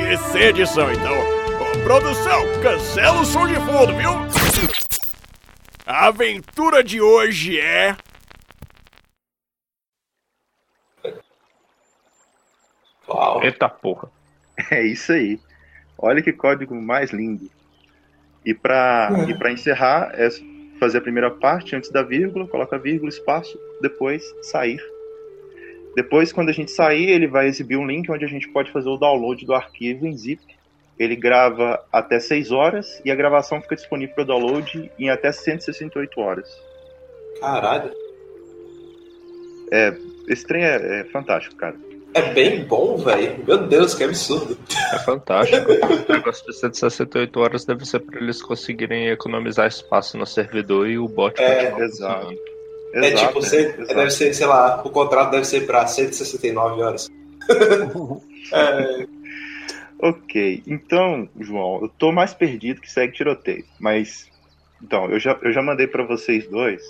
e sem edição. Então, ô, produção, cancela o som de fundo, viu? A aventura de hoje é. Uau. Eita porra. É isso aí. Olha que código mais lindo. E para É. e pra encerrar, é fazer a primeira parte antes da vírgula, coloca vírgula, espaço, depois sair. Depois, quando a gente sair, ele vai exibir um link onde a gente pode fazer o download do arquivo em zip. Ele grava até 6 horas e a gravação fica disponível para download em até 168 horas. Caralho. Esse trem é, é fantástico, cara. É bem bom, velho. Meu Deus, que absurdo. É fantástico. o negócio de 168 horas deve ser pra eles conseguirem economizar espaço no servidor e o bot É, continuar exato. é tipo, você, exato. deve ser, sei lá, o contrato deve ser pra 169 horas. é, Ok, então, João, eu tô mais perdido que segue tiroteio, mas então, eu já, eu já mandei pra vocês dois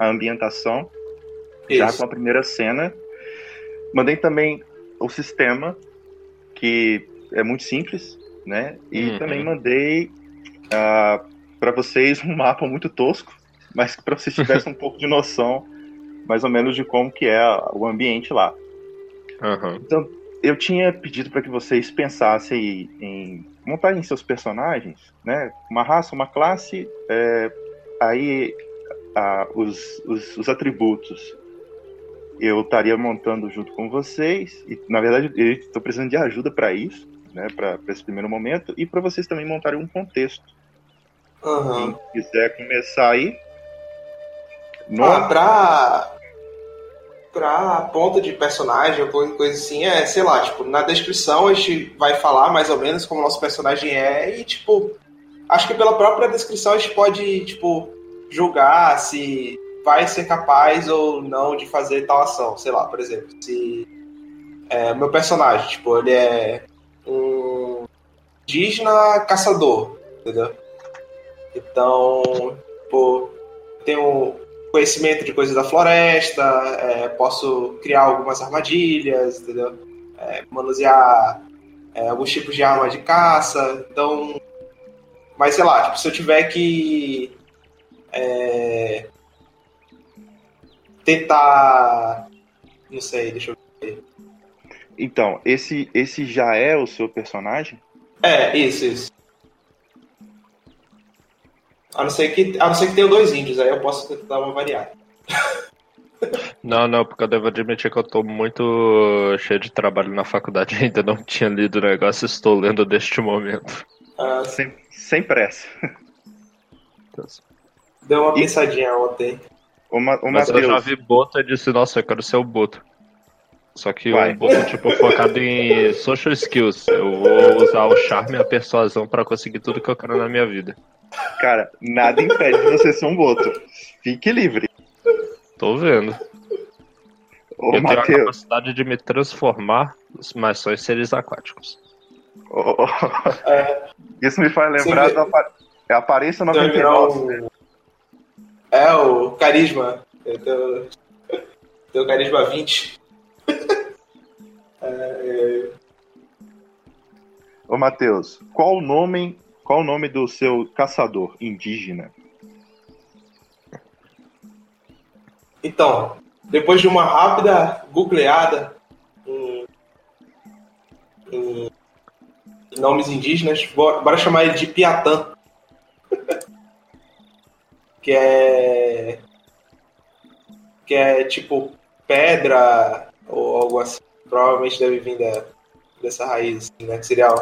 a ambientação, já isso. com a primeira cena. Mandei também o sistema, que é muito simples, né? E Uhum. também mandei ah, pra vocês um mapa muito tosco, mas que pra vocês tivessem um pouco de noção, mais ou menos, de como que é o ambiente lá. Aham. Então, eu tinha pedido para que vocês pensassem em montarem seus personagens, né? Uma raça, uma classe, é, aí a- os, os, os atributos eu estaria montando junto com vocês e na verdade eu estou precisando de ajuda para isso, né? Para esse primeiro momento e para vocês também montarem um contexto. Aham. Quem quiser começar aí, Ah, nome, pra. Pra ponta de personagem ou coisa coisa assim, é, sei lá, tipo, na descrição a gente vai falar mais ou menos como o nosso personagem é e, tipo, acho que pela própria descrição a gente pode, tipo, julgar se vai ser capaz ou não de fazer tal ação. Sei lá, por exemplo, se é, meu personagem, tipo, ele é um indígena caçador, entendeu? Então, tipo, tenho conhecimento de coisas da floresta, é, posso criar algumas armadilhas, entendeu? É, manusear é, alguns tipos de arma de caça, então... Mas, sei lá, tipo, se eu tiver que é, tentar... Não sei, deixa eu ver. então esse esse já é o seu personagem? É, isso, isso. A não ser que, a não ser que tenha dois índios, aí eu posso tentar uma variada. Não, não, porque eu devo admitir que eu tô muito cheio de trabalho na faculdade ainda não tinha lido o negócio, estou lendo neste momento. Ah, Sem, sem pressa. deu uma E- pensadinha ontem. O, Ma, o Mas eu já vi Boto e disse, nossa, eu quero ser o Boto. Só que Vai. um Boto, tipo, focado em social skills. Eu vou usar o charme e a persuasão pra conseguir tudo que eu quero na minha vida. Cara, nada impede de você ser um boto. Fique livre. Tô vendo. Ô, eu tenho a capacidade de me transformar, mas só em seres aquáticos. ô, É, isso me faz lembrar da apa- é a aparência Você vai virar 99. um- É, o carisma. Eu tenho, tenho carisma 20. É, Ô, Matheus, qual o nome, qual o nome do seu caçador indígena? Então, depois de uma rápida googleada em, em nomes indígenas, bora, bora chamar ele de Piatã. que é que é tipo pedra ou algo assim. Provavelmente deve vir da, dessa raiz, assim, né? Que seria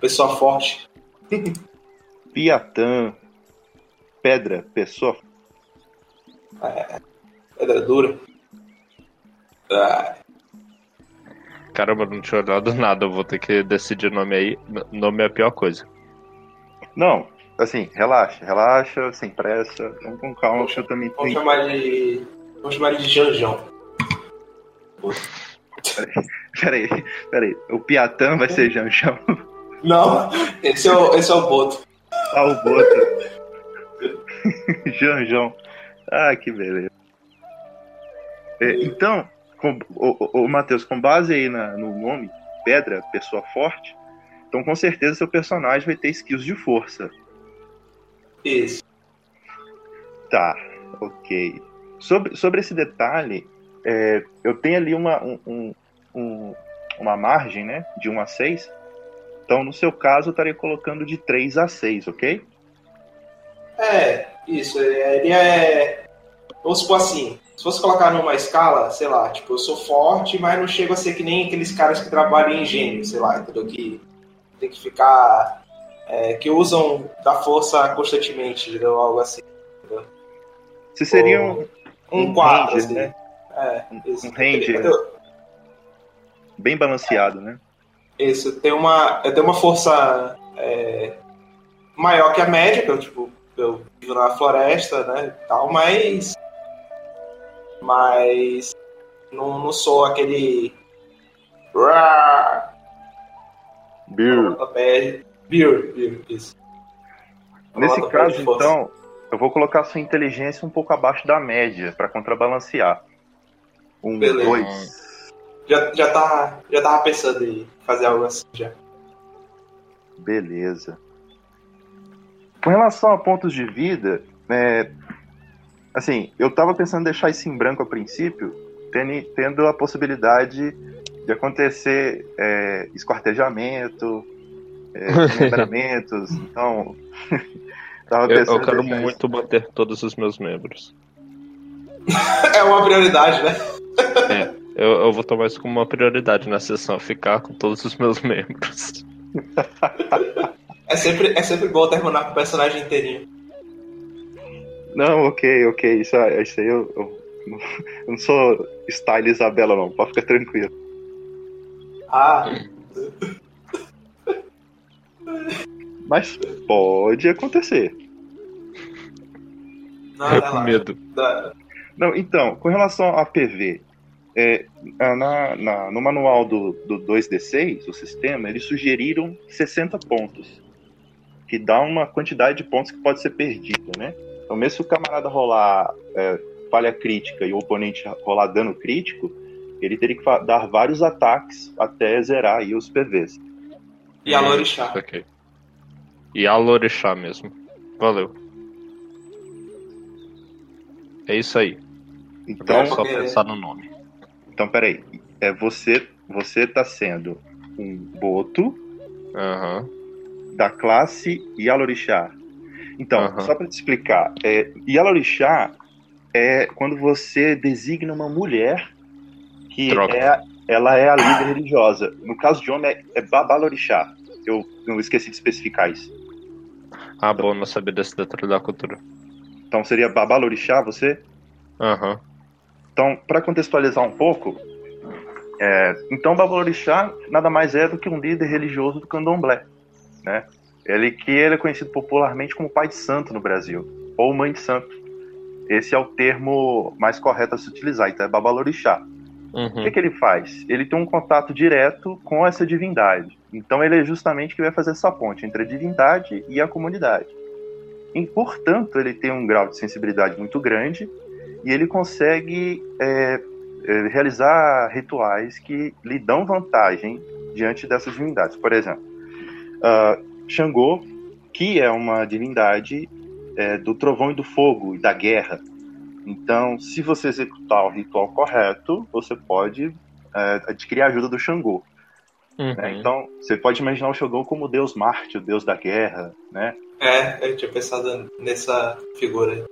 pessoa forte. Piatã, pedra, pessoa. Pedra dura. Ah, Caramba, não tinha olhado nada, eu vou ter que decidir nome aí. Nome é a pior coisa. Não, assim, relaxa, relaxa, sem pressa, vamos com calma, que eu também vamos tenho. chamar de. Vamos chamar de Janjão. Peraí, peraí, o Piatã vai ser Janjão. Não, esse é o, esse é o Boto. Ah, o Boto. Janjão. Ah, que beleza. É, então, com, o, o, Matheus, com base aí na- no nome, Pedra, pessoa forte, então com certeza seu personagem vai ter skills de força. Isso. Tá, ok. Sobre, sobre esse detalhe, é, eu tenho ali uma, um- um- um- uma margem, né, de 1 a 6. Então, no seu caso, eu estaria colocando de 3 a 6, ok? É, isso. Ele é. Vamos supor assim, se fosse colocar numa escala, sei lá, tipo, eu sou forte, mas não chego a ser que nem aqueles caras que trabalham em engenho, sei lá, entendeu? Que tem que ficar. é, que usam da força constantemente, entendeu? Algo assim. Você seria um, Um Um 4, ranger, assim. né? É, isso. um ranger. Eu- bem balanceado, né? Isso, tem uma, eu tenho uma força é, maior que a média, que eu, tipo, eu vivo na floresta, né, tal, mas mas não, não sou aquele. É, Beer, beer, isso. Nesse caso, então, eu vou colocar sua inteligência um pouco abaixo da média para contrabalancear. Um, Beleza. dois. Já, já, tá, já tava pensando em fazer algo assim já. Beleza. Com relação a pontos de vida, é, assim, eu tava pensando em deixar isso em branco a princípio, tendo, tendo a possibilidade de acontecer é, esquartejamento, é, então. tava Eu, pensando eu quero deixar isso. muito manter todos os meus membros. É uma prioridade, né? Eu, eu vou tomar isso como uma prioridade na sessão, ficar com todos os meus membros. É sempre, é sempre bom terminar com o personagem inteirinho. Não, ok, ok. Isso, é- isso aí eu, eu, eu não sou style Isabela, não. Pode ficar tranquilo. Ah, Mas pode acontecer. não, eu com medo. Não, então, com relação a PV, é, na, na- no manual do, do 2D6, o sistema, eles sugeriram 60 pontos. Que dá uma quantidade de pontos que pode ser perdida, né? Então, mesmo se o camarada rolar é, falha crítica e o oponente rolar dano crítico, ele teria que dar vários ataques até zerar aí os PVs. E a Lorixá. Ok. E a Lorixá mesmo. Valeu. É isso aí. Então, é só pensar no nome. Então, peraí. É, você, você tá sendo um boto Aham. da classe Yalorixá. Então, Aham. só para te explicar, é, Yalorixá é quando você designa uma mulher que Droga. é, ela é a líder religiosa. No caso de homem, é, é Babalorixá. Eu não esqueci de especificar isso. Ah, bom, não sabia desse detalhe da cultura. Então, seria Babalorixá você? Aham. Então, para contextualizar um pouco, é, então Babalorixá nada mais é do que um líder religioso do candomblé, né? Ele que ele é conhecido popularmente como pai de santo no Brasil, ou mãe de santo. Esse é o termo mais correto a se utilizar, então é Babalorixá. O Uhum. que, que ele faz? Ele tem um contato direto com essa divindade. Então ele é justamente que vai fazer essa ponte entre a divindade e a comunidade. E, portanto, ele tem um grau de sensibilidade muito grande e ele consegue é, é, realizar rituais que lhe dão vantagem diante dessas divindades. Por exemplo, ah, Xangô, que é uma divindade é, do trovão e do fogo e da guerra. Então, se você executar o ritual correto, você pode é, adquirir a ajuda do Xangô. Uhum. né? Então, você pode imaginar o Xangô como o deus Marte, o deus da guerra, né? É, eu tinha pensado nessa figura aí.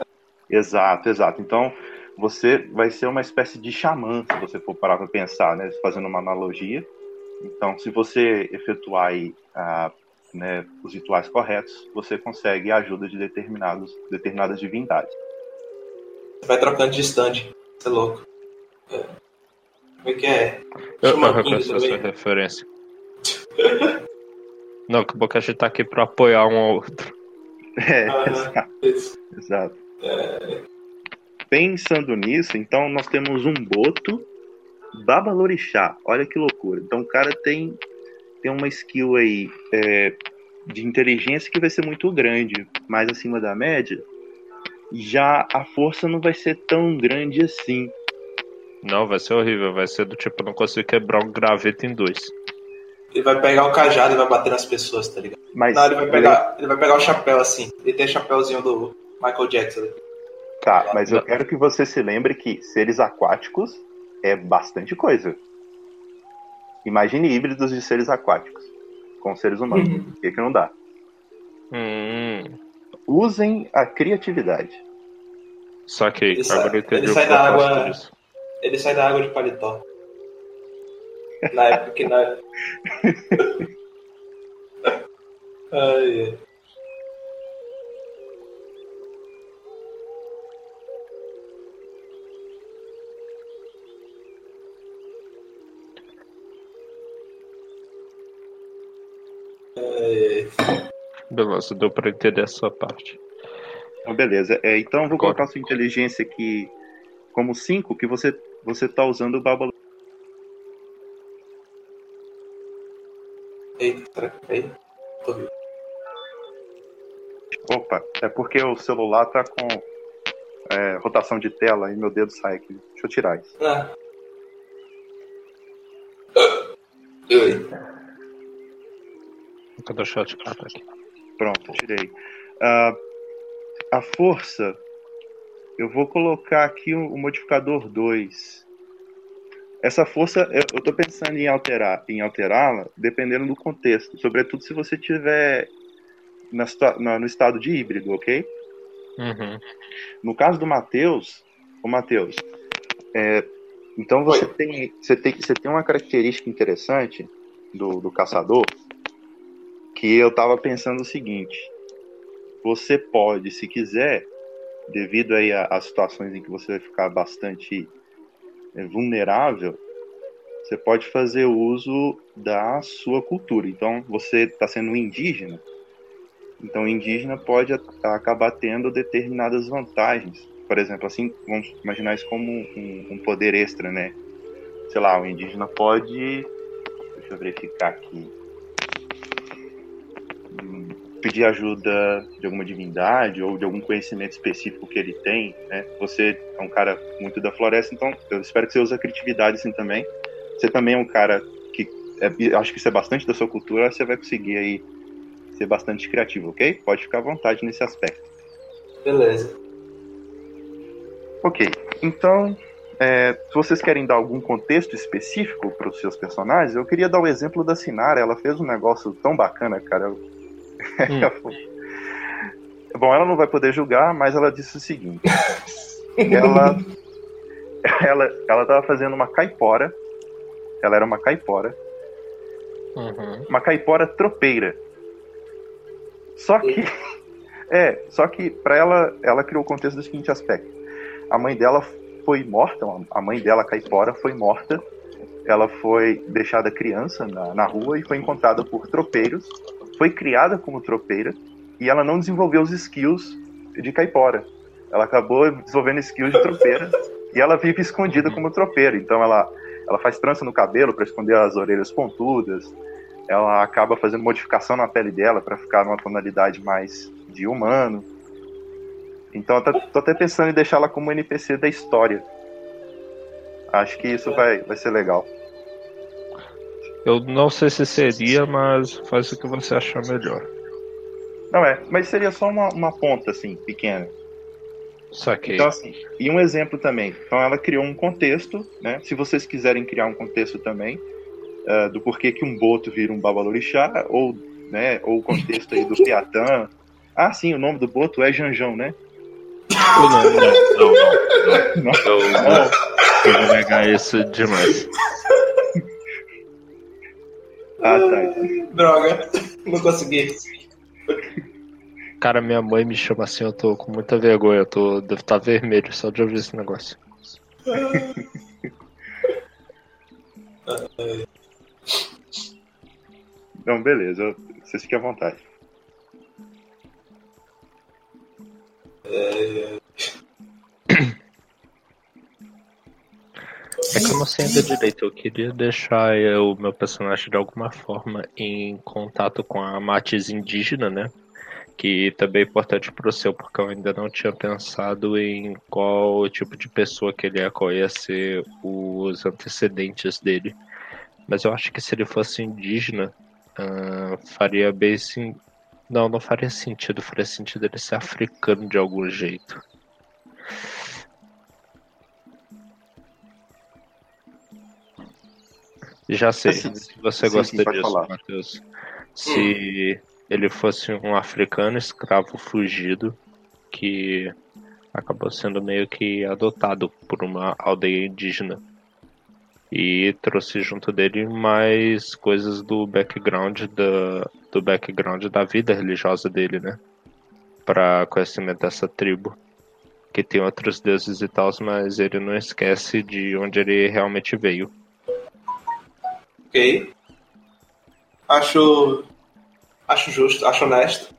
exato, exato. Então, você vai ser uma espécie de xamã, se você for parar para pensar, né? Fazendo uma analogia. Então, se você efetuar aí, ah, né, os rituais corretos, você consegue a ajuda de determinados, determinadas divindades. Vai trocando de stand. Você é louco. É. Como é que é? Eu, King reconheço essa referência. Não, que bom que a gente tá aqui pra apoiar um ao outro. É, Aham, exato. isso. exato. Pensando nisso, então nós temos um boto babalorixá. Olha que loucura. Então o cara tem, tem uma skill aí é, de inteligência que vai ser muito grande, mais acima da média. Já a força não vai ser tão grande assim. Não, vai ser horrível. Vai ser do tipo, eu não consigo quebrar um graveto em dois. Ele vai pegar o cajado e vai bater nas pessoas, tá ligado? Mas Não, ele vai pegar, ele vai pegar o chapéu assim. Ele tem o chapéuzinho do Michael Jackson. Tá, mas eu quero que você se lembre que seres aquáticos é bastante coisa. Imagine híbridos de seres aquáticos com seres humanos. Por que, que não dá? Hum. Usem a criatividade. Saquei. Ele sai- Agora eu entendi ele o sai da água- disso. Ele sai da água de paletó. Na época que na. Ai, Beleza, deu pra entender essa parte. Então, beleza. É, então eu vou Agora. colocar sua inteligência aqui como 5, que você, você tá usando o Baba. Eita, será que aí? Tô vivo. Opa, é porque o celular tá com é, rotação de tela e meu dedo sai aqui. Deixa eu tirar isso. Ah. Cadê o chat? Ah, tá aqui. Pronto, tirei. Ah, a força, eu vou colocar aqui o, o modificador 2. Essa força, eu, tô pensando em alterar, em alterá-la, dependendo do contexto, sobretudo se você tiver na na- no estado de híbrido, ok? Uhum. No caso do Matheus, o Matheus, é, então você tem, você tem, você tem uma característica interessante do, do caçador, que eu tava pensando o seguinte: você pode, se quiser, devido aí às situações em que você vai ficar bastante é, vulnerável, você pode fazer uso da sua cultura. Então, você está sendo indígena, então o indígena pode acabar tendo determinadas vantagens. Por exemplo, assim, vamos imaginar isso como um, um poder extra, né? Sei lá, o indígena pode. Deixa eu verificar aqui. Pedir ajuda de alguma divindade ou de algum conhecimento específico que ele tem, né? Você é um cara muito da floresta, então eu espero que você use a criatividade assim também. Você também é um cara que é, acho que isso é bastante da sua cultura, você vai conseguir aí ser bastante criativo, ok? Pode ficar à vontade nesse aspecto. Beleza. Ok, então, é, se vocês querem dar algum contexto específico para os seus personagens, eu queria dar o exemplo da Sinara. Ela fez um negócio tão bacana, cara. Eu- Bom, ela não vai poder julgar, mas ela disse o seguinte: ela, ela, ela estava fazendo uma caipora. Ela era uma caipora, Uhum. uma caipora tropeira. Só que é, só que para ela, ela criou o contexto do seguinte aspecto: a mãe dela foi morta, a mãe dela caipora foi morta. Ela foi deixada criança na, na rua e foi encontrada por tropeiros. Foi criada como tropeira e ela não desenvolveu os skills de caipora. Ela acabou desenvolvendo skills de tropeira e ela vive escondida como tropeira. Então ela ela faz trança no cabelo para esconder as orelhas pontudas. Ela acaba fazendo modificação na pele dela para ficar numa tonalidade mais de humano. Então eu tô, tô até pensando em deixar ela como NPC da história. Acho que isso vai, vai ser legal. Eu não sei se seria, mas faz o que você achar melhor. Não é, mas seria só uma, uma ponta assim, pequena. Saquei. Então, assim, e um exemplo também. Então, ela criou um contexto, né? Se vocês quiserem criar um contexto também, eh, do porquê que um boto vira um babalorixá, ou, né, ou o contexto aí do Piatã. Ah, sim, o nome do boto é Janjão, né? Não, não, não, não. não. Eu, eu vou negar isso demais. Ah, tá. Droga, não consegui. Cara, minha mãe me chama assim, eu tô com muita vergonha, eu tô, devo estar vermelho só de ouvir esse negócio. Então, beleza. Vocês fiquem à vontade. É que eu não sei ainda direito, eu queria deixar o meu personagem de alguma forma em contato com a matriz indígena, né? Que também é importante pro seu, porque eu ainda não tinha pensado em qual tipo de pessoa que ele é, qual ia ser os antecedentes dele. Mas eu acho que se ele fosse indígena, ah, faria bem sim. Não, não faria sentido. Faria sentido ele ser africano de algum jeito. Já sei, Assim, se você sim, gosta sim, disso, falar. Matheus. Se ele fosse um africano escravo fugido que acabou sendo meio que adotado por uma aldeia indígena e trouxe junto dele mais coisas do background da, do background da vida religiosa dele, né? Para conhecimento dessa tribo que tem outros deuses e tal, mas ele não esquece de onde ele realmente veio. Ok. Acho. Acho justo, acho honesto.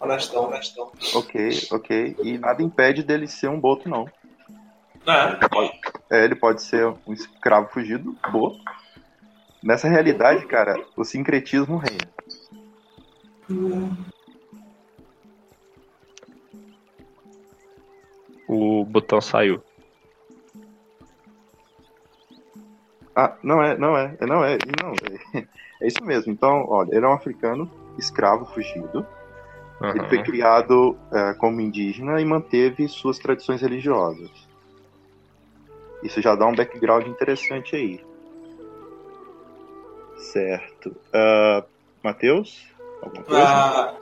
Honestão, honestão. Ok, ok. E nada impede dele ser um boto, não. É, É, ele pode ser um escravo fugido, boto. Nessa realidade, cara, o sincretismo reina. O botão saiu. Ah, não é, não é, é, não é, não, é, é isso mesmo. Então, olha, ele é um africano escravo fugido. Ele Aham. foi criado eh, como indígena e manteve suas tradições religiosas. Isso já dá um background interessante aí. Certo. Uh, Matheus? Alguma coisa? Ah,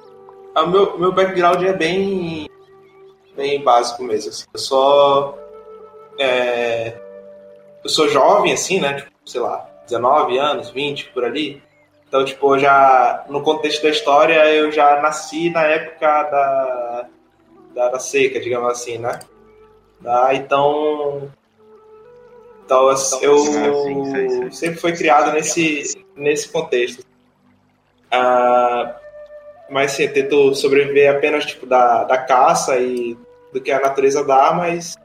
ah, o meu, meu background é bem, bem básico mesmo. assim. Eu só. é, eu sou jovem, assim, né? Tipo, sei lá, 19 anos, 20 por ali. Então, tipo, já. No contexto da história, eu já nasci na época da. da, da seca, digamos assim, né? Ah, então. Então, assim, eu Ah, sim, sei, sei. sempre fui criado nesse, nesse contexto. Ah, mas sim, eu tento sobreviver apenas tipo da, da caça e do que a natureza dá, mas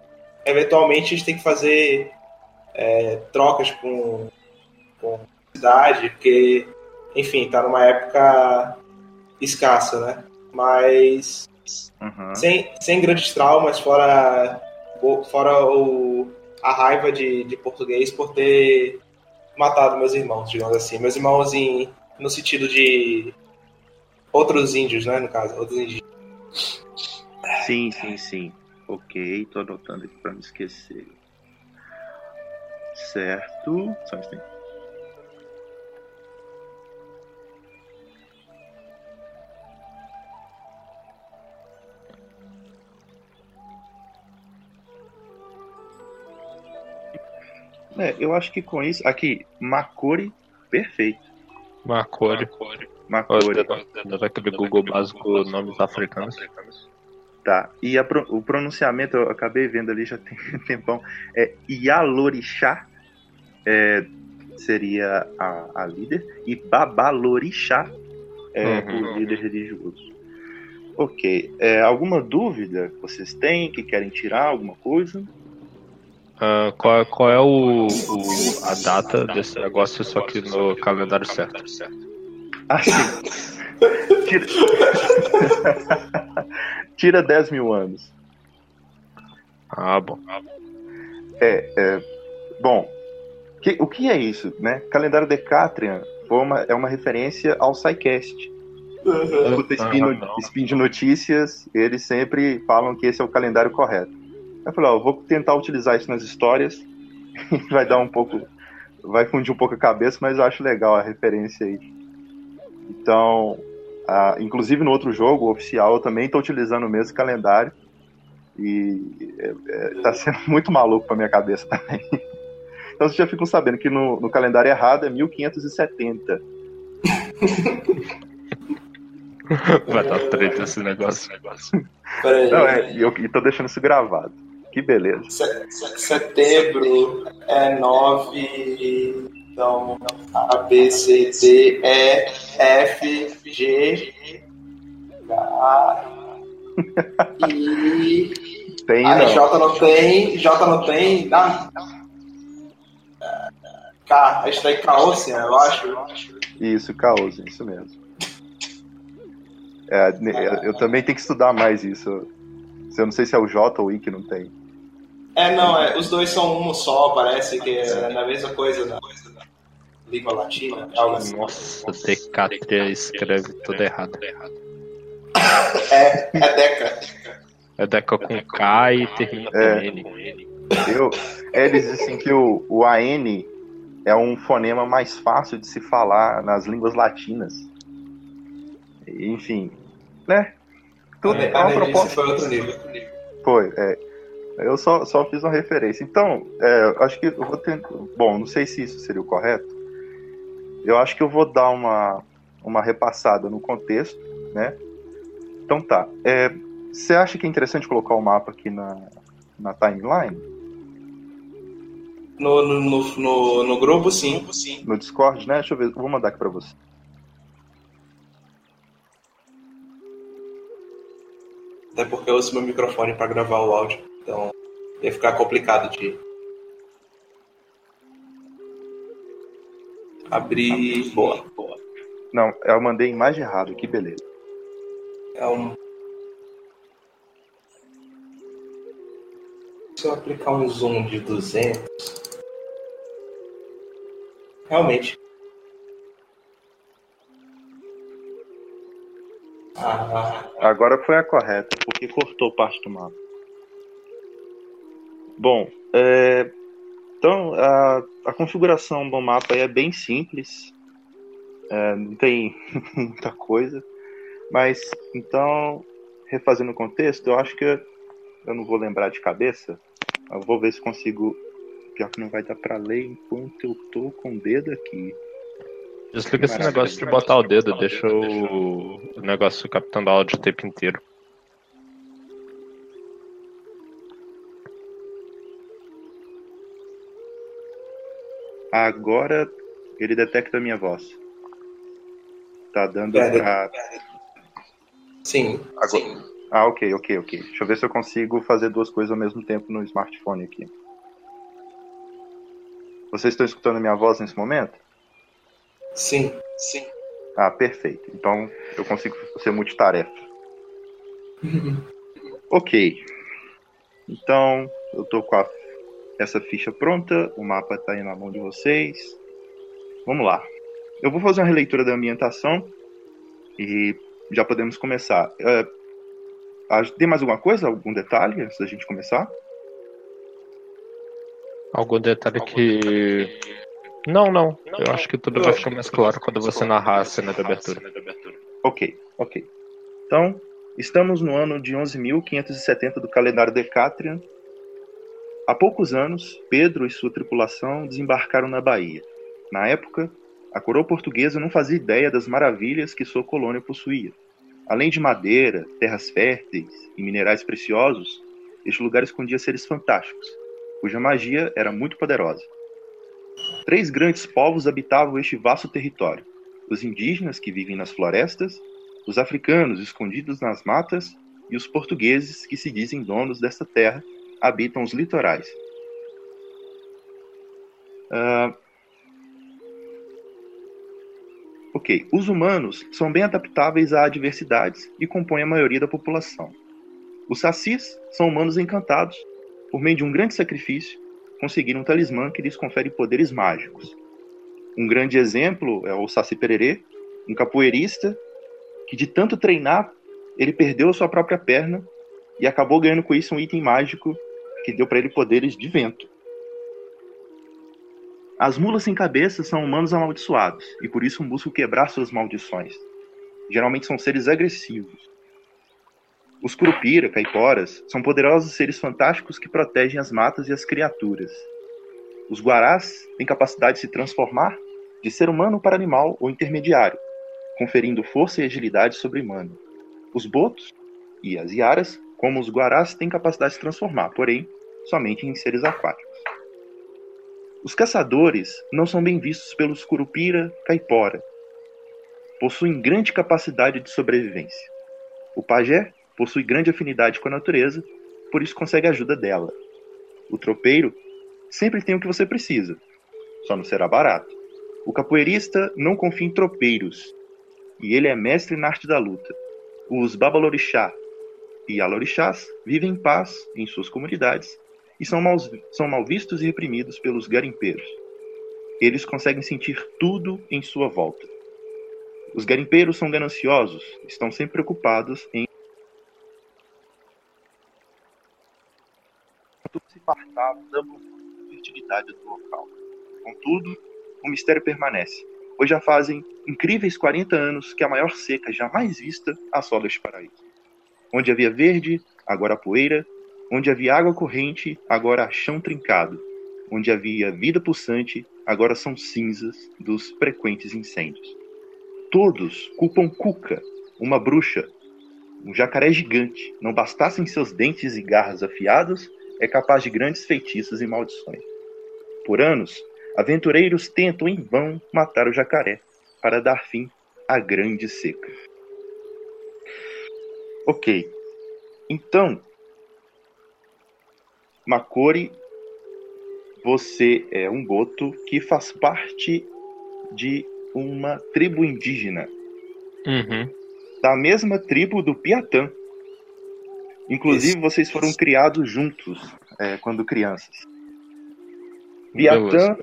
eventualmente a gente tem que fazer é, trocas com, com a cidade, porque, enfim, tá numa época escassa, né? Mas Uhum. sem, sem grandes traumas, fora, fora o, a raiva de, de português por ter matado meus irmãos, digamos assim. Meus irmãos em, no sentido de outros índios, né, no caso, outros índios. Sim, sim, sim. Ok, tô anotando aqui pra não esquecer. Certo. Só um instante. É, eu acho que com isso. Aqui, Makori, perfeito. Macori. Makori. Dando aquele Google básico nomes africanos. Tá. E pro- o pronunciamento, eu acabei vendo ali já tem um tempão, é Yalorixá, é, seria a, a líder, e Babalorixá é Uhum. o líder religioso. Ok. É, alguma dúvida que vocês têm, que querem tirar alguma coisa? Ah, qual, qual é o, o- a data desse negócio, só que no calendário certo? Ah, sim. Tira... Tira 10 mil anos. Ah, bom. É, é, bom, que- o que é isso, né? Calendário Decatrian uma, é uma referência ao SciCast. Escuta spin, Ah, no- não. spin de notícias, eles sempre falam que esse é o calendário correto. Eu falei, ó, eu vou tentar utilizar isso nas histórias, vai dar um pouco, vai fundir um pouco a cabeça, mas eu acho legal a referência aí. Então, inclusive no outro jogo, oficial, eu também estou utilizando o mesmo calendário. E é, é, tá sendo muito maluco pra minha cabeça também. Então vocês já ficam sabendo que no, no calendário errado é 1570. Vai dar treta esse negócio. negócio. Peraí. Não, é, e eu e tô deixando isso gravado. Que beleza. Se- se- Setembro é 9. Então, A, B, C, D, E, F, G, H, I. Tem não. J não tem, J não tem. Ah, K, a gente tá em Caócia, eu acho. Isso, caos, isso mesmo. É, eu também tenho que estudar mais isso. Eu não sei se é o J ou o I que não tem. É, não, é, os dois são um só, parece que é na mesma coisa da língua latina, algo assim. Nossa, Decatria escreve tudo errado. É, é Deca. É Deca com K e termina com É. N. Eu, é, eles dizem que o, o AN é um fonema mais fácil de se falar nas línguas latinas. Enfim, né? Tudo é A uma proposta. foi outro nível. Foi, é. Eu só, só fiz uma referência. Então, é, acho que eu vou tentar. Bom, não sei se isso seria o correto. Eu acho que eu vou dar uma, uma repassada no contexto, né? Então tá. É, você acha que é interessante colocar o mapa aqui na, na timeline? No, no, no, no, no grupo, sim. No Discord, né? Deixa eu ver. Vou mandar aqui pra você. Até porque eu uso meu microfone para gravar o áudio. Então ia ficar complicado de abrir. Boa, boa. Não, eu mandei imagem errada. Que beleza. É um. Se eu aplicar um zoom de 200. Realmente. Ah, Agora foi a correta, porque cortou parte do mapa. Bom, é, então a, a configuração do mapa é bem simples, é, não tem muita coisa, mas então, refazendo o contexto, eu acho que eu não vou lembrar de cabeça, eu vou ver se consigo. Pior que não vai dar pra ler enquanto eu tô com o dedo aqui. Desliga esse negócio de botar o dedo, deixa o, o negócio captando áudio o tempo inteiro. Agora ele detecta a minha voz. Tá dando pra. sim. Agora- sim. Ah, ok, ok, ok. Deixa eu ver se eu consigo fazer duas coisas ao mesmo tempo no smartphone aqui. Vocês estão escutando a minha voz nesse momento? Sim. Sim. Ah, perfeito. Então eu consigo ser multitarefa. Ok. Então eu tô com a- essa ficha pronta, o mapa tá aí na mão de vocês. Vamos lá. Eu vou fazer uma releitura da ambientação e já podemos começar. Ah, tem mais alguma coisa, algum detalhe antes da gente começar? Algum detalhe que. Não, não. Eu acho que tudo vai ficar mais claro quando você narrar a cena de abertura. Ok, ok. Então, estamos no ano de 11.570 do calendário Decatrian. Há poucos anos, Pedro e sua tripulação desembarcaram na Bahia. Na época, a coroa portuguesa não fazia ideia das maravilhas que sua colônia possuía. Além de madeira, terras férteis e minerais preciosos, este lugar escondia seres fantásticos, cuja magia era muito poderosa. Três grandes povos habitavam este vasto território: os indígenas que vivem nas florestas, os africanos escondidos nas matas e os portugueses que se dizem donos desta terra habitam os litorais. Ah, ok, os humanos são bem adaptáveis a adversidades e compõem a maioria da população. Os sacis são humanos encantados. Por meio de um grande sacrifício, conseguiram um talismã que lhes confere poderes mágicos. Um grande exemplo é o Saci Pererê, um capoeirista que de tanto treinar, ele perdeu a sua própria perna e acabou ganhando com isso um item mágico que deu para ele poderes de vento. As mulas sem cabeça são humanos amaldiçoados e por isso buscam quebrar suas maldições. Geralmente são seres agressivos. Os curupira, caiporas, são poderosos seres fantásticos que protegem as matas e as criaturas. Os guarás têm capacidade de se transformar de ser humano para animal ou intermediário, conferindo força e agilidade sobre-humana. Os botos e as iaras, como os guarás, têm capacidade de se transformar, porém, somente em seres aquáticos. Os caçadores não são bem vistos pelos curupira caipora. Possuem grande capacidade de sobrevivência. O pajé possui grande afinidade com a natureza, por isso consegue ajuda dela. O tropeiro sempre tem o que você precisa, só não será barato. O capoeirista não confia em tropeiros, e ele é mestre na arte da luta. Os babalorixá e alorixás vivem em paz em suas comunidades e são mal, são mal vistos e reprimidos pelos garimpeiros. Eles conseguem sentir tudo em sua volta. Os garimpeiros são gananciosos, estão sempre preocupados em se fartar da fertilidade do local. Contudo, o mistério permanece, pois já fazem incríveis 40 anos que a maior seca jamais vista assola este paraíso. Onde havia verde, agora poeira, Onde havia água corrente, agora há chão trincado. Onde havia vida pulsante, agora são cinzas dos frequentes incêndios. Todos culpam Cuca, uma bruxa, um jacaré gigante. Não bastassem seus dentes e garras afiados, é capaz de grandes feitiços e maldições. Por anos, aventureiros tentam em vão matar o jacaré para dar fim à grande seca. Ok. Então, Makori, você é um boto que faz parte de uma tribo indígena. Uhum. Da mesma tribo do Piatã. Inclusive, Isso. vocês foram criados juntos é, quando crianças. Piatã.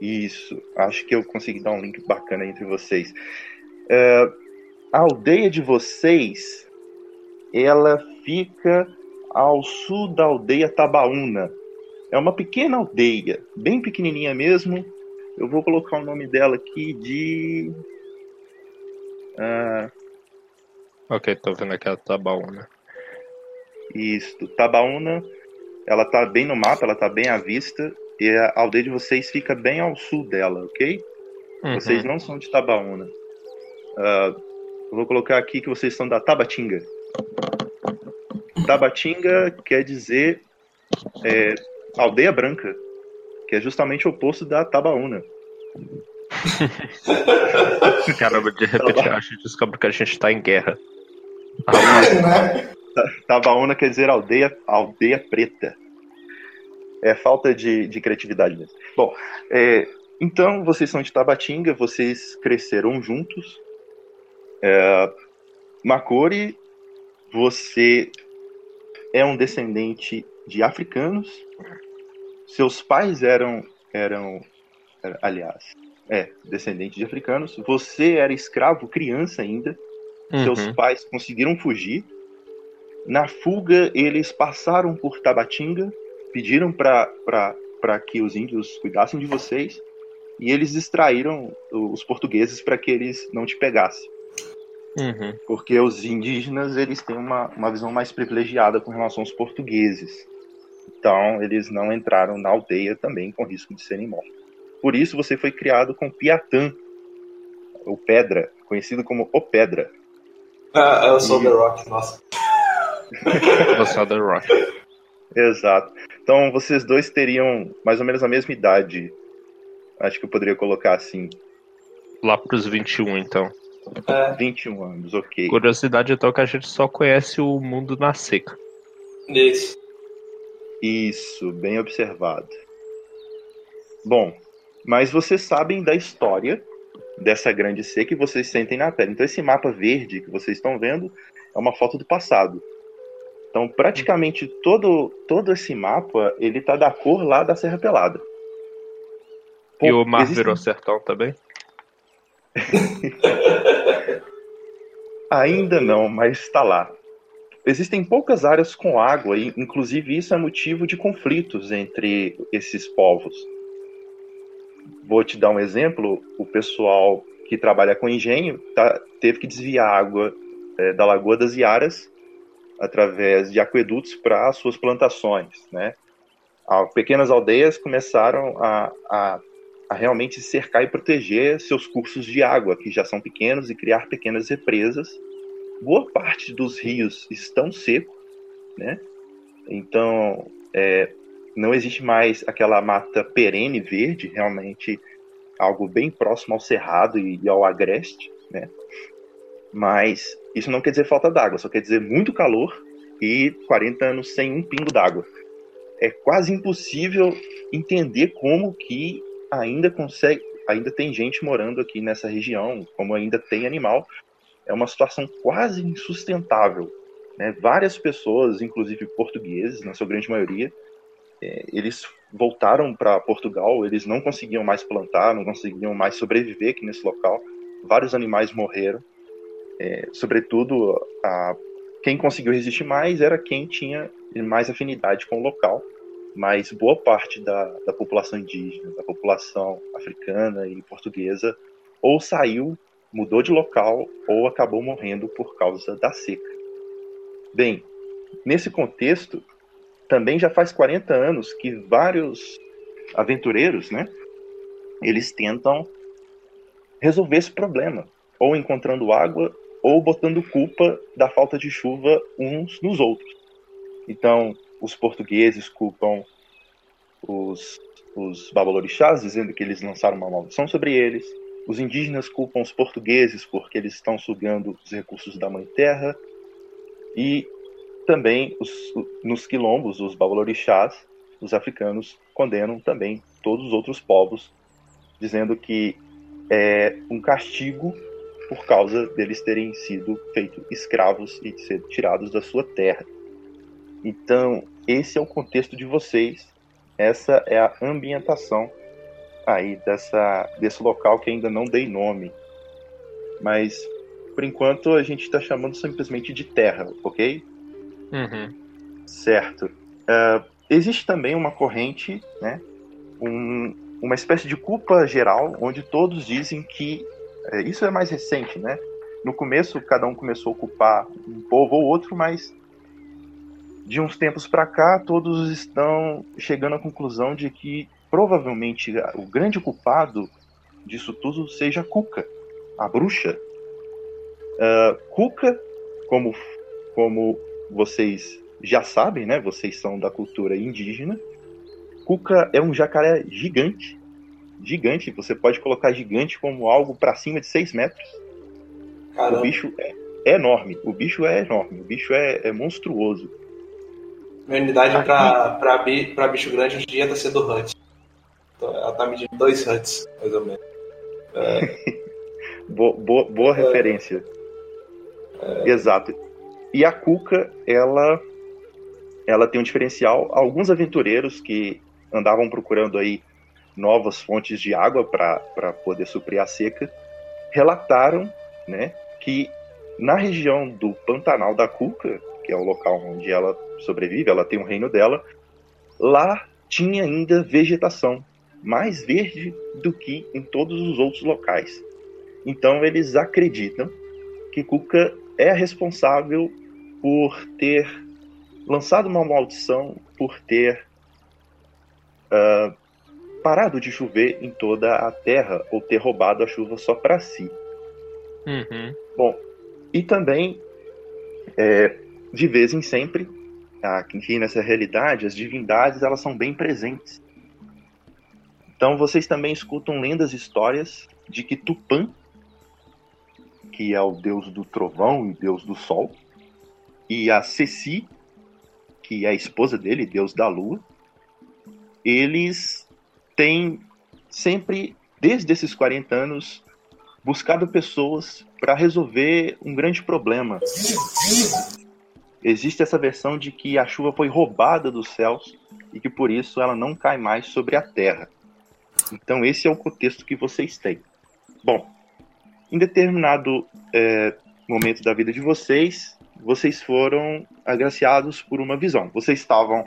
Isso, acho que eu consegui dar um link bacana entre vocês. É, a aldeia de vocês, ela fica ao sul da aldeia Tabaúna. É uma pequena aldeia, bem pequenininha mesmo. Eu vou colocar o nome dela aqui de. Uh... Ok, tô vendo aqui a Tabaúna. Isso, Tabaúna, ela tá bem no mapa, ela tá bem à vista. E a aldeia de vocês fica bem ao sul dela, ok? Uhum. Vocês não são de Tabaúna. Uh, eu vou colocar aqui que vocês são da Tabatinga. Tabatinga quer dizer é, aldeia branca, que é justamente o oposto da Tabaúna. Caramba, de repente a gente descobre que a gente tá em guerra. Tabaúna quer dizer aldeia, aldeia preta. É falta de, de criatividade mesmo. Bom, é, então vocês são de Tabatinga, vocês cresceram juntos. É, Makori, você é um descendente de africanos. Seus pais eram, eram, aliás, é, descendente de africanos. Você era escravo, criança ainda. Uhum. Seus pais conseguiram fugir. Na fuga, eles passaram por Tabatinga, pediram para que os índios cuidassem de vocês, e eles distraíram os portugueses para que eles não te pegassem. Uhum. Porque os indígenas eles têm uma, uma visão mais privilegiada com relação aos portugueses. Então, eles não entraram na aldeia também com risco de serem mortos. Por isso, você foi criado com Piatã, o Pedra, conhecido como o Pedra. Ah, eu sou e... The Rock, nossa. Você é The Rock. Exato. Então, vocês dois teriam mais ou menos a mesma idade. Acho que eu poderia colocar assim. Lá pros 21, então. É. 21 anos, ok. Curiosidade então que a gente só conhece o mundo na seca. Isso. Isso, bem observado. Bom, mas vocês sabem da história dessa grande seca e vocês sentem na pele. Então esse mapa verde que vocês estão vendo é uma foto do passado. Então praticamente todo, todo esse mapa ele tá da cor lá da Serra Pelada. Pô, e o mar existem... virou sertão também? Ainda não, mas está lá. Existem poucas áreas com água e, inclusive, isso é motivo de conflitos entre esses povos. Vou te dar um exemplo: o pessoal que trabalha com engenho tá, teve que desviar água é, da Lagoa das Iaras através de aquedutos para suas plantações, né? Pequenas aldeias começaram a, a, a realmente cercar e proteger seus cursos de água, que já são pequenos, e criar pequenas represas. Boa parte dos rios estão secos, né? Então, é, não existe mais aquela mata perene verde, realmente algo bem próximo ao cerrado e, e ao agreste, né? Mas isso não quer dizer falta d'água, só quer dizer muito calor e 40 anos sem um pingo d'água. É quase impossível entender como que ainda consegue, ainda tem gente morando aqui nessa região, como ainda tem animal. É uma situação quase insustentável. Né? Várias pessoas, inclusive portugueses, na sua grande maioria, é, eles voltaram para Portugal, eles não conseguiam mais plantar, não conseguiam mais sobreviver aqui nesse local. Vários animais morreram. É, sobretudo, a, quem conseguiu resistir mais era quem tinha mais afinidade com o local. Mas boa parte da, da população indígena, da população africana e portuguesa, ou saiu, mudou de local, ou acabou morrendo por causa da seca. Bem, nesse contexto, também já faz 40 anos que vários aventureiros, né, eles tentam resolver esse problema, ou encontrando água, ou botando culpa da falta de chuva uns nos outros. Então, os portugueses culpam os, os babalorixás, dizendo que eles lançaram uma maldição sobre eles. Os indígenas culpam os portugueses porque eles estão sugando os recursos da Mãe Terra. E também os, nos quilombos, os babalorixás, os africanos condenam também todos os outros povos, dizendo que é um castigo por causa deles terem sido feitos escravos e de ser tirados da sua terra. Então, esse é o contexto de vocês, essa é a ambientação aí dessa, desse local que ainda não dei nome. Mas, por enquanto, a gente está chamando simplesmente de terra, ok? Uhum. Certo. Uh, existe também uma corrente, né, um, uma espécie de culpa geral, onde todos dizem que. É, isso é mais recente, né? No começo, cada um começou a culpar um povo ou outro, mas de uns tempos para cá, todos estão chegando à conclusão de que provavelmente o grande culpado disso tudo seja Cuca, a bruxa. Uh, Cuca, como, como vocês já sabem, né? Vocês são da cultura indígena. Cuca é um jacaré gigante. Gigante. Você pode colocar gigante como algo para cima de 6 metros. Caramba. O bicho é, enorme. O bicho é enorme. O bicho é, é monstruoso. Minha unidade para bicho grande hoje em dia tá sendo Hunt. Então, ela tá medindo 2 Hunts, mais ou menos. É... boa, boa, boa é... referência. É... Exato. E a Cuca, ela, ela tem um diferencial. Alguns aventureiros que andavam procurando aí novas fontes de água para poder suprir a seca, relataram né, que na região do Pantanal da Cuca, que é o local onde ela sobrevive, ela tem um reino dela, lá tinha ainda vegetação, mais verde do que em todos os outros locais. Então eles acreditam que Cuca é responsável por ter lançado uma maldição, por ter uh, parado de chover em toda a terra, ou ter roubado a chuva só para si. Uhum. Bom, e também, é, de vez em sempre, aqui nessa realidade, as divindades elas são bem presentes. Então vocês também escutam lendas histórias de que Tupã que é o deus do trovão e deus do sol, e a Ceci, que é a esposa dele, deus da lua, eles têm sempre, desde esses 40 anos, buscado pessoas para resolver um grande problema. Existe essa versão de que a chuva foi roubada dos céus e que por isso ela não cai mais sobre a terra. Então esse é o contexto que vocês têm. Bom, em determinado é, momento da vida de vocês, vocês foram agraciados por uma visão. Vocês estavam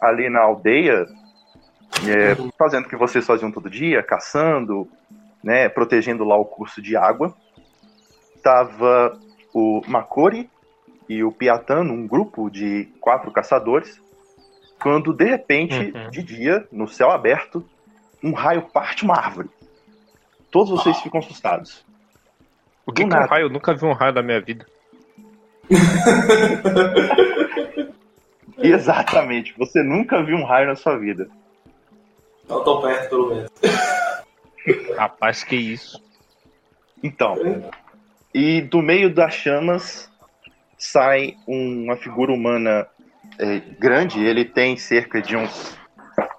ali na aldeia, é, fazendo o que vocês faziam todo dia, caçando, né, protegendo lá o curso de água. Tava o Makori e o Piatano, um grupo de quatro caçadores, quando de repente, Uhum. de dia, no céu aberto, um raio parte uma árvore. Todos vocês ficam assustados. O que, que é um raio? Eu nunca vi um raio na minha vida. Exatamente, você nunca viu um raio na sua vida. Não tão perto, pelo menos. Rapaz, que isso. Então, e do meio das chamas sai uma figura humana é, grande, ele tem cerca de uns,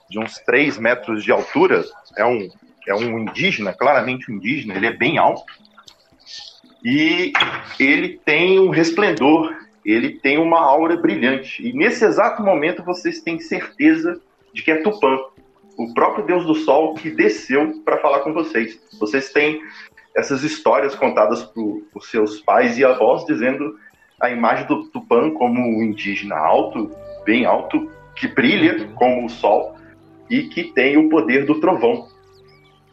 de uns 3 metros de altura, é um, é um indígena, claramente um indígena, ele é bem alto, e ele tem um resplendor, ele tem uma aura brilhante, e nesse exato momento vocês têm certeza de que é Tupã, o próprio deus do sol que desceu para falar com vocês. Vocês têm essas histórias contadas por, por seus pais e avós, dizendo a imagem do Tupã como um indígena alto, bem alto, que brilha como o sol e que tem o poder do trovão.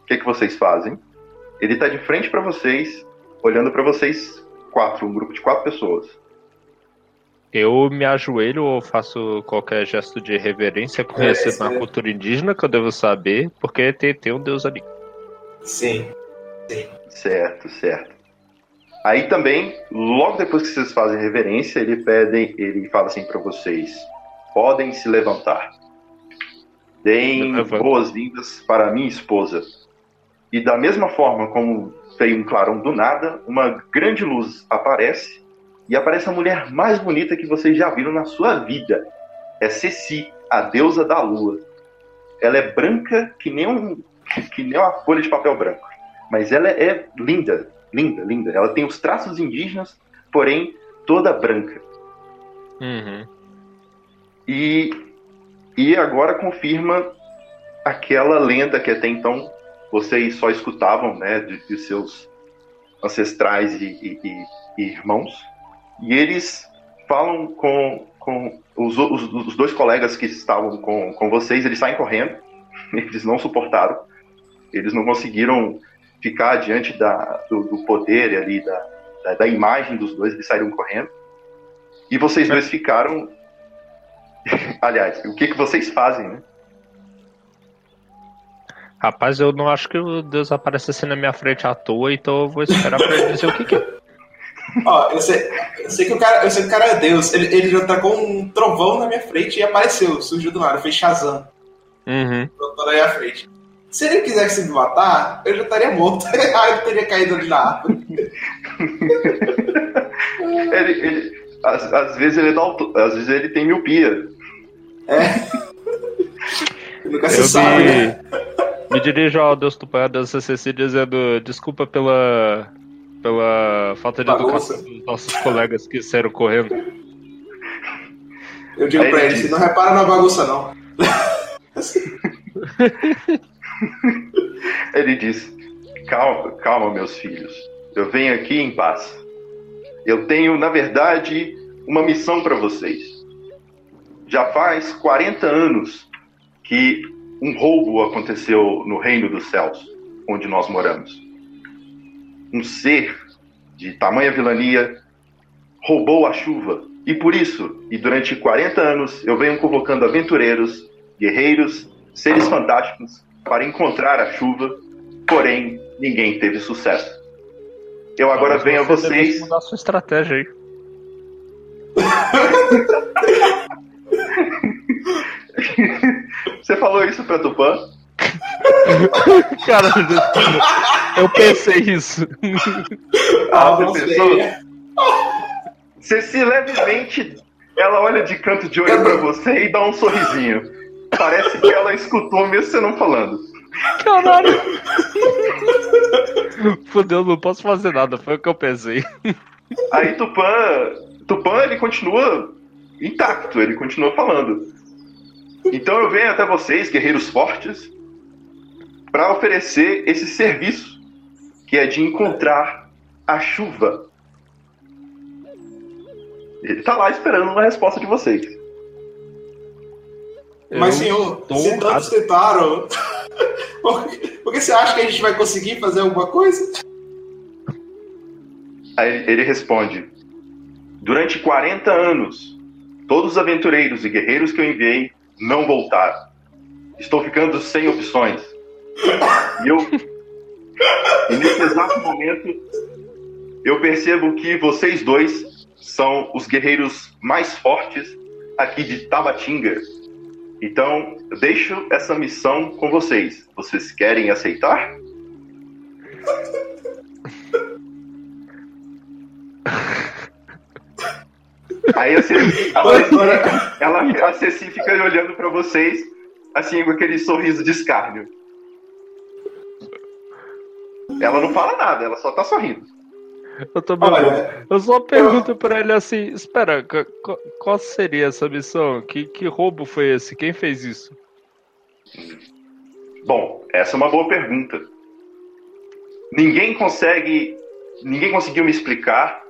O que, que vocês fazem? Ele está de frente para vocês, olhando para vocês quatro, um grupo de quatro pessoas. Eu me ajoelho ou faço qualquer gesto de reverência conhecido É, na é. cultura indígena que eu devo saber, porque tem, tem um deus ali. Sim. Certo, certo. Aí também, logo depois que vocês fazem reverência, ele pede, ele fala assim para vocês: podem se levantar. Deem boas-vindas para minha esposa. E da mesma forma como veio um clarão do nada, uma grande luz aparece e aparece a mulher mais bonita que vocês já viram na sua vida. É Ceci, a deusa da lua. Ela é branca que nem, um, que nem uma folha de papel branco. Mas ela é linda, linda, linda. Ela tem os traços indígenas, porém toda branca. Uhum. E, e agora confirma aquela lenda que até então vocês só escutavam, né, de, de seus ancestrais e, e- e- e irmãos. E eles falam com, com os, os- os dois colegas que estavam com, com vocês, eles saem correndo, eles não suportaram, eles não conseguiram ficar diante da, do, do poder ali, da, da, da imagem dos dois, eles saíram correndo. E vocês dois ficaram Aliás, o que, que vocês fazem, né? Rapaz, eu não acho que o deus aparece assim na minha frente à toa, então eu vou esperar pra ele dizer o que, que é. Ó, eu sei, eu sei que o cara, eu sei que o cara é Deus. Ele, ele já tacou um trovão na minha frente e apareceu, surgiu do nada, fez Shazam. Uhum. Botou na minha frente. Se ele quisesse me matar, eu já estaria morto. Aí eu teria caído ali na árvore. Ele, ele- às, às vezes ele dá alto- às vezes ele tem miopia. Nunca se Eu sabe, né? me, dirijo ao deus Tupã, deus CCC, dizendo desculpa pela, pela falta de Bagunça. educação dos nossos colegas que saíram correndo. Eu digo Aí pra ele ele, diz- "Você não repara na bagunça, não. Ele diz: Calma, calma, meus filhos. Eu venho aqui em paz. Eu tenho, na verdade, uma missão para vocês. Já faz 40 anos que um roubo aconteceu no Reino dos Céus, onde nós moramos. Um ser de tamanha vilania roubou a chuva. E por isso, e durante 40 anos, eu venho convocando aventureiros, guerreiros, seres fantásticos para encontrar a chuva, porém ninguém teve sucesso. Eu agora Mas venho a você deve vocês. mudar sua estratégia aí. Você falou isso pra Tupã? Cara, eu pensei isso. Ah, não você pensou? Você se levemente. Ela olha de canto de olho pra você e dá um sorrisinho. Parece que ela escutou mesmo você não falando. Caralho. Fudeu, não posso fazer nada, foi o que eu pensei. Aí Tupã. Tupã ele continua intacto, ele continua falando. Então eu venho até vocês, guerreiros fortes, para oferecer esse serviço, que é de encontrar a chuva. Ele tá lá esperando uma resposta de vocês. Mas, senhor, tô se honrado. tantos tentaram, por que, por que você acha que a gente vai conseguir fazer alguma coisa? Aí ele responde: Durante 40 anos, todos os aventureiros e guerreiros que eu enviei não voltaram. Estou ficando sem opções. E eu. E nesse exato momento, eu percebo que vocês dois são os guerreiros mais fortes aqui de Tabatinga. Então, eu deixo essa missão com vocês. Vocês querem aceitar? Aí a Ceci, ela, ela, a Ceci fica olhando para vocês, assim, com aquele sorriso de escárnio. Ela não fala nada, ela só tá sorrindo. Eu tô Olha, Eu só pergunto eu... pra ele assim: espera, qual seria essa missão? Que, que roubo foi esse? Quem fez isso? Bom, essa é uma boa pergunta. Ninguém consegue. Ninguém conseguiu me explicar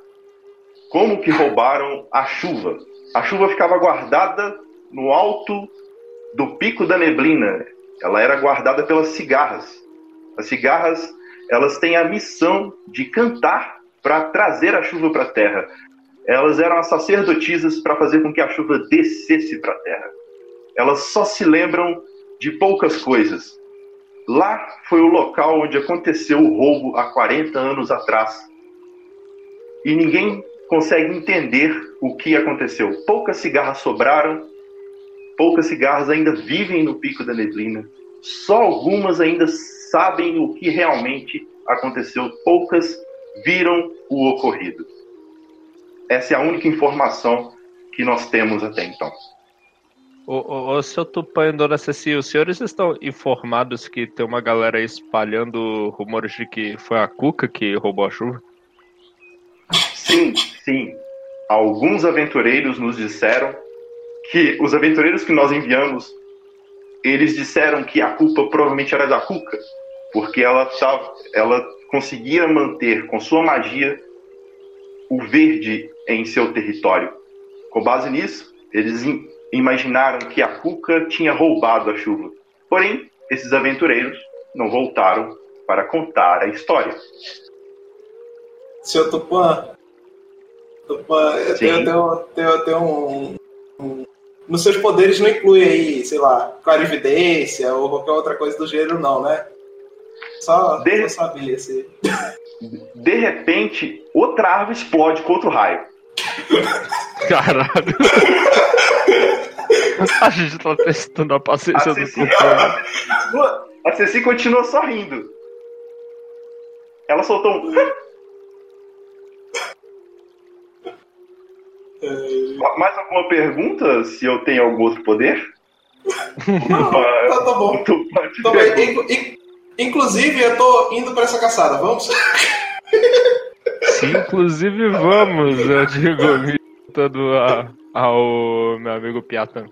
como que roubaram a chuva. A chuva ficava guardada no alto do pico da neblina. Ela era guardada pelas cigarras. As cigarras, elas têm a missão de cantar para trazer a chuva para a terra. Elas eram as sacerdotisas para fazer com que a chuva descesse para a terra. Elas só se lembram de poucas coisas. Lá foi o local onde aconteceu o roubo há 40 anos atrás. E ninguém consegue entender o que aconteceu. Poucas cigarras sobraram, poucas cigarras ainda vivem no pico da neblina. Só algumas ainda sabem o que realmente aconteceu. Poucas viram o ocorrido. Essa é a única informação que nós temos até então. O, o, seu Tupã e Dona Ceci, os senhores estão informados que tem uma galera espalhando rumores de que foi a Cuca que roubou a chuva? Sim, sim. Alguns aventureiros nos disseram que os aventureiros que nós enviamos, eles disseram que a culpa provavelmente era da Cuca, porque ela tava, ela conseguia manter com sua magia o verde em seu território. Com base nisso, eles imaginaram que a Cuca tinha roubado a chuva. Porém, esses aventureiros não voltaram para contar a história. Seu Tupã, Tupã eu tenho, tenho, tenho, tenho um, um, Nos seus poderes não inclui aí, sei lá, clarividência ou qualquer outra coisa do gênero, não, né? Só, de... sabia assim. De repente, outra árvore explode com outro raio. Caralho. a gente tá testando a paciência a do Ceci, ela, A Ceci continua sorrindo. Ela soltou um. É... Mais alguma pergunta? Se eu tenho algum outro poder? Não, tá, tá bom. Tá bem. Inclusive, eu tô indo para essa caçada, vamos? Sim, inclusive vamos, eu digo, todo a, ao meu amigo Piatan.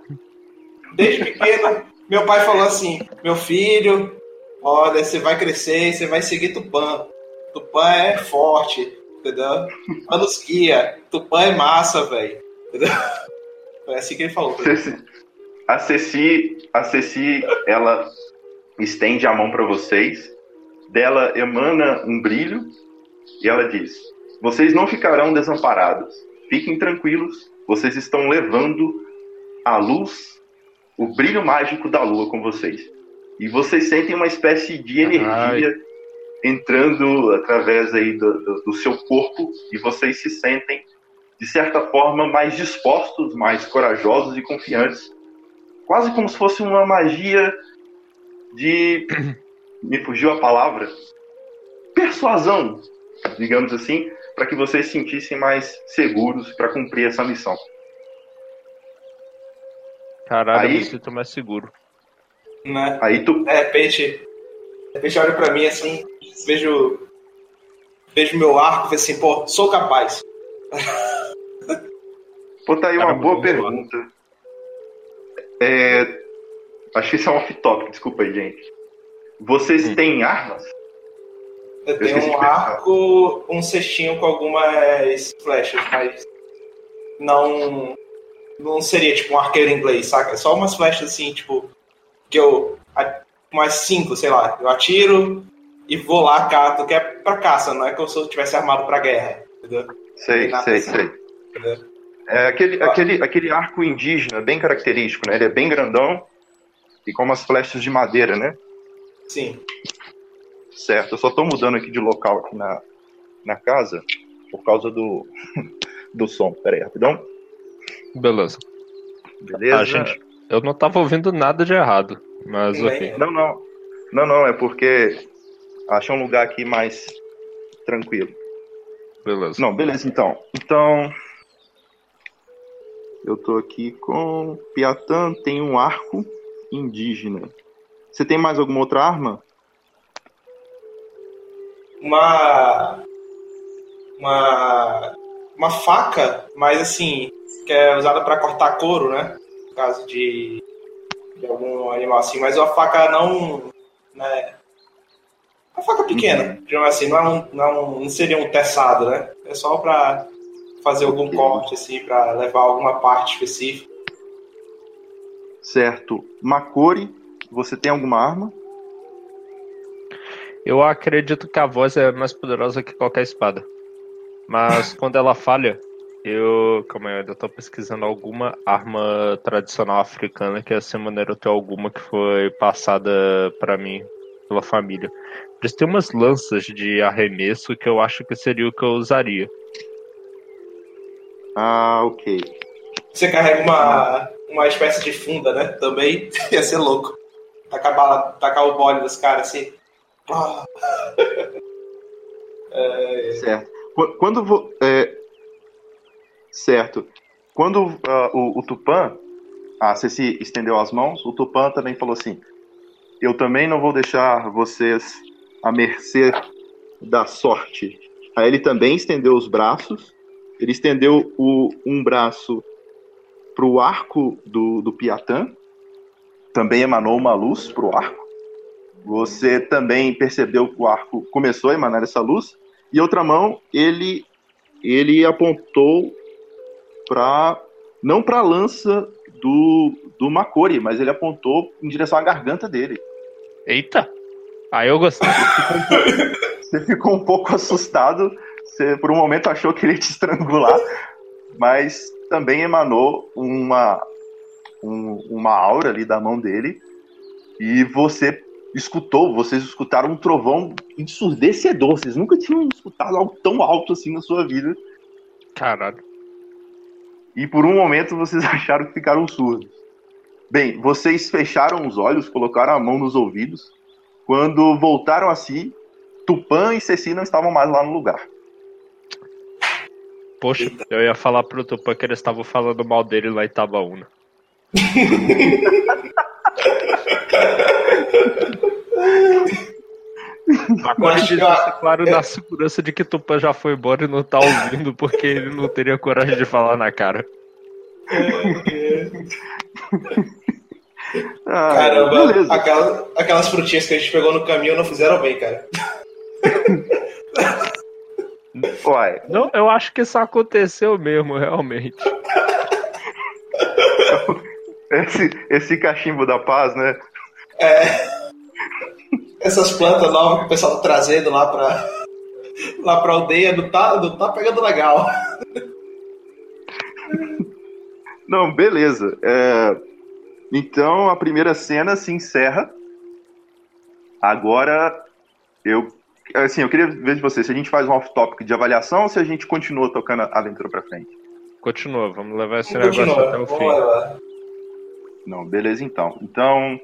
Desde pequeno, meu pai falou assim: meu filho, olha, você vai crescer, você vai seguir Tupã. Tupã é forte, entendeu? Tupã nos guia. Tupã é massa, velho. Foi assim que ele falou. A Ceci, a Ceci, ela estende a mão para vocês, dela emana um brilho e ela diz: Vocês não ficarão desamparados. Fiquem tranquilos, vocês estão levando a luz, o brilho mágico da lua com vocês. E vocês sentem uma espécie de energia Ai. entrando através aí do, do, do seu corpo e vocês se sentem de certa forma mais dispostos, mais corajosos e confiantes. Quase como se fosse uma magia de. Me fugiu a palavra. Persuasão, digamos assim, para que vocês se sentissem mais seguros para cumprir essa missão. Caralho, aí, eu me sinto mais seguro. Né? Aí tu. De repente, de repente olha pra mim assim, vejo. Vejo meu arco e assim, pô, sou capaz. Pô, tá aí uma boa pergunta. É, Acho que isso é um off-topic, desculpa aí, gente. Vocês hum. têm armas? Eu tenho um arco, um cestinho com algumas flechas, mas não não seria tipo um arqueiro inglês, saca? Só umas flechas assim, tipo, que eu mais cinco, sei lá, eu atiro e vou lá, cato, que é pra caça, não é que eu tivesse armado pra guerra, entendeu? Sei, sei, assim. sei. É aquele, aquele, aquele arco indígena bem característico, né? Ele é bem grandão e com umas flechas de madeira, né? Sim. Certo, eu só tô mudando aqui de local aqui na, na casa por causa do, do som. Pera aí, rapidão. Beleza. Beleza? Ah, gente, eu não tava ouvindo nada de errado, mas Nem ok. Não, não. Não, não, é porque achei um lugar aqui mais tranquilo. Beleza. Não, beleza, então. Então. Eu tô aqui com. Piatã tem um arco indígena. Você tem mais alguma outra arma? Uma. Uma. Uma faca, mas assim, que é usada para cortar couro, né? No caso de. De algum animal assim, mas uma faca não. Né? Uma faca pequena, digamos assim, não, é um, não, é um- não seria um teçado, né? É só para fazer algum corte, assim, para levar alguma parte específica. Certo. Makori, você tem alguma arma? Eu acredito que a voz é mais poderosa que qualquer espada. Mas quando ela falha, eu. Calma aí, eu ainda tô pesquisando alguma arma tradicional africana que essa maneira eu tenho alguma que foi passada pra mim pela família. Eles têm umas lanças de arremesso que eu acho que seria o que eu usaria. Ah, ok. Você carrega uma, uma espécie de funda, né? Também ia ser louco. Tacar, bala, tacar o bole dos caras assim. Ah, Certo. Qu- Quando vo- é, certo. Quando ah, o, o Tupã, ah, você se estendeu as mãos, o Tupã também falou assim: Eu também não vou deixar vocês à mercê da sorte. Aí ele também estendeu os braços. Ele estendeu o, um braço para o arco do, do Piatã. Também emanou uma luz para o arco. Você também percebeu que o arco começou a emanar essa luz. E outra mão, ele ele apontou para não para a lança do do Makori, mas ele apontou em direção à garganta dele. Eita! Aí eu gostei. Você ficou um pouco assustado, você por um momento achou que ele ia te estrangular, mas também emanou uma um- uma aura ali da mão dele e você escutou, vocês escutaram um trovão ensurdecedor, vocês nunca tinham escutado algo tão alto assim na sua vida. Caralho. E por um momento vocês acharam que ficaram surdos. Bem, vocês fecharam os olhos, colocaram a mão nos ouvidos. Quando voltaram a si, Tupã e Ceci não estavam mais lá no lugar. Poxa, eu ia falar pro Tupã que eles estavam falando mal dele lá em Itabaúna. Cara, isso, claro, na segurança de que Tupã já foi embora e não tá ouvindo, porque ele não teria coragem de falar na cara. Ah, Caramba, beleza. aquelas, aquelas frutinhas que a gente pegou no caminho não fizeram bem, cara. Uai, Não, eu acho que isso aconteceu mesmo, realmente. esse, esse cachimbo da paz, né? Essas plantas novas que o pessoal tá trazendo lá pra, lá pra aldeia não tá, não tá pegando legal. Não, beleza. É, então a primeira cena se encerra. Agora eu. Assim, eu queria ver de você se a gente faz um off-topic de avaliação ou se a gente continua tocando a aventura pra frente. Continua, vamos levar esse Continua, negócio até o vamos fim. levar. Não, beleza então. Então,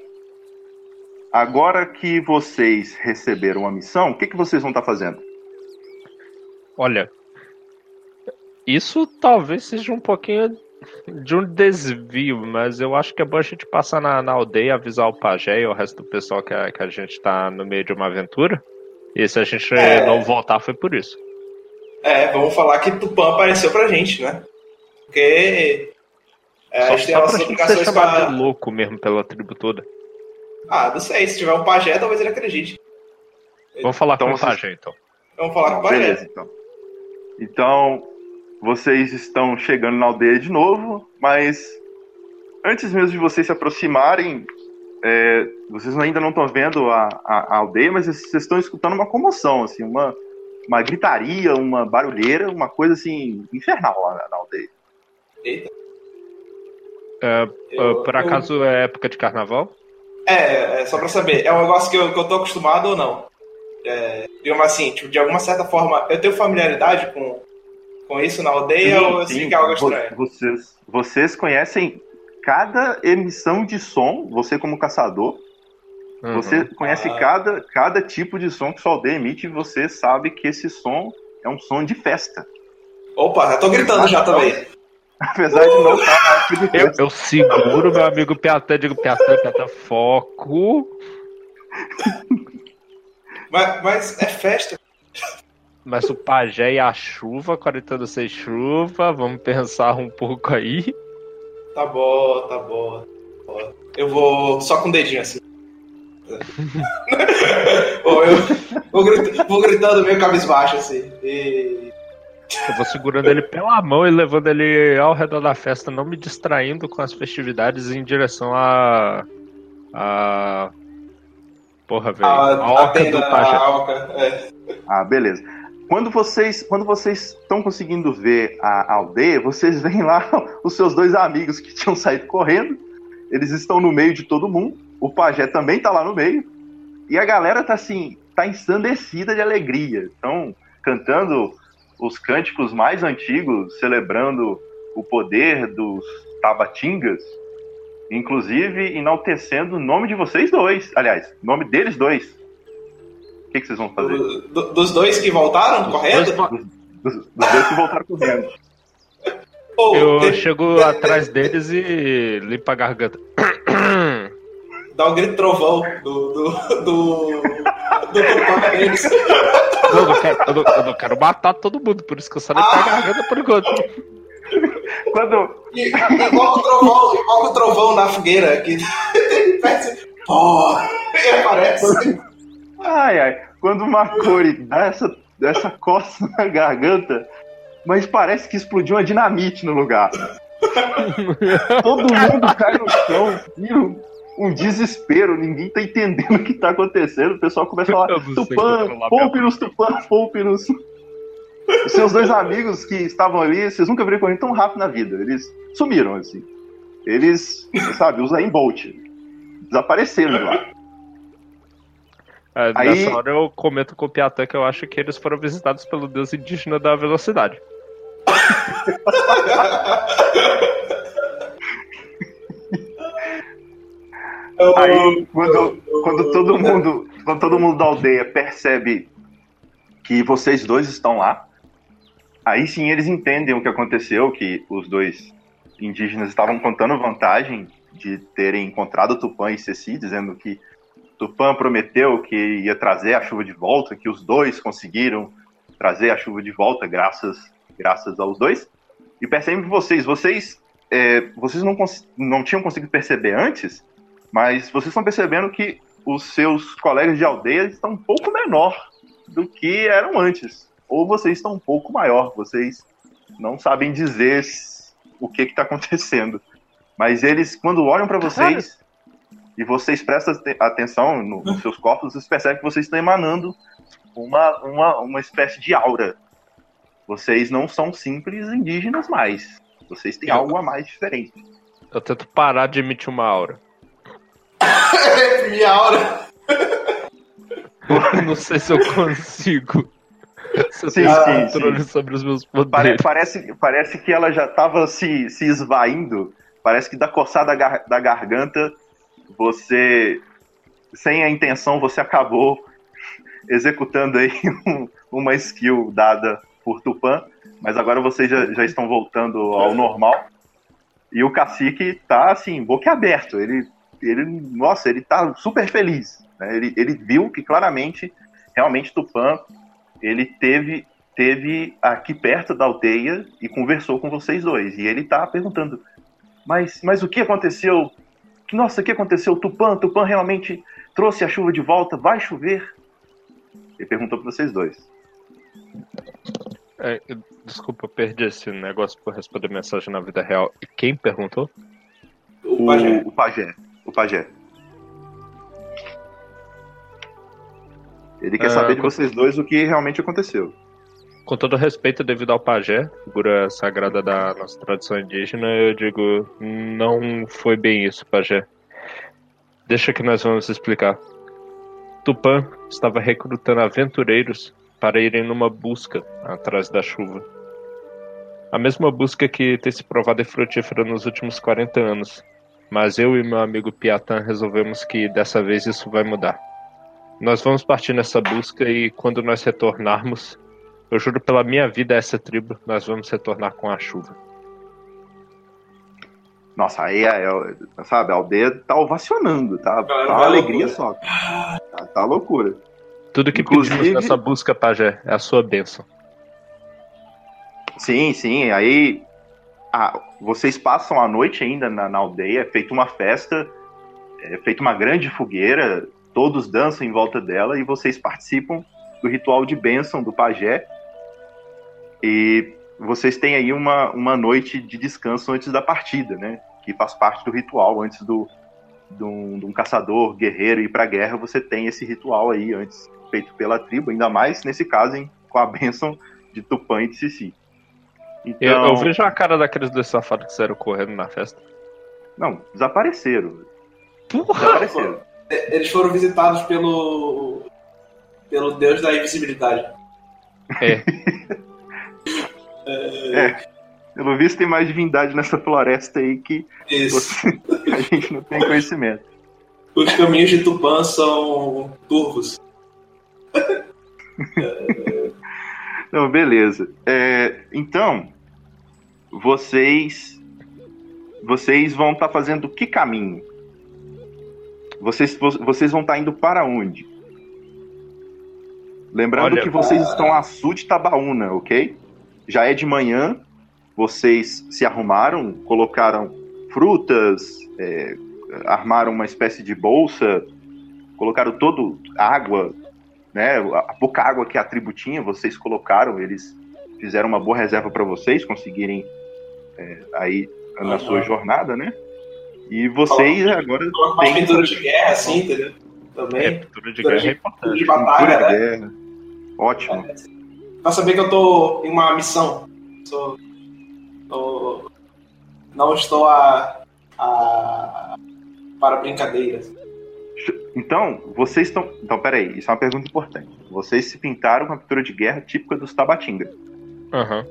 agora que vocês receberam a missão, o que, que vocês vão estar fazendo? Olha, isso talvez seja um pouquinho de um desvio, mas eu acho que é bom a gente passar na, na aldeia, avisar o pajé e o resto do pessoal que a, que a gente tá no meio de uma aventura. E se a gente É. não voltar, foi por isso. É, vamos falar que Tupã apareceu pra gente, né? Porque é, a só gente tem nossas pra chamado pra... de louco mesmo pela tribo toda. Ah, não sei, se tiver um pajé, talvez ele acredite. Vamos falar Então com o vocês- pajé, então. Vamos falar com o pajé. Beleza, então. Então, vocês estão chegando na aldeia de novo, mas antes mesmo de vocês se aproximarem, é, vocês ainda não estão vendo a, a- a aldeia, mas vocês estão escutando uma comoção, assim, uma, uma gritaria, uma barulheira, uma coisa assim, infernal lá na, na aldeia. Eita. É, Eu- por eu- acaso é época de carnaval? É, é, só pra saber, é um negócio que eu, que eu tô acostumado ou não? É, digamos assim, tipo, de alguma certa forma, eu tenho familiaridade com, com isso na aldeia ou eu sei que é algo estranho? Vocês, vocês conhecem cada emissão de som, você como caçador, Uhum. você conhece Ah. cada, cada tipo de som que sua aldeia emite e você sabe que esse som é um som de festa. Opa, já tô gritando já também. Apesar de não estar de Eu, eu seguro meu amigo Piatã, digo Piatã, Piatã, foco. Mas, mas é festa. Mas o pajé e a chuva, quarentena sem chuva, vamos pensar um pouco aí. Tá bom, tá bom. Eu vou só com o dedinho assim. Ou eu vou, grit- vou gritando meio cabisbaixo assim. E... Eu vou segurando ele pela mão e levando ele ao redor da festa, não me distraindo com as festividades em direção a. a. Porra, velho. A, A, a tenda, do pajé. a oca, é. Ah, beleza. Quando vocês quando vocês estão conseguindo ver a aldeia, vocês veem lá os seus dois amigos que tinham saído correndo. Eles estão no meio de todo mundo. O pajé também tá lá no meio. E a galera tá assim, tá ensandecida de alegria. Estão cantando os cânticos mais antigos, celebrando o poder dos tabatingas, inclusive enaltecendo o nome de vocês dois. Aliás, o nome deles dois. O que, que vocês vão fazer? Do- do- dos dois que voltaram correndo? Dos, dos dois que voltaram correndo. Ou Eu tem- chego atrás deles e limpo a garganta. dá um grito trovão do. do. do. do. Não, eu não, quero, eu, não, eu não quero matar todo mundo, por isso que eu só limpo a garganta por enquanto. Quando, igual o trovão, igual o trovão na fogueira que ele parece. Pô! Aparece. Ai, ai, quando o Makori dá essa, essa coça na garganta, mas parece que explodiu uma dinamite no lugar. Todo mundo cai no chão, vira um, desespero, ninguém tá entendendo o que tá acontecendo. O pessoal começa a falar: Tupã, poupe-nos, Tupã, poupe-nos. Os seus dois amigos que estavam ali, vocês nunca viram correndo tão rápido na vida. Eles sumiram, assim. Eles, sabe, os Bolt. Desapareceram de lá. É, Aí- Nessa hora eu comento com o Piatã que eu acho que eles foram visitados pelo deus indígena da velocidade. Aí, quando, quando todo mundo, quando todo mundo da aldeia percebe que vocês dois estão lá, aí sim eles entendem o que aconteceu, que os dois indígenas estavam contando vantagem de terem encontrado Tupã e Ceci, dizendo que Tupã prometeu que ia trazer a chuva de volta, que os dois conseguiram trazer a chuva de volta graças graças aos dois. E percebem que vocês, vocês, é, vocês não, não tinham conseguido perceber antes, mas vocês estão percebendo que os seus colegas de aldeia estão um pouco menor do que eram antes. Ou vocês estão um pouco maior, vocês não sabem dizer o que está acontecendo. Mas eles, quando olham para vocês e vocês prestam ate- atenção no- nos seus corpos, vocês percebem que vocês estão emanando uma, uma, uma espécie de aura. Vocês não são simples indígenas mais. Vocês têm algo a mais diferente. Eu tento parar de emitir uma aura. Minha aura. Eu não sei se eu consigo. Se eu Sim, tenho sim, controle sim. sobre os meus Pare- poderes. parece, parece que ela já estava se, se esvaindo. Parece que da coçada da garganta, você, sem a intenção, você acabou executando aí um- uma skill dada por Tupã. Mas agora vocês já, já estão voltando ao normal. E o cacique tá assim, boquiaberto. Ele, ele, nossa, ele tá super feliz. né? Ele, ele viu que claramente, realmente, Tupã, ele teve teve aqui perto da aldeia e conversou com vocês dois. E ele tá perguntando: Mas, mas o que aconteceu? Nossa, o que aconteceu? Tupã, Tupã realmente trouxe a chuva de volta? Vai chover? Ele perguntou para vocês dois. É, eu- desculpa, eu perdi esse negócio por responder mensagem na vida real. E quem perguntou? O pajé. o pajé. O pajé. Ele quer Ah, saber de vocês dois o que realmente aconteceu. Com todo respeito devido ao pajé, figura sagrada da nossa tradição indígena, eu digo, não foi bem isso, pajé. Deixa que nós vamos explicar. Tupã estava recrutando aventureiros para irem numa busca atrás da chuva. A mesma busca que tem se provado infrutífera nos últimos 40 anos. Mas eu e meu amigo Piatan resolvemos que dessa vez isso vai mudar. Nós vamos partir nessa busca e quando nós retornarmos, eu juro pela minha vida a essa tribo, nós vamos retornar com a chuva. Nossa, aí é, é- sabe, a aldeia tá ovacionando, tá? Galera, Tá uma alegria loucura. só. Tá, tá loucura. Tudo que Inclusive- pedimos nessa busca, Pajé, é a sua bênção. Sim, sim. Aí ah, vocês passam a noite ainda na, na aldeia, é feita uma festa, é feita uma grande fogueira, todos dançam em volta dela e vocês participam do ritual de bênção do pajé. E vocês têm aí uma, uma noite de descanso antes da partida, né? Que faz parte do ritual antes do de um, de um caçador guerreiro ir pra guerra, você tem esse ritual aí antes feito pela tribo, ainda mais nesse caso, hein, com a bênção de Tupã e de Sissi. Eu, Então, eu vejo a cara daqueles dois safados que saíram correndo na festa. Não, desapareceram. Porra! Desapareceram. É, Eles foram visitados pelo. pelo deus da invisibilidade. É, Pelo visto, tem mais divindade nessa floresta aí que você- a gente não tem conhecimento. Os caminhos de Tupã são turvos. Não, beleza. É, então, vocês. Vocês vão estar fazendo que caminho? Vocês, vo- vocês vão estar indo para onde? Lembrando Olha, que vocês estão a sul de Tabaúna, ok? Já é de manhã, vocês se arrumaram, colocaram frutas, é, armaram uma espécie de bolsa, colocaram todo água, né? A pouca água que a tribo tinha, vocês colocaram, eles fizeram uma boa reserva para vocês conseguirem é, aí na sua jornada, né? E vocês agora mais têm pintura de guerra, assim, entendeu? é, Também. pintura de Pintura guerra é de, importante. de pintura batalha, de né? guerra. Ótimo. Pra saber que eu tô em uma missão. Sou, tô- não estou a, a- para brincadeiras. Então, vocês estão. Então, peraí, isso é uma pergunta importante. Vocês se pintaram com a pintura de guerra típica dos Tabatinga. Aham.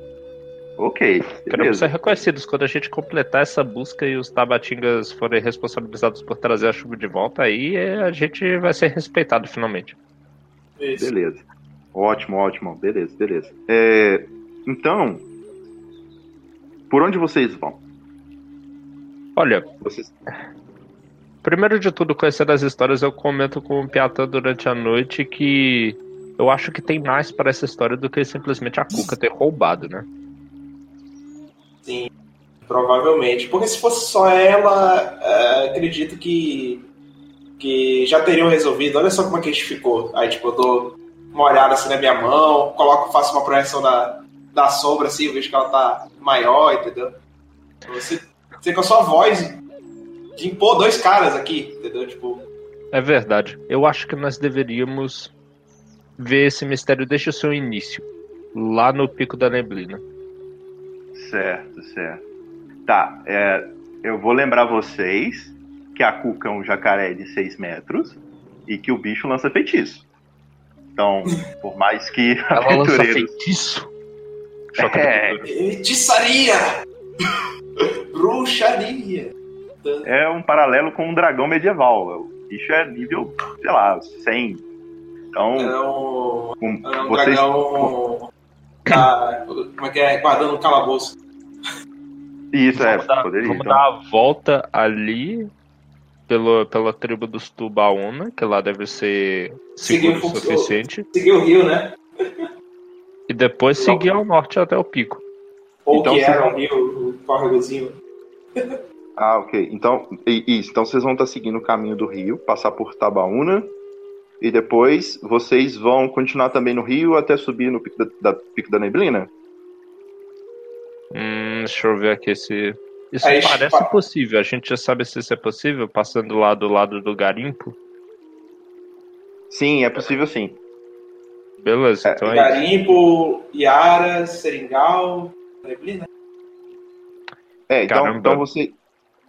Ok, Queremos ser reconhecidos. Quando a gente completar essa busca e os tabatingas forem responsabilizados por trazer a chuva de volta, aí é, a gente vai ser respeitado finalmente. Isso. Beleza. Ótimo, ótimo. Beleza, beleza. É, então, por onde vocês vão? Olha, Vocês... primeiro de tudo, conhecendo as histórias, eu comento com o Piatã durante a noite que eu acho que tem mais para essa história do que simplesmente a Cuca ter roubado, né? Sim, provavelmente. Porque se fosse só ela, é, acredito que, que já teriam resolvido. Olha só como é que a gente ficou. Aí, tipo, eu dou uma olhada assim na minha mão, coloco, faço uma projeção da, da sombra, assim, eu vejo que ela tá maior, entendeu? Você, você com a sua voz de impor dois caras aqui, entendeu? Tipo, É verdade. Eu acho que nós deveríamos ver esse mistério desde o seu início, lá no Pico da Neblina. Certo, certo. Tá, é, eu vou lembrar vocês que a Cuca é um jacaré de 6 metros e que o bicho lança feitiço. Então, por mais que Ela lança aventureiros. feitiço. Choca É. feitiçaria! Bruxaria! É um paralelo com um dragão medieval. O bicho é nível, sei lá, 100. Então, É um, com- é um vocês. dragão. Tá, como é que é? Guardando um calabouço. Isso, é, Vamos dar, poderia. vamos então. dar a volta ali pelo, pela tribo dos Tubaúna, que lá deve ser seguro Seguir o suficiente. Seguir o rio, né? E depois seguir ao norte até o pico. Ou Então que era o rio, o córregozinho. Ah, ok. Então, isso. Então vocês vão estar seguindo o caminho do rio, passar por Tabaúna. E depois vocês vão continuar também no rio até subir no pico da, da- pico da neblina? Hum, deixa eu ver aqui se. Isso Aí, parece pa- possível. A gente já sabe se isso é possível, passando lá do lado do garimpo. Sim, é possível sim. Beleza, então é. Garimpo, Yara, Seringal, Neblina. É, então, Caramba. então você.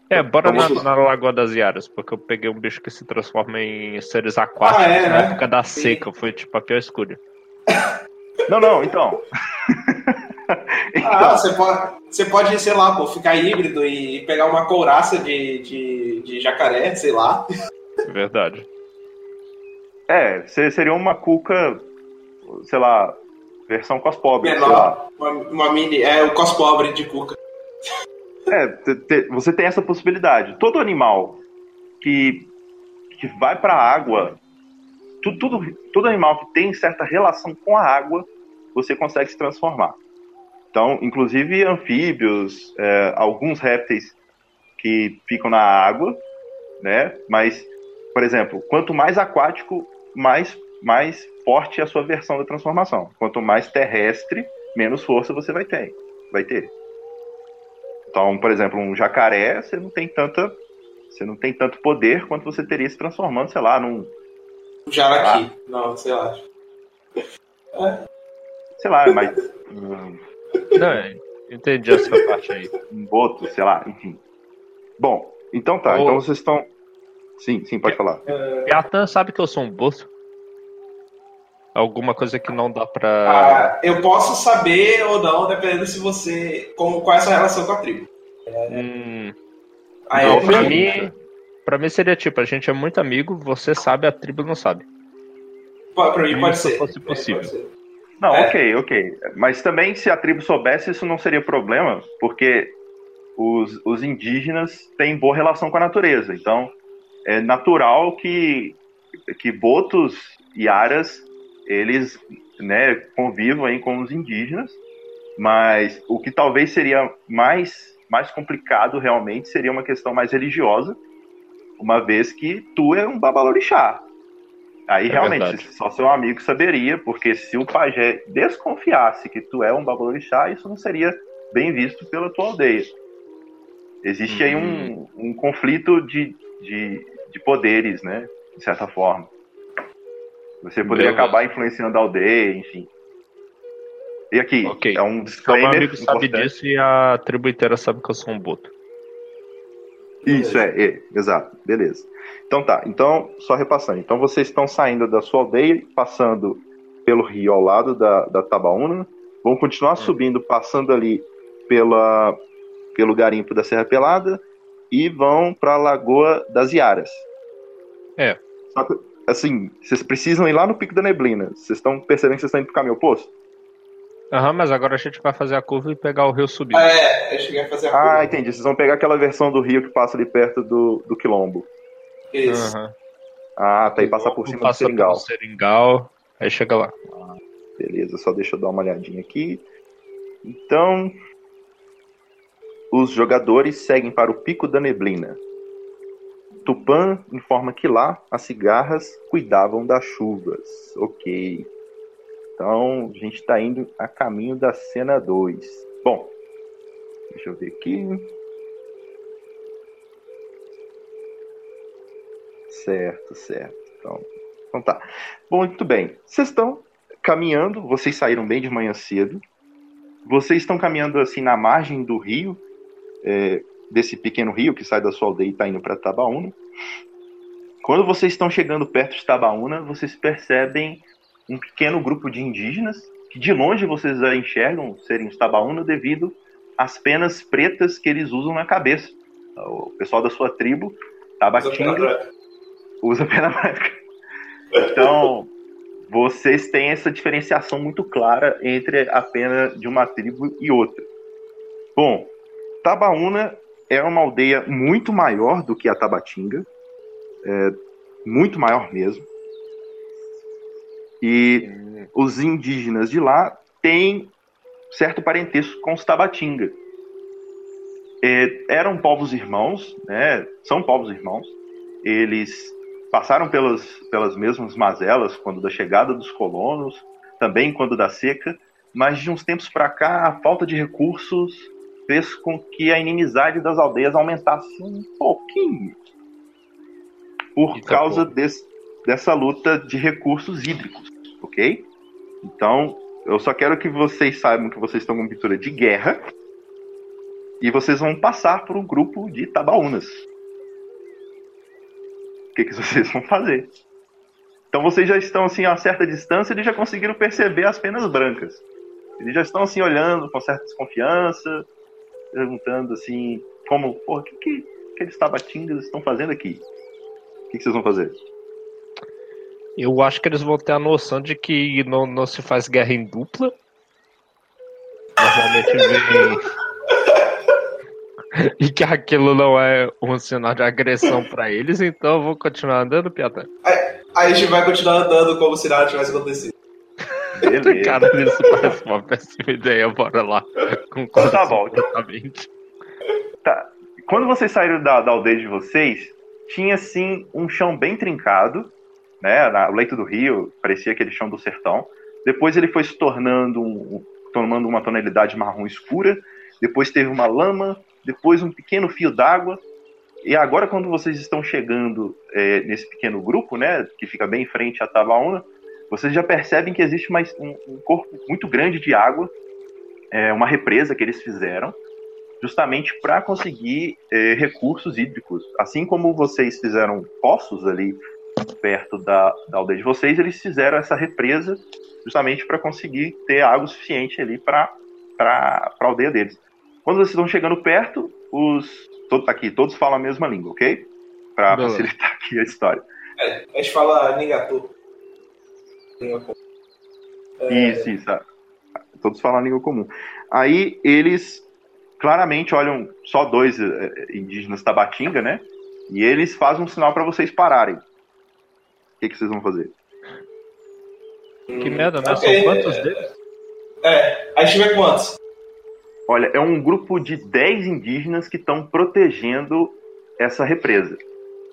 É, bora Então na, na Lagoa das Iaras, porque eu peguei um bicho que se transforma em seres aquáticos Ah, é, na né? época da Sim. seca. Foi tipo a pior escolha. Não, não, então. Ah, você pode, você pode, sei lá, pô, ficar híbrido e pegar uma couraça de, de, de jacaré, sei lá. Verdade. é, seria uma cuca, sei lá, versão cospobre, sei lá. Menor. Uma, uma mini. É o cospobre de cuca. É, te- te- você tem essa possibilidade. Todo animal que, que vai para a água, tu- tudo, todo animal que tem certa relação com a água, você consegue se transformar. Então, inclusive anfíbios, é, alguns répteis que ficam na água, né? Mas, por exemplo, quanto mais aquático, mais, mais forte é a sua versão da transformação. Quanto mais terrestre, menos força você vai ter. Vai ter. Então, por exemplo, um jacaré, você não tem tanta, você não tem tanto poder quanto você teria se transformando, sei lá, num, Jaraqui. Não, sei lá. sei lá, mas Não, é, entendi essa parte aí. um boto, sei lá, enfim. Bom, então tá. Ô. Então vocês estão, sim, sim, pode falar. Yatan sabe que eu sou um boto? Alguma coisa que não dá pra. Ah, eu posso saber ou não, dependendo se você. Como, qual é a sua relação com a tribo. Hum, Aí Não, eu pra mim. Pra mim seria tipo, a gente é muito amigo, você sabe, a tribo não sabe. Pra mim pode Se ser. fosse É, possível. pode ser. Não, É. ok, ok. Mas também se a tribo soubesse, isso não seria problema, porque os, os indígenas têm boa relação com a natureza. Então, é natural que, que botos e aras, eles né, convivam aí com os indígenas, mas o que talvez seria mais, mais complicado realmente seria uma questão mais religiosa, uma vez que tu é um babalorixá. Aí É realmente verdade. só seu amigo saberia, porque se o pajé desconfiasse que tu é um babalorixá, isso não seria bem visto pela tua aldeia. Existe aí um, um conflito de, de, de poderes, né? De certa forma. Você poderia Beleza. acabar influenciando a aldeia, enfim. E aqui, Ok. é um Então, meu disclaimer. amigo sabe importante. disso e a tribo inteira sabe que eu sou um boto. Isso, é, é, exato, beleza. Então tá, então, só repassando. Então vocês estão saindo da sua aldeia, passando pelo rio ao lado da, da Tabaúna, vão continuar subindo, passando ali pela, pelo garimpo da Serra Pelada e vão para a Lagoa das Iaras. É. Só que, assim, vocês precisam ir lá no Pico da Neblina. Vocês estão percebendo que vocês estão indo pro caminho oposto? Aham, mas agora a gente vai fazer a curva e pegar o rio subindo. Ah, é, eu cheguei a fazer a Ah, curva. entendi. Vocês vão pegar aquela versão do rio que passa ali perto do, do Quilombo. Isso. Aham. Ah, tá aí passar por cima do Passa Seringal. pelo seringal, aí chega lá. Beleza, só deixa eu dar uma olhadinha aqui. Então, os jogadores seguem para o Pico da Neblina. Tupã informa que lá as cigarras cuidavam das chuvas. Ok. Então, a gente está indo a caminho da cena 2. Bom, deixa eu ver aqui. Certo, certo. Então, então tá. Bom, muito bem. Vocês estão caminhando, vocês saíram bem de manhã cedo. Vocês estão caminhando assim na margem do rio, é, desse pequeno rio que sai da sua aldeia e está indo para Tabaúna. Quando vocês estão chegando perto de Tabaúna, vocês percebem um pequeno grupo de indígenas que de longe vocês já enxergam serem os Tabaúna devido às penas pretas que eles usam na cabeça. O pessoal da sua tribo, Tabatinga, usa pena branca. Então, vocês têm essa diferenciação muito clara entre a pena de uma tribo e outra. Bom, Tabaúna é uma aldeia muito maior do que a Tabatinga, é, muito maior mesmo. E os indígenas de lá têm certo parentesco com os Tabatinga. É, eram povos irmãos, né? São povos irmãos. Eles passaram pelas, pelas mesmas mazelas quando da chegada dos colonos, também quando da seca, mas de uns tempos para cá a falta de recursos fez com que a inimizade das aldeias aumentasse um pouquinho por Eita, causa desse, dessa luta de recursos hídricos, ok? Então, eu só quero que vocês saibam que vocês estão com pintura de guerra e vocês vão passar por um grupo de tabaúnas. O que, que vocês vão fazer? Então vocês já estão assim a uma certa distância e já conseguiram perceber as penas brancas. Eles já estão assim olhando com certa desconfiança, perguntando assim, como, porra, o que, que aqueles tabatingas estão fazendo aqui? O que, que vocês vão fazer? Eu acho que eles vão ter a noção de que não, não se faz guerra em dupla. Normalmente vem. e que aquilo não é um sinal de agressão pra eles, então eu vou continuar andando, Piata. Aí a gente vai continuar andando como se nada tivesse acontecido. Beleza. Cara, isso parece uma péssima ideia, bora lá. Concordo Tá bom. completamente. Tá. Quando vocês saíram da, da aldeia de vocês, tinha assim um chão bem trincado, né? Na, o leito do rio parecia aquele chão do sertão. Depois ele foi se tornando um, tomando uma tonalidade marrom escura. Depois teve uma lama. Depois um pequeno fio d'água. E agora, quando vocês estão chegando é, nesse pequeno grupo, né? Que fica bem em frente à Tabaúna, vocês já percebem que existe mais um, um corpo muito grande de água, é, uma represa que eles fizeram justamente para conseguir eh, recursos hídricos. Assim como vocês fizeram poços ali perto da, da aldeia de vocês, eles fizeram essa represa justamente para conseguir ter água suficiente ali para a aldeia deles. Quando vocês estão chegando perto, os todo, aqui todos falam a mesma língua, ok? Para facilitar aqui a história. A gente fala Ningatu. Língua comum. É, Isso, isso. ah, Todos falam a língua comum. Aí eles claramente olham só dois eh, indígenas tabatinga, né? E eles fazem um sinal para vocês pararem. O que, que vocês vão fazer? Que merda, né? Ok. São quantos deles? É, a gente vê quantos? Olha, é um grupo de 10 indígenas que estão protegendo essa represa.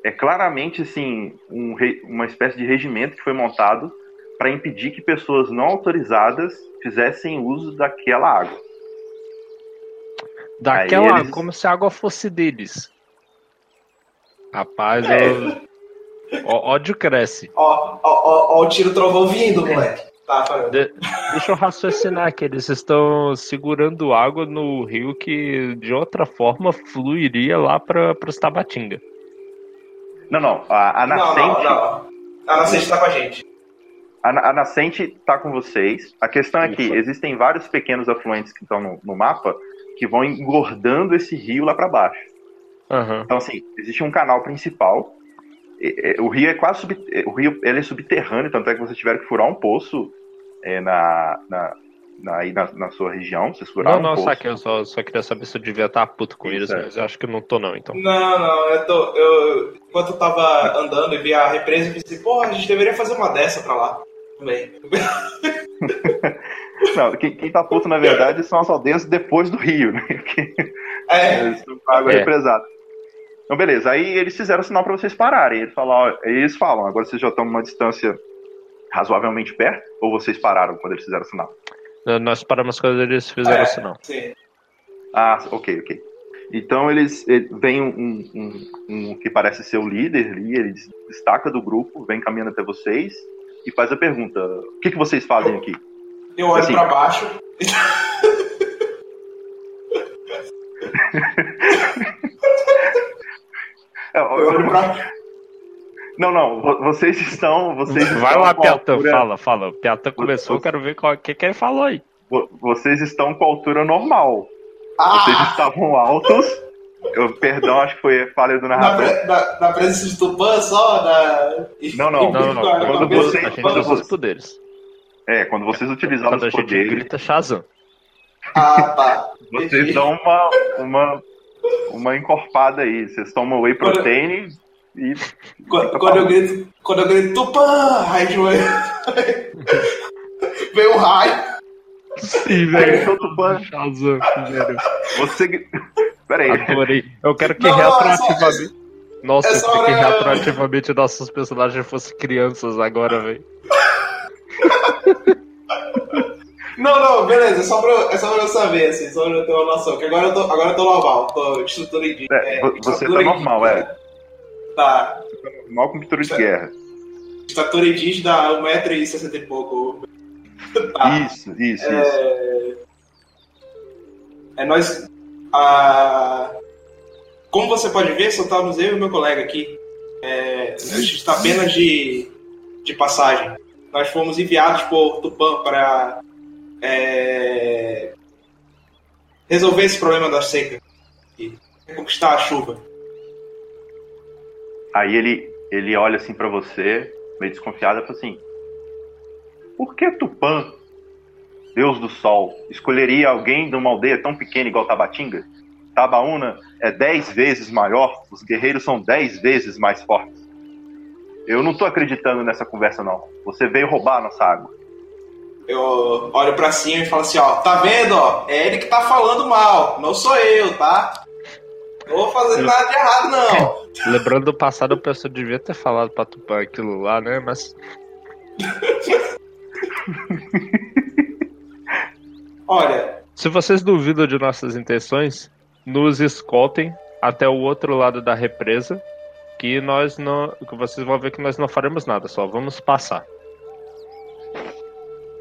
É claramente assim um re- uma espécie de regimento que foi montado para impedir que pessoas não autorizadas fizessem uso daquela água. Daquela, eles- como se a água fosse deles. Rapaz, eu... Ó, ódio cresce. Ó, ó, ó, ó o tiro trovão vindo, moleque. Tá, falando. De- Deixa eu raciocinar que eles estão segurando água no rio que de outra forma fluiria lá para os Tabatinga. Não, não. A, a Não, nascente, não, não. A nascente tá com a gente. A, a nascente tá com vocês. A questão é que existem vários pequenos afluentes que estão no, no mapa que vão engordando esse rio lá para baixo. Aham. Então, assim, existe um canal principal. E- e- O rio é quase sub, o rio ele é subterrâneo, tanto é que vocês tiveram que furar um poço é, na, na, na, aí na, na sua região. Vocês furaram Não, não, um poço. saquei, eu só, só queria saber se eu devia estar puto com eles, certo. mas eu acho que eu não tô não, então. Não, não, eu tô. Eu, enquanto eu tava andando e vi a represa, eu pensei, porra, a gente deveria fazer uma dessa pra lá. Também. Não, quem, quem tá puto, na verdade, são as aldeias depois do rio, né? Porque É, eles É. represada. Então, beleza. Aí eles fizeram sinal para vocês pararem. Eles, falam, eles falam, agora vocês já estão numa distância razoavelmente perto? Ou vocês pararam quando eles fizeram sinal? Nós paramos quando eles fizeram É. o sinal. sim. Ah, ok, ok. Então eles, ele- vem um, um- um- um que parece ser o líder ali, ele des- destaca do grupo, vem caminhando até vocês e faz a pergunta: o que, que vocês fazem aqui? Eu olho Assim. pra baixo. É, Eu olho pra. Não, não, vo- vocês estão. Vocês Vai estão lá, Piatã, altura- fala, fala. O Piatã começou, eu quero ver o que, que ele falou aí. vo- Vocês estão com a altura normal. Vocês Ah! estavam altos. Eu, perdão, acho que foi falha do Na, narrador. pre- na, na presença de Tupã só? Na... Não, não. Não, não, Quando cabeça você- de A gente quando usa os poderes. É, quando vocês utilizaram Quando a os gente poderes, grita Shazam. Ah, tá. vocês dão uma, uma, uma encorpada aí. Vocês tomam whey protein e Quando, quando eu grito, quando eu grito Tupã, raio de manhã. Vem um raio. Sim, Aí, seu Tupã, Shazam, velho. você. Pera aí. Adorei. Eu quero que Não, retroativamente. Nossa, eu queria que retroativamente nossos personagens fossem crianças agora, velho. Não, não, beleza, é só pra, eu- é só pra eu saber, assim, só pra eu ter uma noção. Que agora eu tô, agora eu tô normal, tô estrutura de. É, vo- você tá estrutura normal, indígena. Tá. Normal com pintura de guerra. Estatura indígena, 1,60m e pouco. Tá. Isso, isso, isso. É, é nós. A... Como você pode ver, só estamos eu e meu colega aqui. É, a gente está apenas de, de passagem. Nós fomos enviados por Tupã para é, resolver esse problema da seca e conquistar a chuva. Aí ele, ele olha assim pra você, meio desconfiado, e fala assim: Por que Tupã, Deus do Sol, escolheria alguém de uma aldeia tão pequena igual Tabatinga? Tabaúna é dez vezes maior, os guerreiros são dez vezes mais fortes. Eu não tô acreditando nessa conversa, não. Você veio roubar a nossa água. Eu olho pra cima e falo assim, ó, tá vendo, ó? É ele que tá falando mal, não sou eu, tá? Não vou fazer nada de errado, não. Lembrando do passado, o pessoal devia ter falado pra Tupã aquilo lá, né? Mas Olha, se vocês duvidam de nossas intenções, nos escoltem até o outro lado da represa, que nós não, que vocês vão ver que nós não faremos nada, só vamos passar.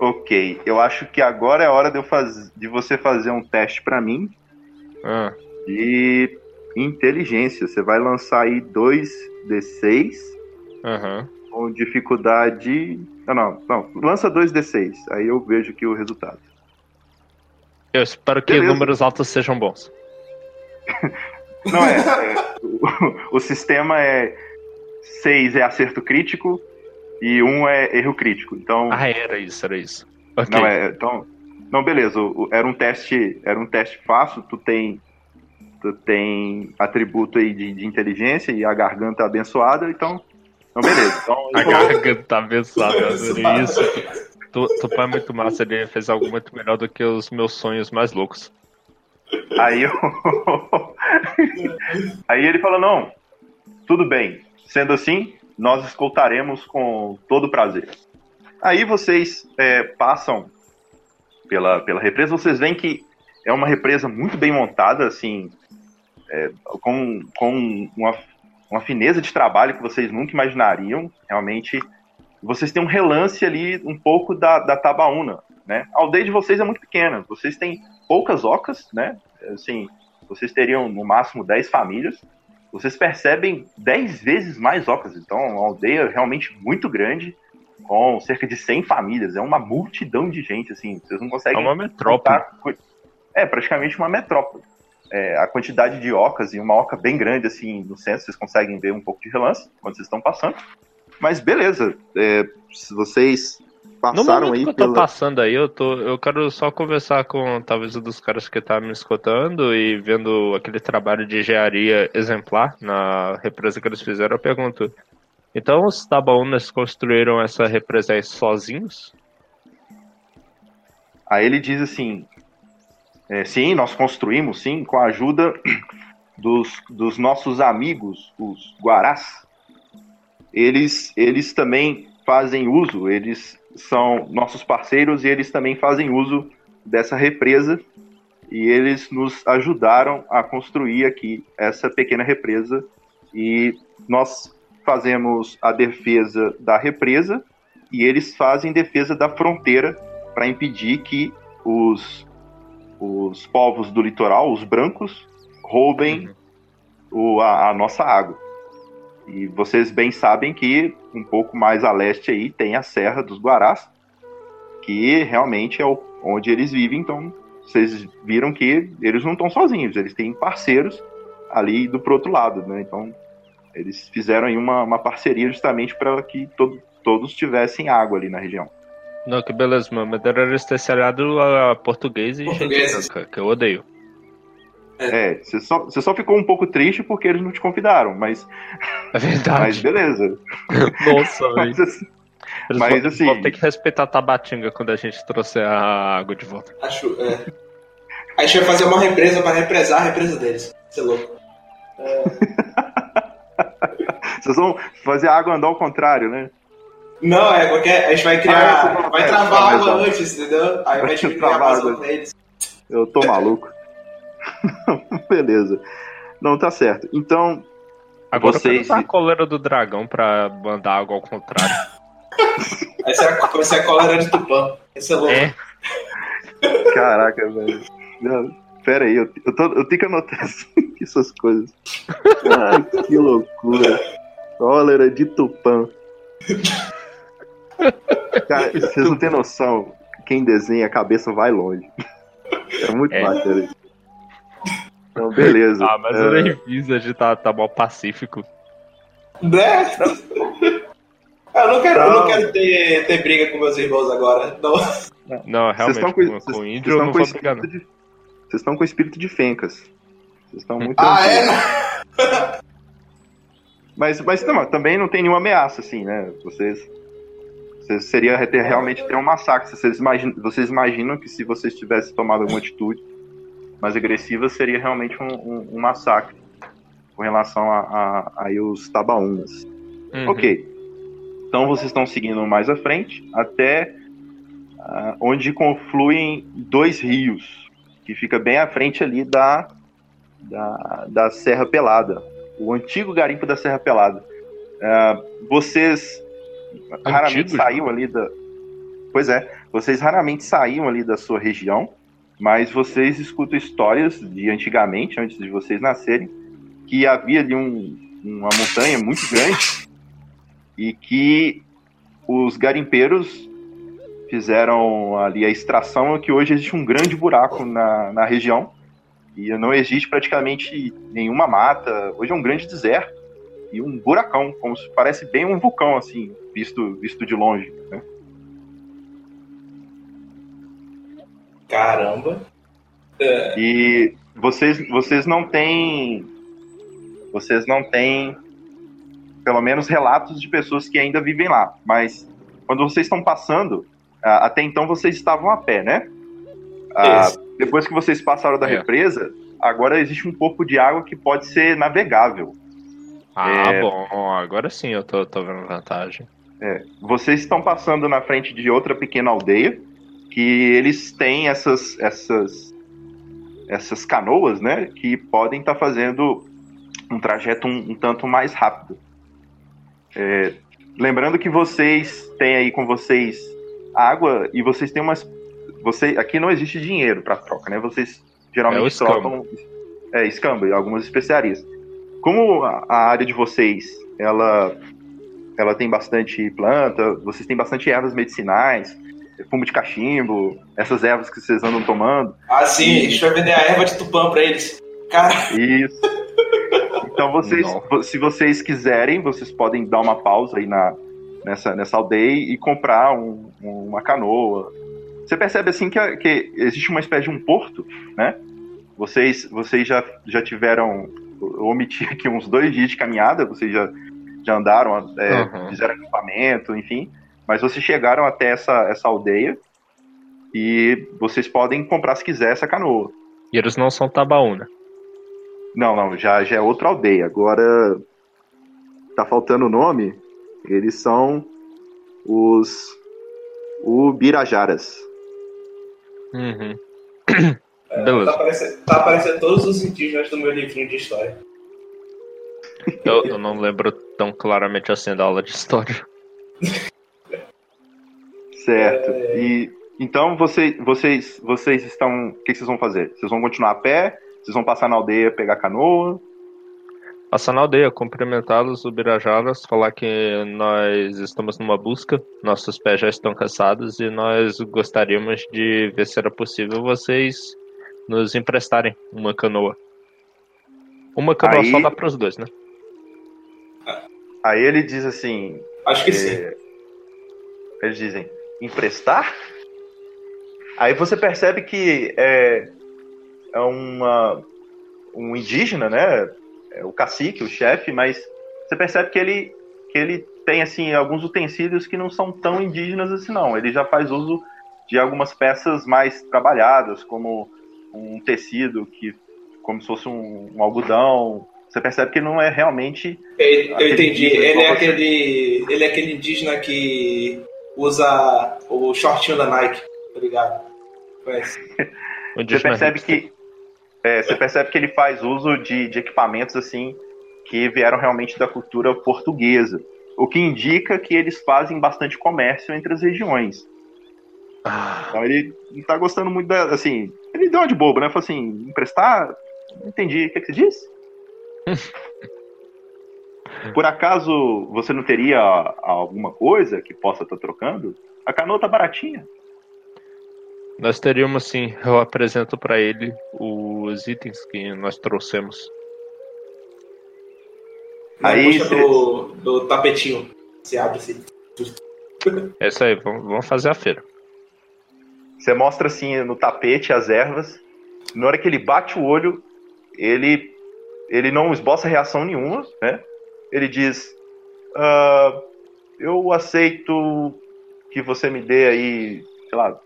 Ok, eu acho que agora é hora de, eu faz... de você fazer um teste pra mim Ah, de inteligência. Você vai lançar aí 2d6 aham. com dificuldade. Não, não, não. Lança 2d6. Aí eu vejo aqui o resultado. Eu espero que Beleza. números altos sejam bons. Não é. é, o, o sistema é 6 é acerto crítico e 1 é erro crítico. Então. Ah, era isso, era isso. Ok. Não, é, então. Não, beleza. o- o- Era um teste. Era um teste fácil. Tu tem. Tu tem atributo aí de, de inteligência e a garganta abençoada, então. Não, beleza. Então, A vou- garganta tá abençoada, eu adorei isso. Tu, Tupã é muito massa, ele fez algo muito melhor do que os meus sonhos mais loucos. Aí eu... Aí ele falou, não, tudo bem. Sendo assim, nós escoltaremos com todo prazer. Aí vocês é, passam pela, pela represa, vocês veem que é uma represa muito bem montada, assim, é, com, com uma, uma fineza de trabalho que vocês nunca imaginariam. Realmente, vocês têm um relance ali um pouco da, da Tabaúna, né? A aldeia de vocês é muito pequena, vocês têm poucas ocas, né? Assim, vocês teriam no máximo 10 famílias. Vocês percebem 10 vezes mais ocas, então é uma aldeia realmente muito grande, com cerca de 100 famílias. É uma multidão de gente, assim, vocês não É conseguem uma metrópole. contar É, praticamente uma metrópole. É, a quantidade de ocas, e uma oca bem grande, assim, no centro, vocês conseguem ver um pouco de relance quando vocês estão passando. Mas beleza, é, se vocês passaram aí que eu tô pela... passando aí, eu, tô, eu quero só conversar com talvez um dos caras que tá me escutando e vendo aquele trabalho de engenharia exemplar na represa que eles fizeram. Eu pergunto: então os Tabaúnas construíram essa represa aí sozinhos? Aí ele diz assim: é, sim, nós construímos, sim, com a ajuda dos, dos nossos amigos, os Guarás. Eles, eles também fazem uso, eles são nossos parceiros e eles também fazem uso dessa represa. E eles nos ajudaram a construir aqui essa pequena represa. E nós fazemos a defesa da represa e eles fazem defesa da fronteira para impedir que os, os povos do litoral, os brancos, roubem o, a, a nossa água. E vocês bem sabem que um pouco mais a leste aí tem a Serra dos Guarás, que realmente é onde eles vivem. Então vocês viram que eles não estão sozinhos, eles têm parceiros ali do pro outro lado, né? Então eles fizeram aí uma, uma parceria justamente para que todo, todos tivessem água ali na região. Não, que beleza, meu Madeira era especializado a português e gente branca, que eu odeio. É, você só, você só ficou um pouco triste porque eles não te convidaram, mas, É mas verdade. beleza. Nossa, velho. Mas, assim, Eles mas, vão, assim- vão ter que respeitar a Tabatinga quando a gente trouxer a água de volta. acho. É. A gente vai fazer uma represa para represar a represa deles. Você é louco. vocês vão fazer a água andar ao contrário, né? Não, é porque a gente vai Ah, é, criar. vai é, travar a mas água antes, entendeu? Aí vai diminuir a travar a vazão água. pra eles. Eu tô maluco. beleza. Não, tá certo. Então, Agora Vocês- usar a coleira do dragão pra mandar água ao contrário. Essa é a, essa é a cólera de Tupã. Esse é louco. É. Caraca, velho. Não, Pera aí, eu, eu, tô- eu tenho que anotar assim, essas coisas. Ai, que loucura. Cólera de Tupã. Cara, vocês não têm noção. Quem desenha a cabeça vai longe. É muito É. bacana isso. Então, beleza. Ah, mas É, eu nem fiz, a gente tá, tá mal pacífico. Né? Eu não quero, eu não Não. quero ter, ter briga com meus irmãos agora. Não. Não, Vocês realmente, estão com, com, com, vocês- índio vocês eu estão não com vou brigar, espírito não. de. Vocês estão com espírito de fencas. Vocês estão muito. Ah, é? Mas, mas não, também não tem nenhuma ameaça, assim, né? Vocês. vocês seria ter, realmente ter um massacre. Vocês imaginam, vocês imaginam que se vocês tivessem tomado alguma atitude mais agressiva, seria realmente um, um- um massacre com relação a, a, aí os tabaúnas. Uhum. Ok. Então vocês estão seguindo mais à frente até ah, onde confluem dois rios, que fica bem à frente ali da, da, da Serra Pelada, o antigo garimpo da Serra Pelada. Ah, vocês raramente Antigo, saíam ali da. Pois é, vocês raramente saíam ali da sua região, mas vocês escutam histórias de antigamente, antes de vocês nascerem, que havia ali um, uma montanha muito grande e que os garimpeiros fizeram ali a extração que hoje existe um grande buraco na, na região e não existe praticamente nenhuma mata. Hoje é um grande deserto e um buracão, como se parece bem um vulcão assim, visto visto de longe. Né? Caramba. É, E vocês, vocês não têm. Vocês não têm, pelo menos, relatos de pessoas que ainda vivem lá. Mas quando vocês estão passando, até então vocês estavam a pé, né? Ah, depois que vocês passaram da É. represa, agora existe um pouco de água que pode ser navegável. Ah, É. bom, agora sim eu tô, tô vendo vantagem. Vocês estão passando na frente de outra pequena aldeia que eles têm essas essas essas canoas, né, que podem estar fazendo um trajeto um, um tanto mais rápido. É, lembrando que vocês têm aí com vocês água e vocês têm umas você aqui não existe dinheiro para troca, né? Vocês É geralmente escambo. trocam é, escambo e algumas especiarias. Como a, a área de vocês, ela ela tem bastante planta, vocês têm bastante ervas medicinais, fumo de cachimbo, essas ervas que vocês andam tomando. Ah, sim, a gente vai vender a erva de Tupã pra eles. Cara, Isso. Então vocês, Não. se vocês quiserem, vocês podem dar uma pausa aí na, nessa, nessa aldeia e comprar um- um- uma canoa. Você percebe assim que, que existe uma espécie de um porto, né? Vocês, vocês já, já tiveram, eu omiti aqui uns dois dias de caminhada, vocês já, já andaram, é, Uhum. fizeram acampamento, enfim. Mas vocês chegaram até essa, essa aldeia e vocês podem comprar se quiser essa canoa. E eles não são tabaúna. Não, não, já, já é outra aldeia. Agora tá faltando o nome. Eles são os Ubirajaras. Uhum. tá Beleza. aparecendo, tá aparecendo todos os indígenas do meu livrinho de história. Eu, eu não lembro tão claramente assim da aula de história. Certo. E então vocês, vocês, vocês estão. O que que vocês vão fazer? Vocês vão continuar a pé? Vocês vão passar na aldeia pegar canoa? Passar na aldeia, cumprimentá-los, ubirajaras, falar que nós estamos numa busca, nossos pés já estão cansados e nós gostaríamos de ver se era possível vocês nos emprestarem uma canoa. Uma canoa Aí- só dá pros dois, né? Aí ele diz assim: Acho que É, sim. Eles dizem, emprestar? Aí você percebe que é, é uma, um indígena, né? É o cacique, o chefe, mas você percebe que ele, que ele tem assim alguns utensílios que não são tão indígenas assim, não. Ele já faz uso de algumas peças mais trabalhadas, como um tecido que, como se fosse um, um algodão. Você percebe que não é realmente Eu, eu entendi. Ele é aquele. Ele é aquele indígena que usa o shortinho da Nike, tá ligado? Conhece? O Você percebe que é, você percebe que ele faz uso de, de equipamentos assim que vieram realmente da cultura portuguesa. o que indica que eles fazem bastante comércio entre as regiões. Ah, Então ele não tá gostando muito da. Assim, ele deu uma de bobo, né? Falou assim: emprestar? Não entendi. O que, que você disse? Por acaso você não teria alguma coisa que possa estar trocando? A canoa tá baratinha. nós teríamos sim. Eu apresento pra ele os itens que nós trouxemos. Aí cê- do, do tapetinho. Se abre assim. É isso aí, vamos, vamos fazer a feira. Você mostra assim no tapete as ervas. Na hora que ele bate o olho, ele ele não esboça reação nenhuma, né? Ele diz: "Ah, Eu aceito que você me dê aí, sei lá,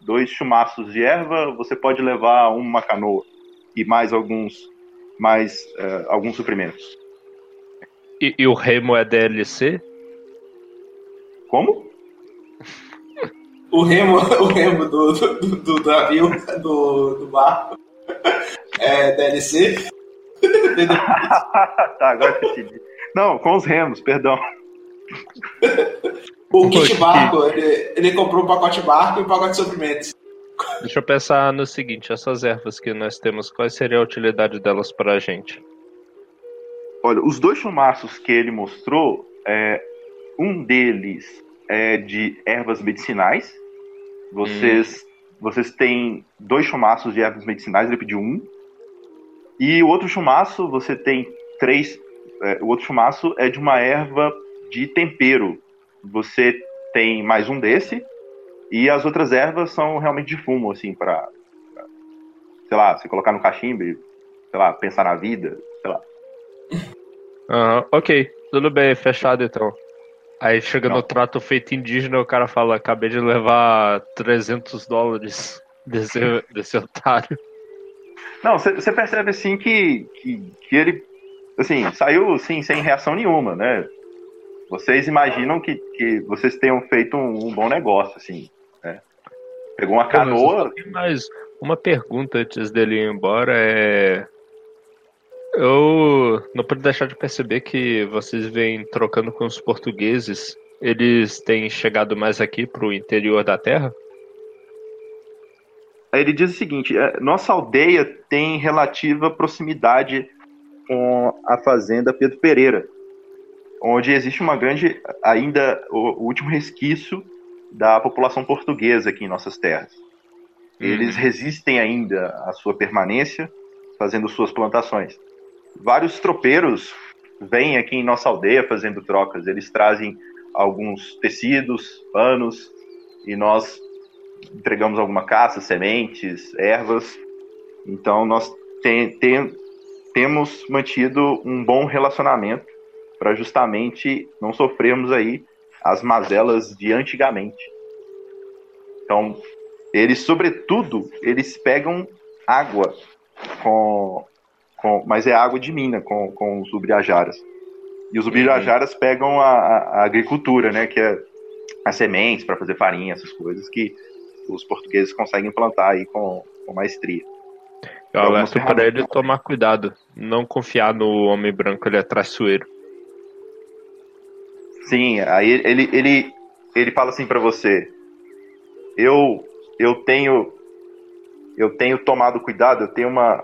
dois chumaços de erva. Você pode levar uma canoa e mais alguns mais eh, alguns suprimentos. E, e o remo é DLC? Como? O remo, o remo do, do, do, do navio, do, do barco. É DLC. tá, agora eu entendi. Não, com os remos, perdão. O kit Poxa, barco, ele, ele comprou um pacote barco e um pacote de suprimentos. Deixa eu pensar no seguinte: essas ervas que nós temos, qual seria a utilidade delas pra gente? Olha, os dois chumaços que ele mostrou, é, um deles é de ervas medicinais. Vocês, vocês têm dois chumaços de ervas medicinais, ele pediu um. E o outro chumaço, você tem três. É, o outro chumaço é de uma erva de tempero. Você tem mais um desse. E as outras ervas são realmente de fumo, assim, pra, pra, sei lá, se colocar no cachimbo, sei lá, pensar na vida, sei lá. Ah, ok, tudo bem, fechado então. Aí chega Não. no trato feito indígena, o cara fala: acabei de levar 300 dólares desse, desse otário. Não, você percebe assim que, que, que ele assim, saiu assim, sem reação nenhuma, né? Vocês imaginam que, que vocês tenham feito um, um bom negócio, assim, né? Pegou uma mas canoa. mais uma pergunta antes dele ir embora é. Eu não pude deixar de perceber que vocês vêm trocando com os portugueses. Eles têm chegado mais aqui pro interior da terra? Ele diz o seguinte: é, nossa aldeia tem relativa proximidade com a fazenda Pedro Pereira, onde existe uma grande, ainda o, o último resquício da população portuguesa aqui em nossas terras. Eles resistem ainda à sua permanência, fazendo suas plantações. Vários tropeiros vêm aqui em nossa aldeia fazendo trocas. Eles trazem alguns tecidos, panos, e nós entregamos alguma caça, sementes, ervas. Então nós tem- tem- temos mantido um bom relacionamento para justamente não sofrermos aí as mazelas de antigamente. Então, eles, sobretudo, eles pegam água com, com mas é água de mina com, com os ubriajaras. E os ubriajaras pegam a, a- a agricultura, né, que é as sementes para fazer farinha, essas coisas que os portugueses conseguem plantar aí com, com maestria. Pra ferramenta. ele tomar cuidado. Não confiar no homem branco, ele é traiçoeiro. Sim, aí ele, ele, ele fala assim pra você: eu, eu tenho eu tenho tomado cuidado, eu tenho uma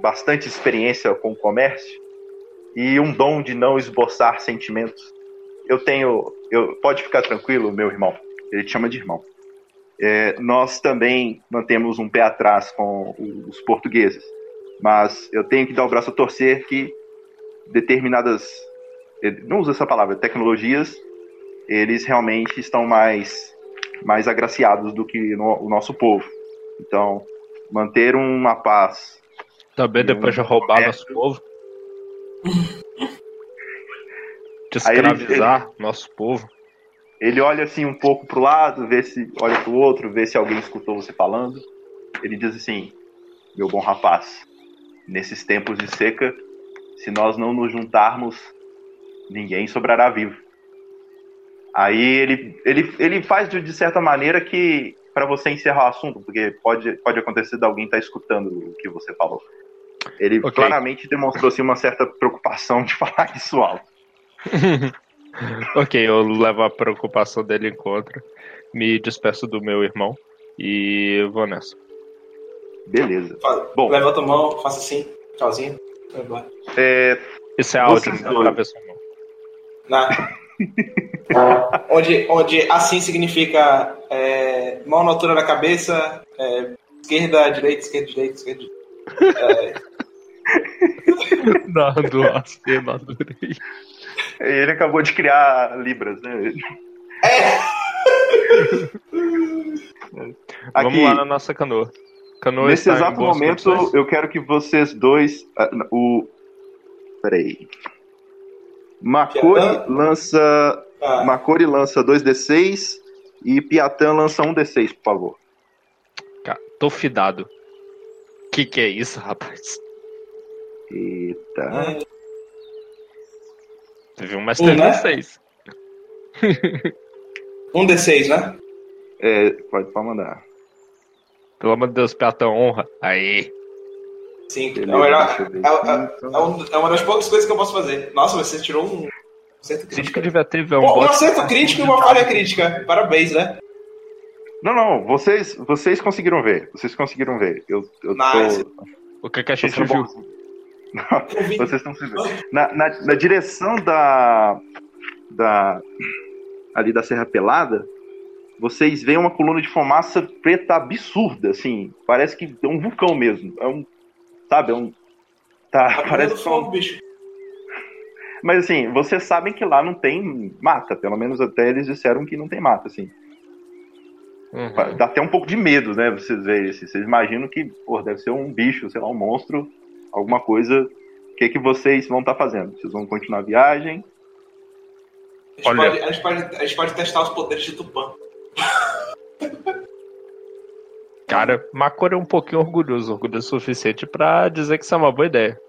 bastante experiência com o comércio e um dom de não esboçar sentimentos. Eu tenho, eu pode ficar tranquilo, meu irmão. Ele te chama de irmão. É, nós também mantemos um pé atrás com os portugueses, mas eu tenho que dar o braço a torcer que determinadas ele não usa essa palavra, tecnologias, eles realmente estão mais, mais agraciados do que no- o nosso povo. Então, manter uma paz. Também depois de um roubar comércio. nosso povo. De Aí ele- escravizar nosso povo. Ele olha assim um pouco pro lado, vê se olha pro outro, vê se alguém escutou você falando. Ele diz assim: Meu bom rapaz, nesses tempos de seca, se nós não nos juntarmos, ninguém sobrará vivo. Aí ele, ele, ele faz de, de certa maneira que para você encerrar o assunto, porque pode, pode acontecer de alguém estar escutando o que você falou. Ele Ok. claramente demonstrou assim, uma certa preocupação de falar isso alto. ok, eu levo a preocupação dele em conta. Me despeço do meu irmão e vou nessa. Beleza. Fa- Bom. Levanta a mão, faça assim, tchauzinho. vai embora. É, Isso é áudio, não pessoa não. Na... onde, onde assim significa é, mão na altura da cabeça, é, esquerda, direita, esquerda, direita, esquerda. direita. Dando assim, não adorei. Ele acabou de criar Libras, né? Vamos Aqui, lá na nossa canoa. Canoa nesse exato momento, condições? eu quero que vocês dois. ah, O. Peraí. Macori Piatã? lança. Ah, Macori lança 2d6 e Piatan lança 1d6, por favor. Cara, tô fidado. Que que é isso, rapaz? Eita. Teve um mestre Um, né? de seis. um D6, né? É, pode, pode mandar. Pelo amor de Deus, Piatão, honra. Aí. Sim, é, Beleza, melhor- é, é- então. é é uma das poucas coisas que eu posso fazer. Nossa, você tirou um acerto crítico. devia ter um Pô, um acerto crítico e uma falha crítica. Parabéns, né? Não, não, vocês, vocês conseguiram ver. Vocês conseguiram ver. Eu, eu Nice. tô. O que, que a gente viu? Vocês estão se vendo. Na, na, na direção da, da. ali da Serra Pelada, vocês veem uma coluna de fumaça preta absurda, assim. Parece que é um vulcão mesmo. É um. Sabe, é um. Tá, Tá parece é um- fogo, bicho. Mas assim, vocês sabem que lá não tem mata. Pelo menos até eles disseram que não tem mata, assim. Uhum. Dá até um pouco de medo, né? Vocês verem assim. Vocês imaginam que, pô, deve ser um bicho, sei lá, um monstro, alguma coisa. O que, que vocês vão estar fazendo? Vocês vão continuar a viagem? A gente, Olha. pode, a, gente pode, a gente pode testar os poderes de Tupã. Cara, Macor é um pouquinho orgulhoso, orgulhoso o suficiente pra dizer que isso é uma boa ideia.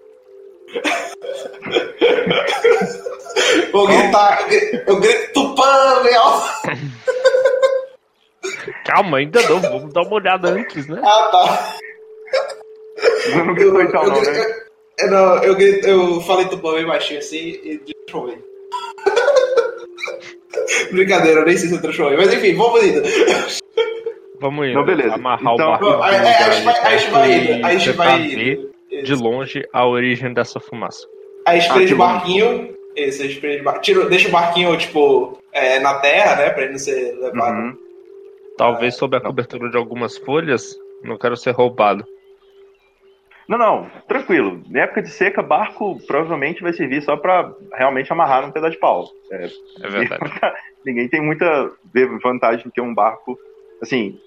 Vou gritar, eu grito- eu grito Tupã, alto. Calma, ainda não, vamos dar uma olhada antes, né? Ah, tá. Eu não gritou então, eu, não, grito- né? eu- não, eu, grito- eu falei Tupã bem baixinho assim e transformei. Brincadeira, eu nem sei se eu transformei. Mas enfim, vamos indo. Vamos indo. Não, beleza. Amarrar Então- o barco. Bom, aí- aí a gente vai- a vai indo, aí a gente vai tentar indo. ver de longe a origem dessa fumaça. Aí spray Ah, de barquinho. Esse, spray de barquinho. Deixa o barquinho, tipo, é, na terra, né? Pra ele não ser levado. Uhum. Talvez sob a cobertura de algumas folhas, não quero ser roubado. Não, não, tranquilo. Na época de seca, barco provavelmente vai servir só pra realmente amarrar num pedaço de pau. É, É verdade. ninguém tem muita vantagem em ter um barco. Assim,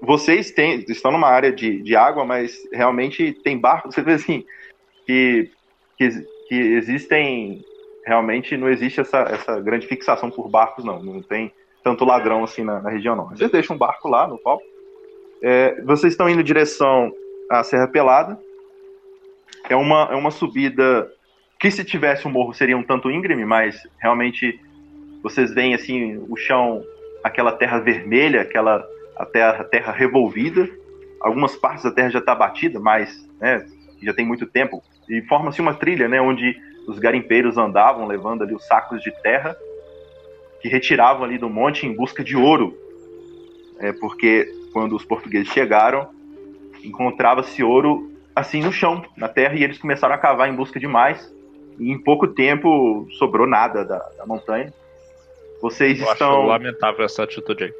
vocês têm, estão numa área de, de água, mas realmente tem barco. Você vê assim, que, que, que existem. Realmente não existe essa, essa grande fixação por barcos, não. Não tem tanto ladrão assim na, na região, não. Vocês deixam um barco lá no pau. É, vocês estão indo em direção à Serra Pelada. É uma, é uma subida que se tivesse um morro seria um tanto íngreme, mas realmente vocês veem assim o chão, aquela terra vermelha, aquela a terra, a terra revolvida. Algumas partes da terra já está batida, mas né, já tem muito tempo. E forma-se uma trilha, né, onde os garimpeiros andavam levando ali os sacos de terra que retiravam ali do monte em busca de ouro. É porque quando os portugueses chegaram, encontrava-se ouro assim no chão, na terra, e eles começaram a cavar em busca de mais. E em pouco tempo sobrou nada da, da montanha. Vocês Eu estão, lamentável essa atitude aí.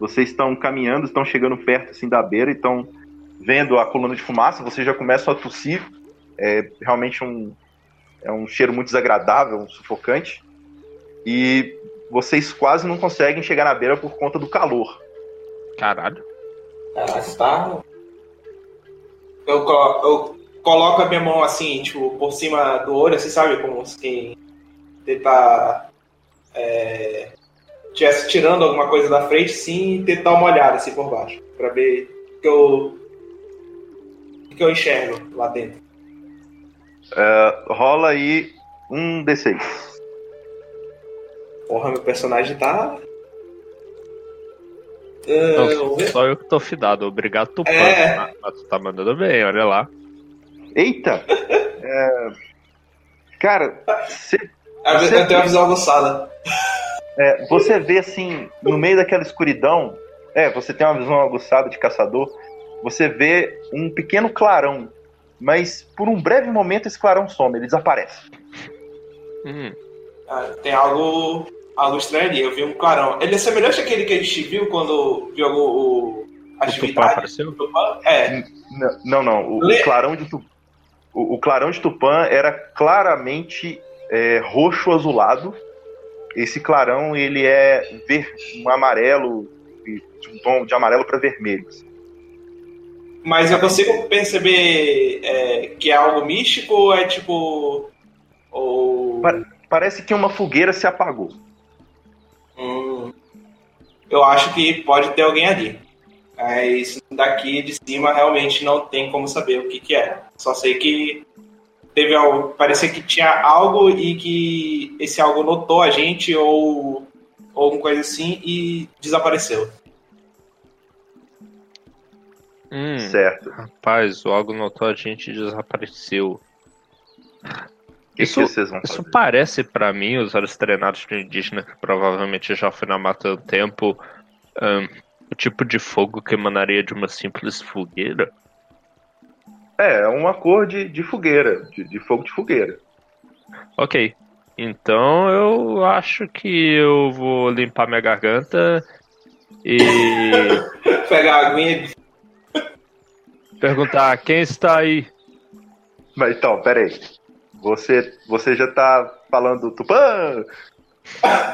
vocês estão caminhando, estão chegando perto assim da beira e estão vendo a coluna de fumaça. Vocês já começam a tossir. É realmente um é um cheiro muito desagradável, um sufocante. E vocês quase não conseguem chegar na beira por conta do calor. Caralho. Caraca, tá. Eu, co- eu coloco a minha mão assim, tipo, por cima do olho, assim, sabe? Como se tentar. É, tivesse tirando alguma coisa da frente, sim, e tentar uma olhada assim por baixo. Pra ver o que eu. o que eu enxergo lá dentro. Rola aí um D6. Porra, meu personagem tá. Ah, Não, só eu que tô fidado. Obrigado, Tupã. É. Mas- mas tu tá mandando bem, olha lá. Eita! É, Cara, Eu Você- tenho uma visão aguçada. É, você vê assim, no meio daquela escuridão, é, você tem uma visão aguçada de caçador, você vê um pequeno clarão, mas por um breve momento esse clarão some, ele desaparece. Hum, Ah, tem algo, algo estranho ali. Eu vi um clarão. Ele é semelhante àquele que a gente viu quando viu o, o, a o Tupã atividade Tupã. É, N- Não, não, o, Le- o clarão de Tu- o, o clarão de Tupã era claramente é, roxo azulado. Esse clarão ele é ver, um amarelo, de um tom de amarelo para vermelho. assim. mas eu consigo perceber é, que é algo místico ou é tipo. Ou. Pa- Parece que uma fogueira se apagou. Hum, eu acho que pode ter alguém ali. Mas daqui de cima realmente não tem como saber o que, que é. Só sei que teve algo. Parecia que tinha algo e que esse algo notou a gente ou, ou alguma coisa assim e desapareceu. Hum, Certo. rapaz, o algo notou a gente e desapareceu. Que, Isso- que vocês vão Isso fazer? parece pra mim, os olhos treinados de indígena que provavelmente já foi na mata há um tempo, ahn, o tipo de fogo que emanaria de uma simples fogueira. É, é uma cor de, de fogueira, de, de fogo de fogueira. Ok, então eu acho que eu vou limpar minha garganta e Pegar a aguinha. perguntar quem está aí. Mas então, peraí. Você, você já tá falando Tupã?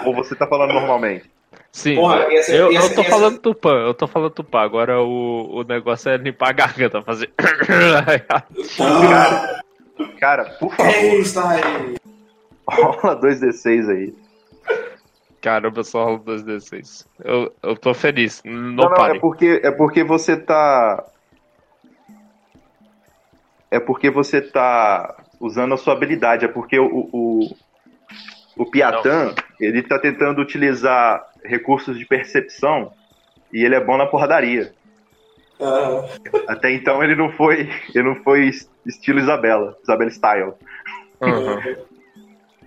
Ou você tá falando normalmente? Sim, Porra, ser- eu, ia eu tô ia falando tupã, eu tô falando tupã. Agora o, o negócio é limpar a garganta, fazer. Ah, Cara, por favor, quem está aí? rola 2d6 aí. Caramba, só rola 2d6. Eu, eu tô feliz. Não, Não, não, é porque, é porque você tá. É porque você tá usando a sua habilidade. É porque o, o, o Piatan, ele tá tentando utilizar recursos de percepção e ele é bom na porradaria. Ah, Até então ele não foi. Ele não foi es- estilo Isabela, Isabela Style. Uhum.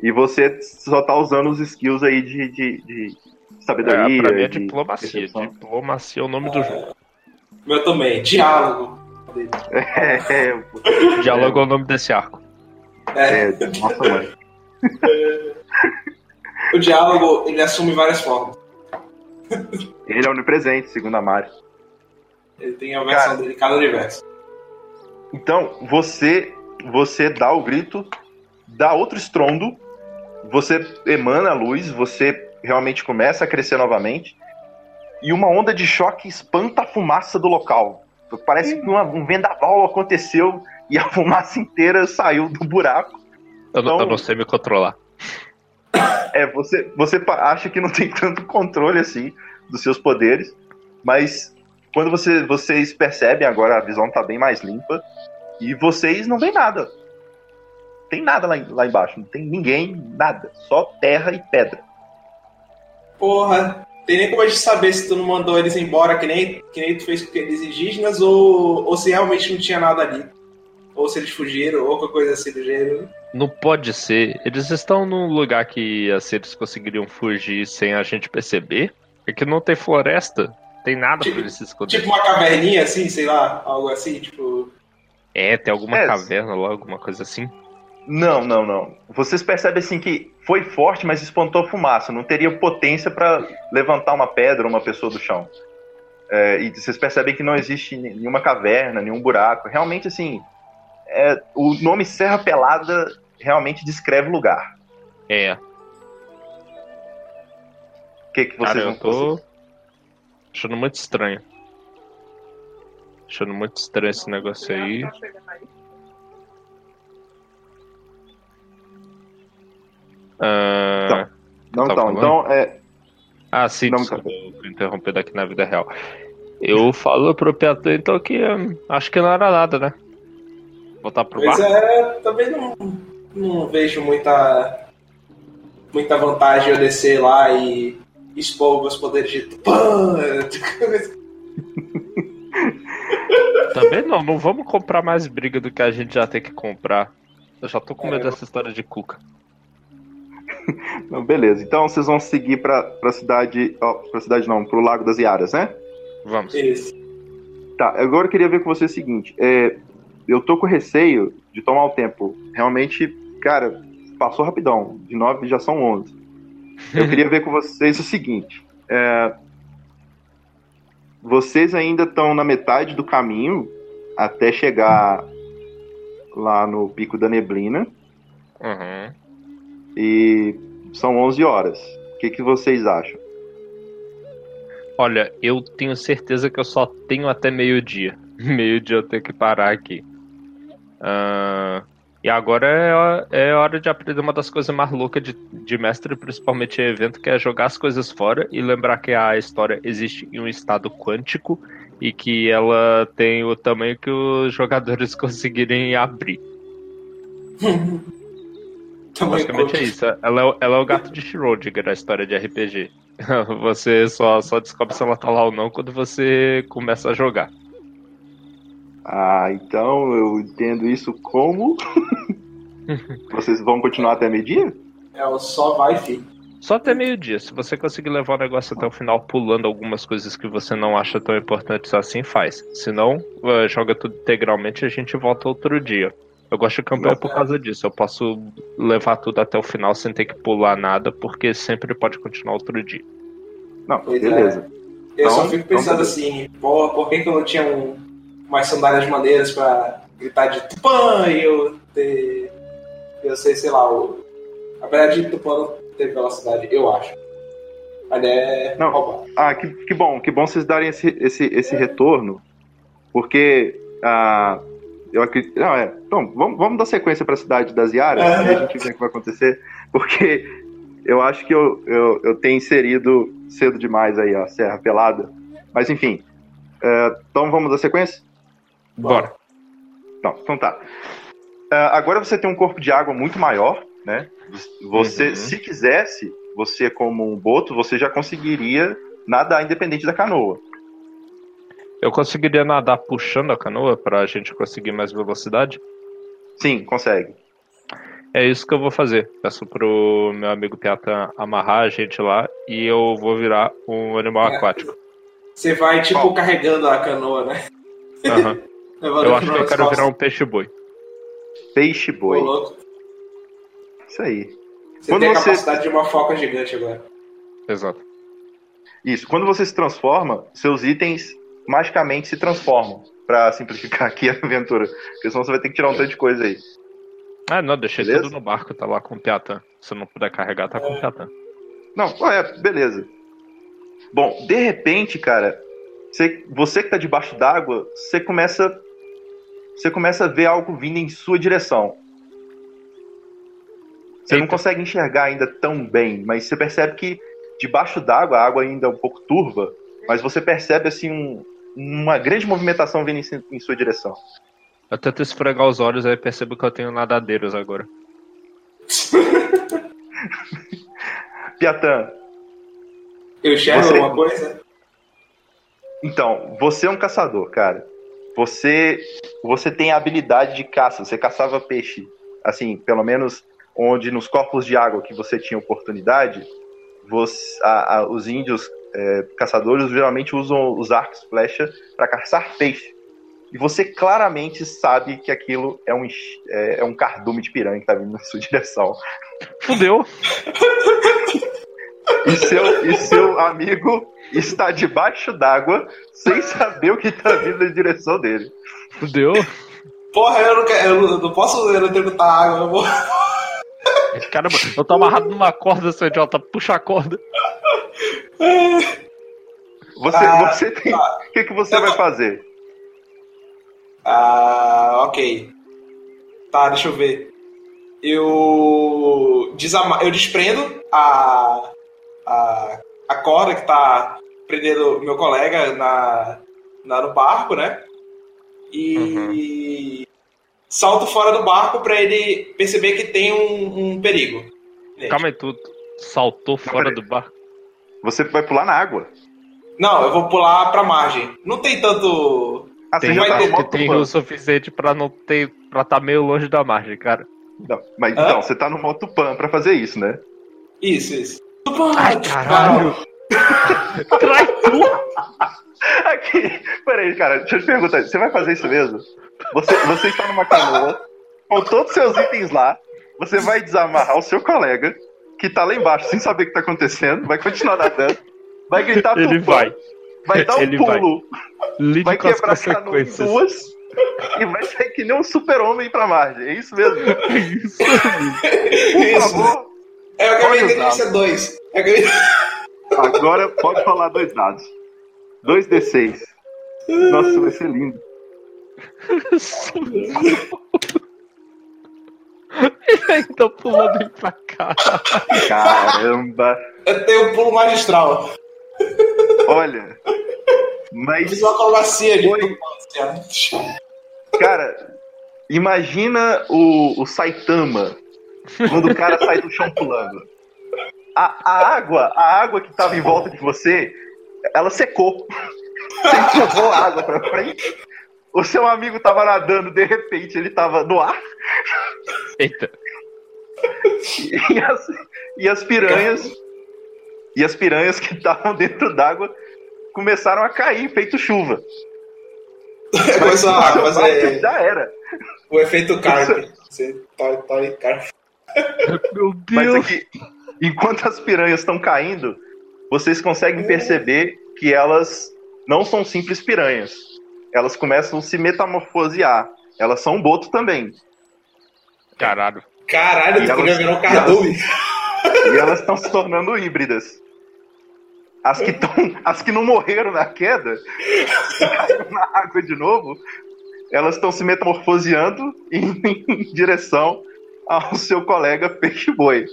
E você só tá usando os skills aí de, de, de sabedoria. É, pra mim é de diplomacia. percepção. Diplomacia é o nome do jogo. meu também. Diálogo. É, é, Diálogo é o nome desse arco. É, é, nossa mãe. o diálogo ele assume várias formas. Ele é onipresente, segundo a Mari. Ele tem a versão Cara. dele cada universo. Então, você você dá o grito, dá outro estrondo, você emana a luz, você realmente começa a crescer novamente, e uma onda de choque espanta a fumaça do local. Parece que uma- um vendaval aconteceu e a fumaça inteira saiu do buraco. Eu, não- Então- eu não sei me controlar. É, você, você acha que não tem tanto controle assim dos seus poderes, mas quando você, vocês percebem agora a visão tá bem mais limpa e vocês não veem nada. Tem nada lá, lá embaixo, não tem ninguém, nada, só terra e pedra. Porra, tem nem como a gente saber se tu não mandou eles embora, que nem, que nem tu fez com aqueles indígenas, ou, ou se realmente não tinha nada ali. Ou se eles fugiram, ou qualquer coisa assim do gênero. Não pode ser. Eles estão num lugar que assim, eles conseguiriam fugir sem a gente perceber. É que não tem floresta. Tem nada Tipo- pra eles se esconder. Tipo uma caverninha assim, sei lá, algo assim, tipo. É, tem alguma É, caverna lá, alguma coisa assim. Não, não, não. Vocês percebem assim que foi forte, mas espantou fumaça. Não teria potência para levantar uma pedra ou uma pessoa do chão. É, e vocês percebem que não existe nenhuma caverna, nenhum buraco. Realmente, assim, é, o nome Serra Pelada realmente descreve o lugar. É, O que, que vocês cara, eu tô achando muito estranho. Achando muito estranho esse negócio aí. Ah, Não, tá então, então é, ah, sim, Não, desculpa, interrompido aqui na vida real. Eu falo pro Piatã, então, que hum, acho que não era nada, né? Voltar pro Pois bar? é, também não, não vejo muita. muita vantagem eu descer lá e expor meus poderes de Tupã. Também não, não vamos comprar mais briga do que a gente já tem que comprar. Eu já tô com medo É. dessa história de cuca. Não, beleza. Então vocês vão seguir pra, pra cidade. Ó, pra cidade não, pro Lago das Iaras, né? Vamos. Isso. Tá, agora eu queria ver com você o seguinte. É, eu tô com receio de tomar o tempo. Realmente, cara, passou rapidão. De 9 já são 11. Eu queria ver com vocês o seguinte. é, vocês ainda estão na metade do caminho até chegar lá no Pico da Neblina. Uhum. E são 11 horas. O que, que vocês acham? Olha, eu tenho certeza que eu só tenho até meio-dia. Meio-dia eu tenho que parar aqui. Ah, e agora é, é hora de aprender uma das coisas mais loucas de, de mestre, principalmente em evento, que é jogar as coisas fora e lembrar que a história existe em um estado quântico e que ela tem o tamanho que os jogadores conseguirem abrir. Basicamente é isso. Ela é, o- ela é o gato de Schrödinger da história de RPG. Você só, só descobre se ela tá lá ou não quando você começa a jogar. Ah, então eu entendo isso como. vocês vão continuar até meio-dia? É o só vai, filho. Só até meio-dia. Se você conseguir levar o negócio até o final pulando algumas coisas que você não acha tão importantes assim, faz. Se não, eh, joga tudo integralmente e a gente volta outro dia. Eu gosto de campanha por causa disso. Eu posso levar tudo até o final sem ter que pular nada, porque sempre pode continuar outro dia. Não, Pois beleza. Eu só Então- fico então pensando beleza. assim, porra, por que, que eu não tinha um, umas sandálias maneiras pra gritar de Tupã e eu ter. Eu sei, sei lá, o. Apesar de Tupã não ter velocidade, eu acho. Mas é. Não. roubado. Ah, que, que bom, que bom vocês darem esse, esse, esse retorno, porque ah, eu acredito. Não, é. Então, vamos, vamos dar sequência para a cidade das Iaras Aham. e a gente vê o que vai acontecer, porque eu acho que eu, eu, eu tenho inserido cedo demais aí a Serra Pelada. Mas enfim. é, então vamos dar sequência? Bora. Não, então tá. Ah, agora você tem um corpo de água muito maior, né? Você, Uhum. se quisesse, você como um boto, você já conseguiria nadar independente da canoa. Eu conseguiria nadar puxando a canoa pra gente conseguir mais velocidade? Sim, consegue. É isso que eu vou fazer. Peço pro meu amigo Piata amarrar a gente lá e eu vou virar um animal É. aquático. Você vai, tipo, carregando a canoa, né? Aham. Eu acho que eu quero virar um peixe-boi. Peixe Ô, boi. louco. Isso aí. Você Quando tem a você- capacidade de uma foca gigante agora. Exato. Isso. Quando você se transforma, seus itens magicamente se transformam. Pra simplificar aqui a aventura. Porque senão você vai ter que tirar um tanto de coisa aí. Ah, não, deixei Beleza? tudo no barco, tá lá com o Piata. Se não puder carregar, tá com o Piata. Não, é, beleza. Bom, de repente, cara, você, você que tá debaixo d'água, você começa. Você começa a ver algo vindo em sua direção. Você não Eita. consegue enxergar ainda tão bem, mas você percebe que debaixo d'água a água ainda é um pouco turva, mas você percebe assim um- uma grande movimentação vindo em, em sua direção. Eu tento esfregar os olhos aí percebo que eu tenho nadadeiros agora. Piatã, Eu enxergo Você- alguma coisa? Então, você é um caçador, cara. Você você tem a habilidade de caça, você caçava peixe. Assim, pelo menos onde nos corpos de água que você tinha oportunidade, você- a- a- os índios é, caçadores geralmente usam os arcos flecha para caçar peixe. E você claramente sabe que aquilo é um, é, é um cardume de piranha que tá vindo na sua direção. Fudeu! E seu, e seu amigo está debaixo d'água sem saber o que tá vindo na direção dele. Fudeu! Porra, eu não, quero, eu não posso botar água, eu vou. Caramba, eu tô amarrado numa corda, seu idiota. Puxa a corda. Você, Ah, você tem. tá. O que, que você vai tô- fazer? Ah, ok. Tá, deixa eu ver. Eu desama... eu desprendo a... a a corda que tá prendendo meu colega na, na no barco, né? E salto fora do barco pra ele perceber que tem um, um perigo. Calma aí, tu saltou fora peraí. do barco. Você vai pular na água. Não, eu vou pular pra margem. Não tem tanto. Ah, Tem você já vai tá ter modo tem o suficiente pra não ter. pra tá meio longe da margem, cara. Não, mas Hã? então, você tá no Tupã pra fazer isso, né? Isso, isso. Ai, caralho. Trai tu! Aqui, peraí, cara, deixa eu te perguntar, você vai fazer isso mesmo? Você, você está numa canoa, com todos os seus itens lá, você vai desamarrar o seu colega, que tá lá embaixo, sem saber o que tá acontecendo, vai continuar nadando, vai gritar Ele tupã, vai. vai dar um Ele vai. pulo, vai as quebrar a canoa em consequências. duas e vai sair que nem um super-homem pra margem. É isso mesmo? Isso. Por Isso. favor, É, eu acabei de ser dois. Acabei- agora pode falar dois dados. 2d6. Nossa, vai ser lindo. Ele ainda pulou bem pra cá. Caramba. Eu tenho um pulo magistral. Olha. Mas Fiz uma acrobacia de Oi. tudo, assim, Cara, imagina o, o Saitama quando o cara sai do chão pulando. A, a água, a água que tava em volta de você, ela secou. Você empurrou a água pra frente. O seu amigo tava nadando, de repente ele tava no ar Eita. e as, e as piranhas e as piranhas que estavam dentro d'água começaram a cair, feito chuva. Começou a fazer Já era. o efeito carp. Você toy, toy, carp. Meu Mas Deus. aqui, enquanto as piranhas estão caindo, vocês conseguem perceber que elas não são simples piranhas. Elas começam a se metamorfosear. Elas são um boto também. Caralho. Caralho, E tu elas- virar um cardume. E elas estão se tornando híbridas. As que, tão, as que não morreram na queda, caíram na água de novo, elas estão se metamorfoseando em, em direção ao seu colega peixe-boi.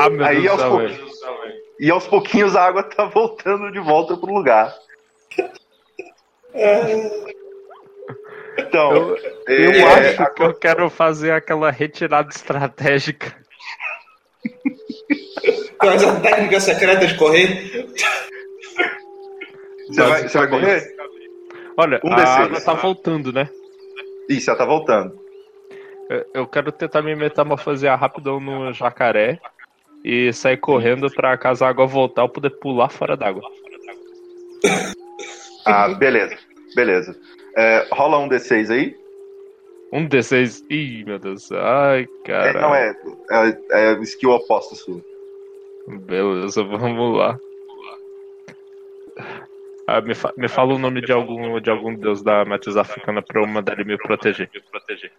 Ah, meu Aí Deus aos pouquinhos-. E aos pouquinhos a água tá voltando de volta pro lugar. Então, Eu, eu é, acho que eu quero fazer aquela retirada estratégica. Com essa técnica secreta de correr. você, vai, você vai correr? Olha, Um a água tá voltando, né? Isso, ela tá voltando. Eu- quero tentar me metamorfosear rapidão no jacaré e sair correndo pra caso a água voltar eu poder pular fora d'água. Ah, beleza, beleza. É, rola um D6 aí. Um D6. Ih, meu Deus. Ai, É, cara. não, é, é, é skill oposto sua. Beleza, vamos lá. Ah, me, fa- me fala o nome de algum, de algum deus da matriz africana pra eu mandar ele me proteger. Me proteger.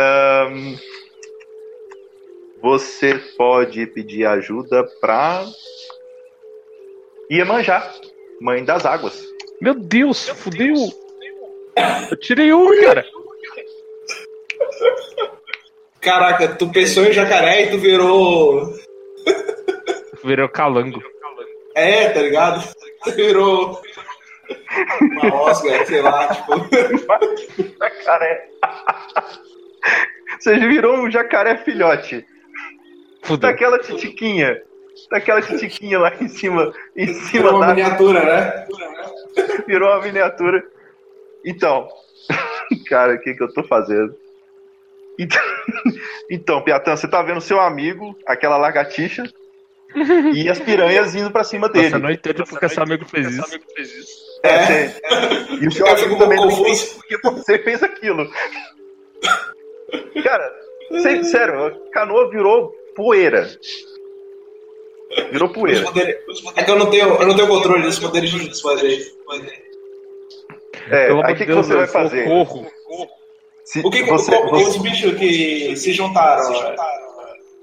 Ahn, você pode pedir ajuda pra Iemanjá, mãe das águas. Meu Deus, fudeu! Eu tirei um, cara! Caraca, tu pensou em jacaré e tu virou. Virou calango. É, tá ligado? Tu virou. Uma Oscar, sei lá, tipo. Jacaré. Você virou um jacaré filhote. Fudeu. Daquela titiquinha. Daquela titiquinha lá em cima. Em cima Virou uma da. miniatura, né? Virou uma miniatura. Então. Cara, o que, que eu tô fazendo? Então, então Piatã, você tá vendo seu amigo, aquela lagartixa, e as piranhas indo pra cima dele. Você não entende porque seu amigo fez isso. É, você- E o seu Eu amigo também não entende confuso. porque você fez aquilo. Cara, sé- sério, a canoa virou poeira. Virou poeira. poderes- É que eu não tenho, eu não tenho controle dos poderes de fazer. É, Pelo aí o que, que Deus, você vai fazer? socorro. Se O que, você, o- você- os bichos que se juntaram?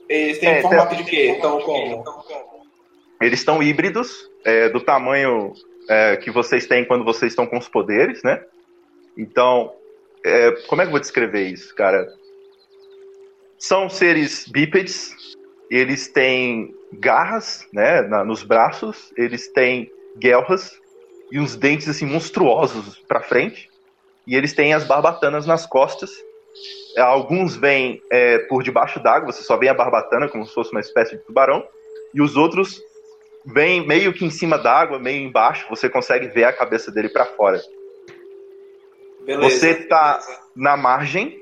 Eles têm É, formato de quê? Então, como? Eles estão híbridos, é, do tamanho é, que vocês têm quando vocês estão com os poderes, né? Então, é, como é que eu vou descrever isso, cara? São seres bípedes, eles têm garras, né, na- nos braços, eles têm guelras e uns dentes assim monstruosos para frente, e eles têm as barbatanas nas costas. Alguns vêm é, por debaixo d'água, você só vê a barbatana como se fosse uma espécie de tubarão, e os outros vêm meio que em cima d'água, meio embaixo, você consegue ver a cabeça dele para fora. Beleza. Você tá na margem,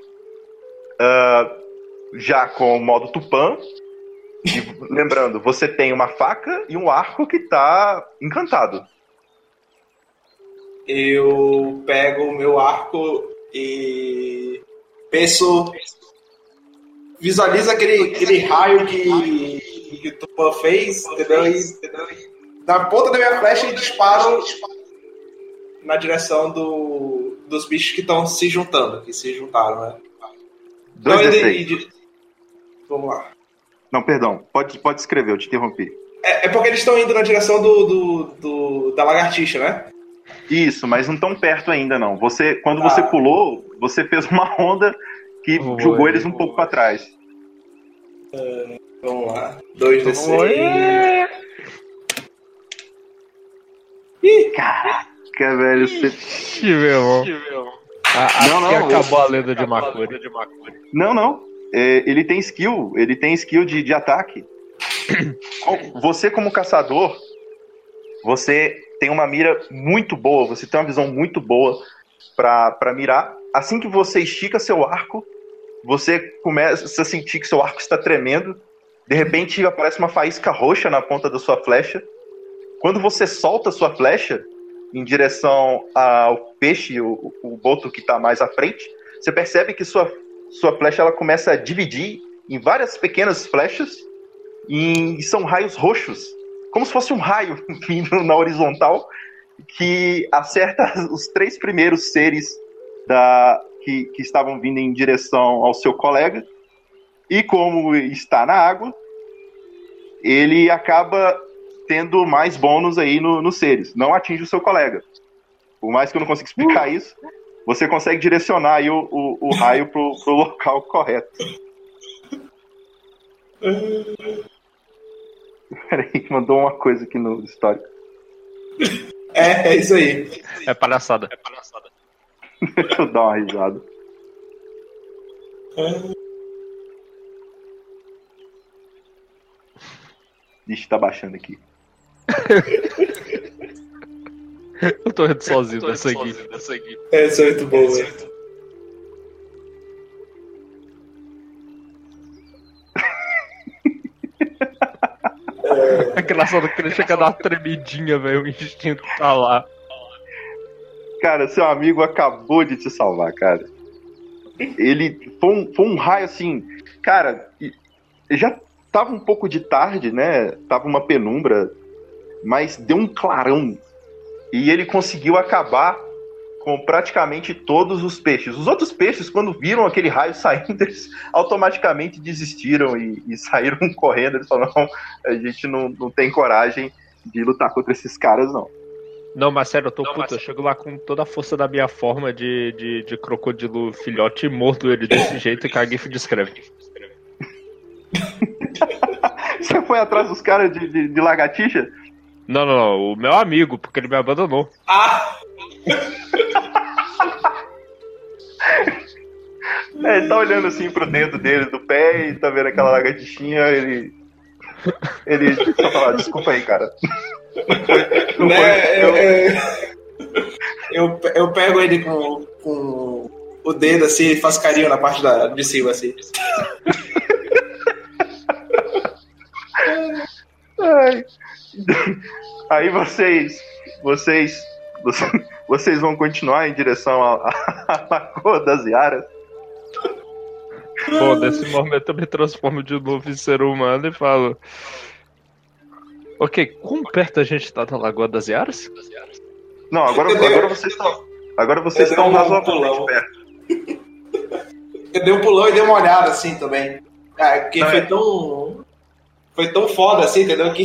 ah, já com o modo Tupã, E lembrando, você tem uma faca e um arco que tá encantado. Eu pego o meu arco e penso. Visualiza aquele, aquele raio que, que o Tupã fez, entendeu? E, na ponta da minha flecha e disparo na direção do, dos bichos que estão se juntando, que se juntaram, né? Dois Então, D6. ele- ele- Vamos lá. Não, perdão. Pode, pode escrever, eu te interrompi. É, é porque eles estão indo na direção do, do, do- da lagartixa, né? Isso, mas não tão perto ainda, não. Você, quando Ah. você pulou, você fez uma onda que Oi, jogou eles um pouco para trás. Vamos lá. 2 d 6 Caraca, velho, você... Ixi, meu irmão. A- Acho Não, não, que acabou a lenda de Makuri. Não, não. É, ele tem skill, ele tem skill de, de ataque. Você, como caçador, você tem uma mira muito boa, você tem uma visão muito boa para mirar. Assim que você estica seu arco, você começa a sentir que seu arco está tremendo. De repente aparece uma faísca roxa na ponta da sua flecha. Quando você solta sua flecha em direção ao peixe, o, o boto que está mais à frente, você percebe que sua, sua flecha ela começa a dividir em várias pequenas flechas e são raios roxos, como se fosse um raio vindo na horizontal que acerta os três primeiros seres da, que, que estavam vindo em direção ao seu colega. E como está na água, ele acaba tendo mais bônus aí no- nos seres. Não atinge o seu colega. Por mais que eu não consiga explicar isso, você consegue direcionar aí o, o, o raio pro, pro local correto. Peraí, mandou uma coisa aqui no histórico. É, é isso aí. É palhaçada. É palhaçada. Deixa eu dar uma risada. Ixi, tá baixando aqui. Eu tô rindo sozinho dessa aqui. É, isso é muito bom, velho. É engraçado que ele chega a dar uma tremidinha, velho. O instinto tá lá. Cara, seu amigo acabou de te salvar, cara. Ele foi um, foi um raio assim. Cara, já tava um pouco de tarde, né? Tava uma penumbra, mas deu um clarão. E ele conseguiu acabar com praticamente todos os peixes. Os outros peixes, quando viram aquele raio saindo, eles automaticamente desistiram e, e saíram correndo. Eles falaram: não, a gente não, não tem coragem de lutar contra esses caras, não. Não, mas sério, eu tô puto. Eu chego lá com toda a força da minha forma de, de, de crocodilo filhote e mordo ele desse jeito que a GIF descreve. Você foi atrás dos caras de, de, de lagartixa? Não, não, não. O meu amigo, porque ele me abandonou. Ah! É, ele tá olhando assim pro dedo dele, do pé, e tá vendo aquela lagartixinha, ele. Ele só fala, desculpa aí, cara. Não Né, foi- é, eu- é, eu, eu pego ele com, com o dedo assim e faço carinho na parte da, de cima, assim. Ai. Aí vocês. Vocês. Vocês, vão continuar em direção à Lagoa das Iaras. Bom, nesse momento eu me transformo de novo em ser humano e falo. Ok, quão perto a gente tá da Lagoa das Iaras? Não, agora, agora vocês estão. Agora vocês estão um razoavelmente pulão. perto. Eu dei um pulão e dei uma olhada assim também. É, porque Não, foi é. tão. Foi tão foda assim, entendeu? Que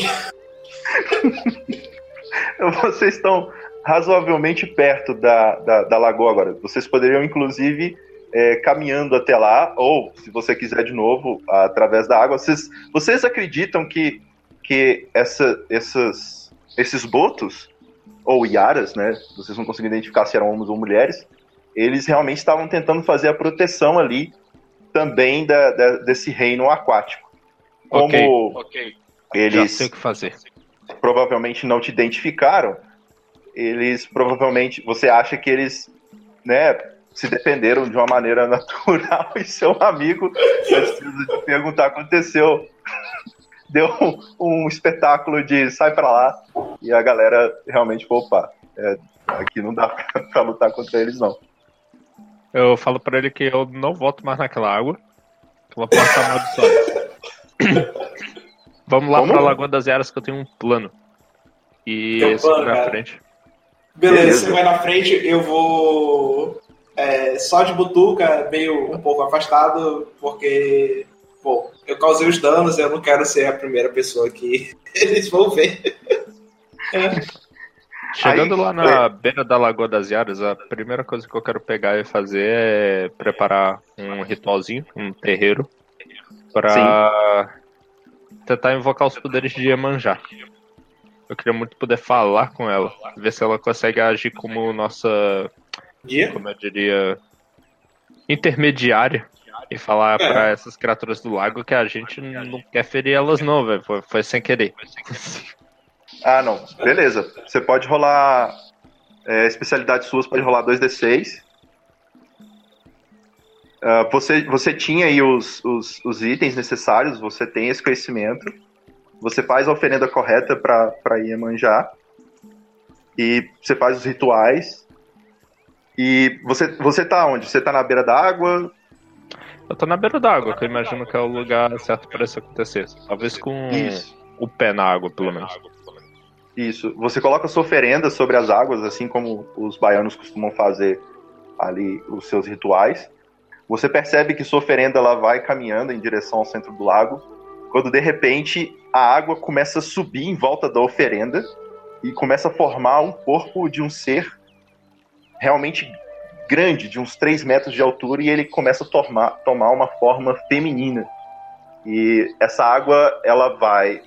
Vocês estão razoavelmente perto da, da, da lagoa agora. Vocês poderiam, inclusive, é, caminhando até lá, ou, se você quiser de novo, através da água. Vocês, vocês acreditam que, que essa, essas, esses botos, ou iaras, né? Vocês não conseguem identificar se eram homens ou mulheres, eles realmente estavam tentando fazer a proteção ali também da, da- desse reino aquático. Como Ok, ok. Já eles sei o que fazer. Provavelmente não te identificaram, eles provavelmente você acha que eles, né, se defenderam de uma maneira natural e seu amigo precisa de perguntar aconteceu deu um, um espetáculo de sai pra lá e a galera realmente foi opa. É, aqui não dá pra, pra lutar contra eles, não. Eu falo pra ele que eu não volto mais naquela água. Aquela porta tá amaldiçoada. Vamos lá Como? pra Lagoa das Eras que eu tenho um plano. E um esse plano, pra cara? frente. Beleza, Beleza. você vai na frente, eu vou é, só de butuca, meio um pouco afastado, porque, pô, eu causei os danos, eu não quero ser a primeira pessoa que eles vão ver. Chegando Aí, lá na beira da Lagoa das Yaras, a primeira coisa que eu quero pegar e fazer é preparar um ritualzinho, um terreiro, pra tentar invocar os poderes de Iemanjá. Eu queria muito poder falar com ela, ver se ela consegue agir como nossa, Dia? como eu diria, intermediária e falar É. pra essas criaturas do lago que a gente não quer ferir elas não, velho, foi, foi sem querer. Ah, não. Beleza. Você pode rolar. É, especialidades suas, pode rolar 2d6. Ah, você, você tinha aí os, os, os itens necessários, você tem esse conhecimento. Você faz a oferenda correta para Iemanjá. E você faz os rituais. E você, você tá onde? Você tá na beira da água? Eu tô na beira d'água, que eu imagino que é o lugar certo para isso acontecer. Talvez com Isso. o pé na água, pelo menos. Isso. Você coloca sua oferenda sobre as águas, assim como os baianos costumam fazer ali os seus rituais. Você percebe que sua oferenda ela vai caminhando em direção ao centro do lago, quando de repente a água começa a subir em volta da oferenda e começa a formar um corpo de um ser realmente grande, de uns 3 metros de altura, e ele começa a tomar, tomar uma forma feminina. E essa água, ela vai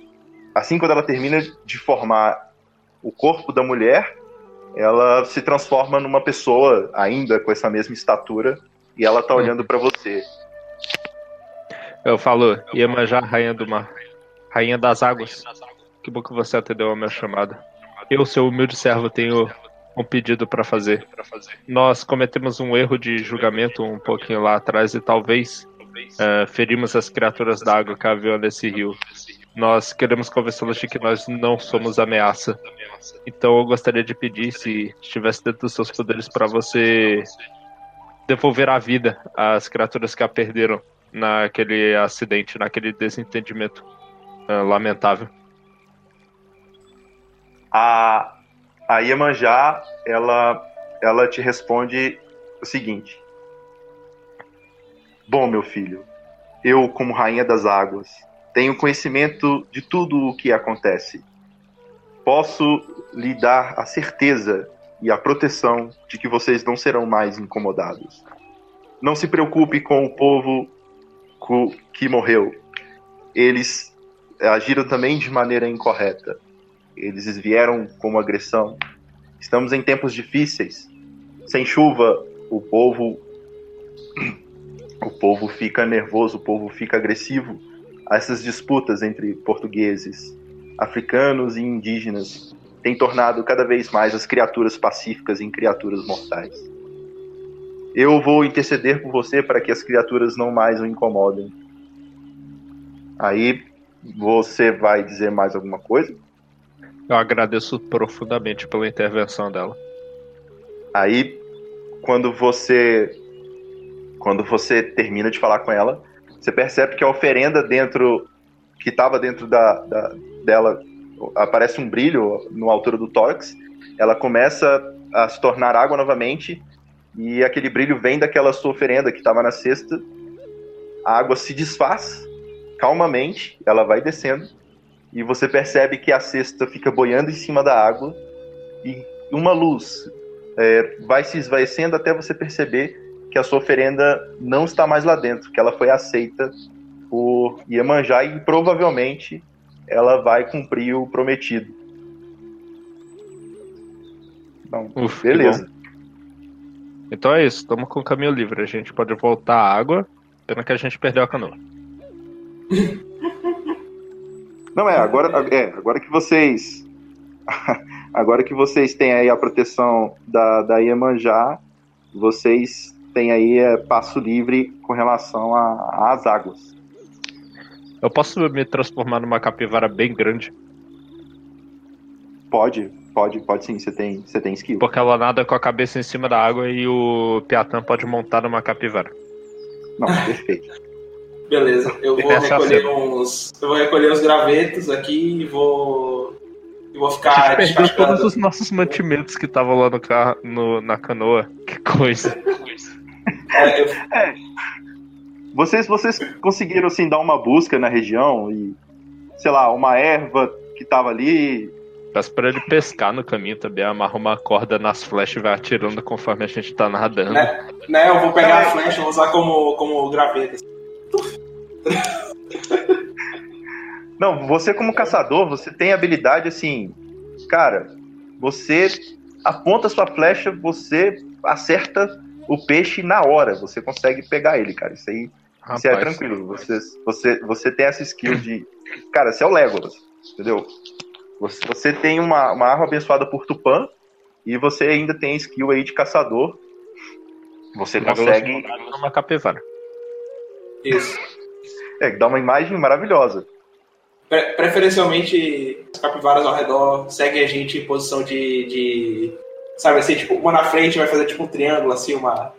assim quando ela termina de formar o corpo da mulher, ela se transforma numa pessoa ainda com essa mesma estatura e ela tá olhando pra você. Eu falo, Iemanjá, rainha do mar, rainha das águas. Que bom que você atendeu a minha chamada. Eu, seu humilde servo, tenho um pedido para fazer. Nós cometemos um erro de julgamento um pouquinho lá atrás e talvez eh, ferimos as criaturas da água que haviam nesse rio. Nós queremos convencê-los de que nós não somos ameaça. Então eu gostaria de pedir, se estivesse dentro dos seus poderes, para você devolver a vida às criaturas que a perderam naquele acidente, naquele desentendimento ah, lamentável. A, a Iemanjá, ela, ela te responde o seguinte: Bom, meu filho, eu, como rainha das águas, tenho conhecimento de tudo o que acontece. Posso lhe dar a certeza e a proteção de que vocês não serão mais incomodados. Não se preocupe com o povo que morreu. Eles agiram também de maneira incorreta. Eles vieram como agressão. Estamos em tempos difíceis. Sem chuva, o povo o povo fica nervoso, o povo fica agressivo. Essas disputas entre portugueses, africanos e indígenas têm tornado cada vez mais as criaturas pacíficas em criaturas mortais. Eu vou interceder por você para que as criaturas não mais o incomodem. Aí você vai dizer mais alguma coisa? Eu agradeço profundamente pela intervenção dela. Aí, quando você quando você termina de falar com ela, você percebe que a oferenda dentro que estava dentro da, da- dela aparece um brilho no altura do tórax. Ela começa a se tornar água novamente e aquele brilho vem daquela sua oferenda que estava na cesta. A água se desfaz calmamente, ela vai descendo e você percebe que a cesta fica boiando em cima da água e uma luz é, vai se esvaecendo até você perceber que a sua oferenda não está mais lá dentro, que ela foi aceita por Iemanjá e provavelmente ela vai cumprir o prometido. Então, Uf, beleza. Então é isso, estamos com o caminho livre. A gente pode voltar à água. Pena que a gente perdeu a canoa. Não é, agora, é, agora que vocês agora que vocês têm aí a proteção da, da Iemanjá, vocês têm aí é, passo livre com relação às águas. Eu posso me transformar numa capivara bem grande? Pode, pode, pode sim, você tem, você tem skill. Porque ela nada com a cabeça em cima da água e o Piatan pode montar numa capivara. Não, perfeito. Beleza, eu vou Essa é a recolher cena. uns. Eu vou recolher os gravetos aqui e vou. E vou A ficar gente perdeu todos os nossos mantimentos que estavam lá no carro, no- na canoa. Que coisa. É, eu- Vocês, vocês conseguiram assim dar uma busca na região e, sei lá, uma erva que tava ali. Peço pra ele pescar no caminho também, amarra uma corda nas flechas e vai atirando conforme a gente tá nadando. né, né, eu vou pegar a flecha e vou usar como, como graveta. Não, você como caçador, você tem habilidade assim, cara, você aponta sua flecha, você acerta o peixe na hora, você consegue pegar ele, cara. Isso aí Isso é tranquilo. Você, você, você tem essa skill de. Cara, você é o Legolas, entendeu? Você, você tem uma, uma arma abençoada por Tupã e você ainda tem skill aí de caçador. Você consegue. numa capivara. Isso. É, dá uma imagem maravilhosa. Pre- preferencialmente, as capivaras ao redor seguem a gente em posição de. de sabe assim, tipo, uma na frente vai fazer tipo um triângulo, assim, uma.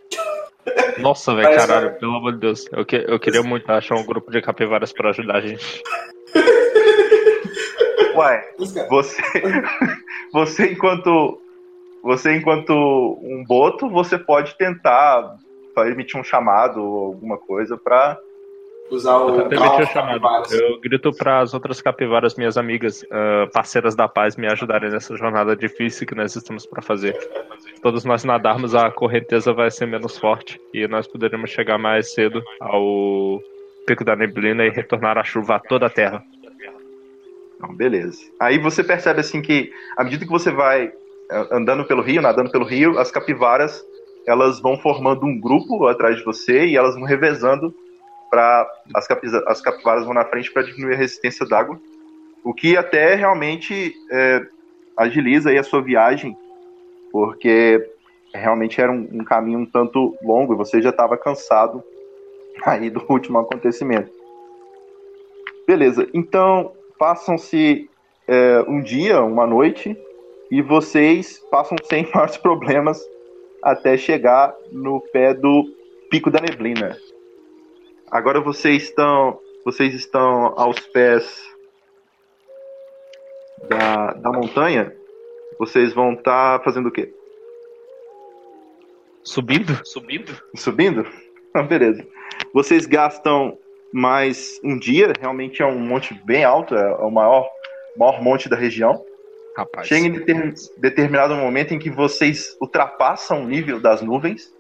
Nossa, velho, Parece- caralho, pelo amor de Deus. Eu, que- eu queria muito achar um grupo de capivaras pra ajudar a gente. Uai, cara. você. Você enquanto. Você enquanto um boto, você pode tentar emitir um chamado ou alguma coisa pra. Usar o. Eu chamado. Eu grito para as outras capivaras, minhas amigas, ah, parceiras da paz, me ajudarem nessa jornada difícil que nós estamos para fazer. Todos nós nadarmos, a correnteza vai ser menos forte e nós poderemos chegar mais cedo ao pico da neblina e retornar a chuva a toda a terra. Não, beleza. Aí você percebe assim que, à medida que você vai eh, andando pelo rio, nadando pelo rio, as capivaras elas vão formando um grupo atrás de você e elas vão revezando para as, as capivaras vão na frente para diminuir a resistência d'água, o que até realmente eh, agiliza aí a sua viagem, porque realmente era um, um caminho um tanto longo e você já estava cansado aí do último acontecimento. Beleza, então passam-se é, um dia, uma noite, e vocês passam sem maiores problemas até chegar no pé do Pico da Neblina. Agora vocês estão, vocês estão aos pés da, da montanha. Vocês vão estar fazendo o quê? Subindo? Subindo? Subindo? Ah, beleza. Vocês gastam mais um dia, realmente é um monte bem alto, é o maior, maior monte da região. Rapaz. Chega em determin- determinado momento em que vocês ultrapassam o nível das nuvens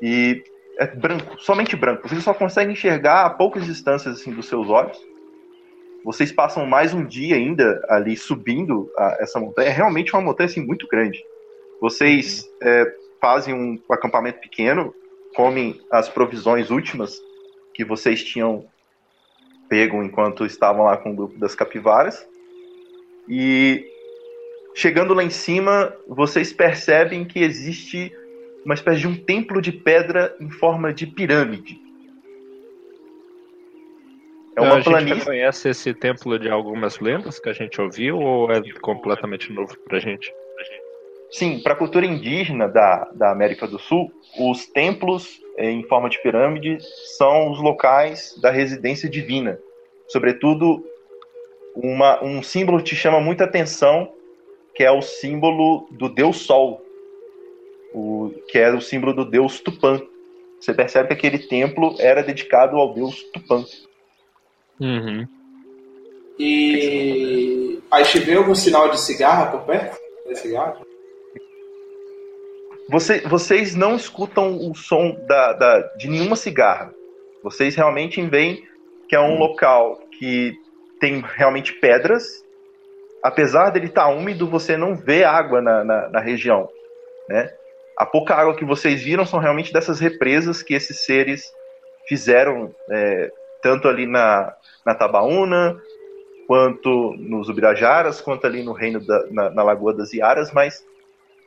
e é branco, somente branco. Vocês só conseguem enxergar a poucas distâncias assim, dos seus olhos. Vocês passam mais um dia ainda ali subindo a- essa montanha. É realmente uma montanha assim, muito grande. Vocês é, fazem um acampamento pequeno, comem as provisões últimas que vocês tinham pego enquanto estavam lá com o grupo das capivaras. E chegando lá em cima, vocês percebem que existe uma espécie de um templo de pedra em forma de pirâmide. É a uma gente planície. reconhece esse templo de algumas lendas que a gente ouviu ou é completamente novo pra gente? Sim, para a cultura indígena da, da América do Sul, os templos eh, em forma de pirâmide são os locais da residência divina. Sobretudo, uma, um símbolo que te chama muita atenção, que é o símbolo do Deus Sol, o, que é o símbolo do Deus Tupã. Você percebe que aquele templo era dedicado ao Deus Tupã. Uhum. E. A gente vê algum sinal de cigarra por perto? De cigarro? Você- vocês não escutam o som da, da- de nenhuma cigarra. Vocês realmente veem que é um local que tem realmente pedras. Apesar dele estar úmido, você não vê água na, na- na região. Né? A pouca água que vocês viram são realmente dessas represas que esses seres fizeram, é, tanto ali na, na Tabaúna, quanto nos Ubirajaras, quanto ali no reino da, na, na Lagoa das Iaras, mas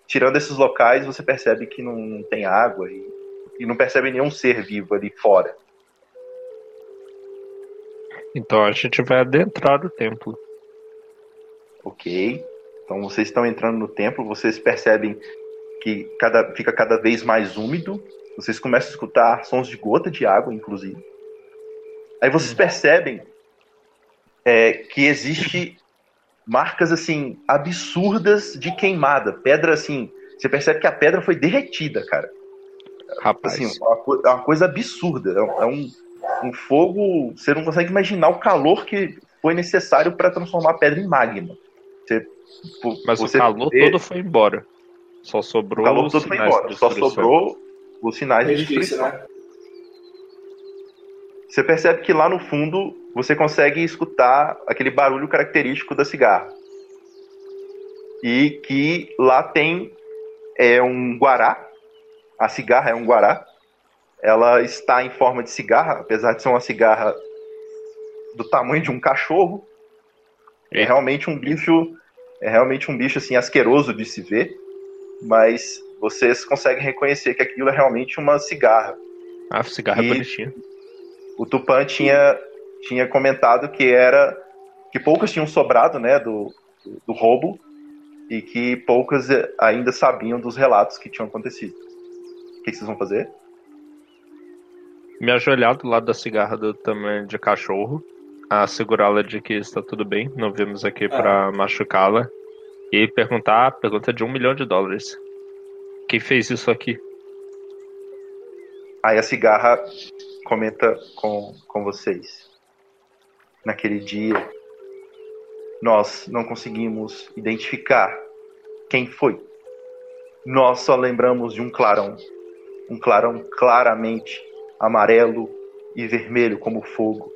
tirando esses locais, você percebe que não, não tem água e, e não percebe nenhum ser vivo ali fora. Então a gente vai adentrar o templo. Ok. Então vocês estão entrando no templo, vocês percebem que cada, fica cada vez mais úmido. Vocês começam a escutar sons de gota de água, inclusive. Aí vocês percebem é, que existe marcas assim absurdas de queimada, pedra assim. Você percebe que a pedra foi derretida, cara. Rapaz. Assim, uma, co- é uma coisa absurda. É um, é um, um fogo. Você não consegue imaginar o calor que foi necessário para transformar a pedra em magma. Você, vo- Mas você o calor vê- todo foi embora. Só sobrou o calor todo foi sinais embora. de Só destruição. sobrou os sinais de É difícil, destruição. né? Você percebe que lá no fundo você consegue escutar aquele barulho característico da cigarra. E que lá tem é um guará. A cigarra é um guará. Ela está em forma de cigarra, apesar de ser uma cigarra do tamanho de um cachorro. É Eita. realmente um bicho, é realmente um bicho assim asqueroso de se ver, mas vocês conseguem reconhecer que aquilo é realmente uma cigarra. Ah, cigarro é E- bonitinho. o Tupan tinha, tinha comentado que era que poucas tinham sobrado né, do, do roubo e que poucas ainda sabiam dos relatos que tinham acontecido. O que, vocês vão fazer? Me ajoelhar do lado da cigarra do tamanho de cachorro, assegurá-la de que está tudo bem, não vimos aqui pra machucá-la, e perguntar a pergunta de um milhão de dólares. Quem fez isso aqui? Aí a cigarra comenta com, com vocês. Naquele dia, nós não conseguimos identificar quem foi. Nós só lembramos de um clarão. Um clarão claramente amarelo e vermelho como fogo.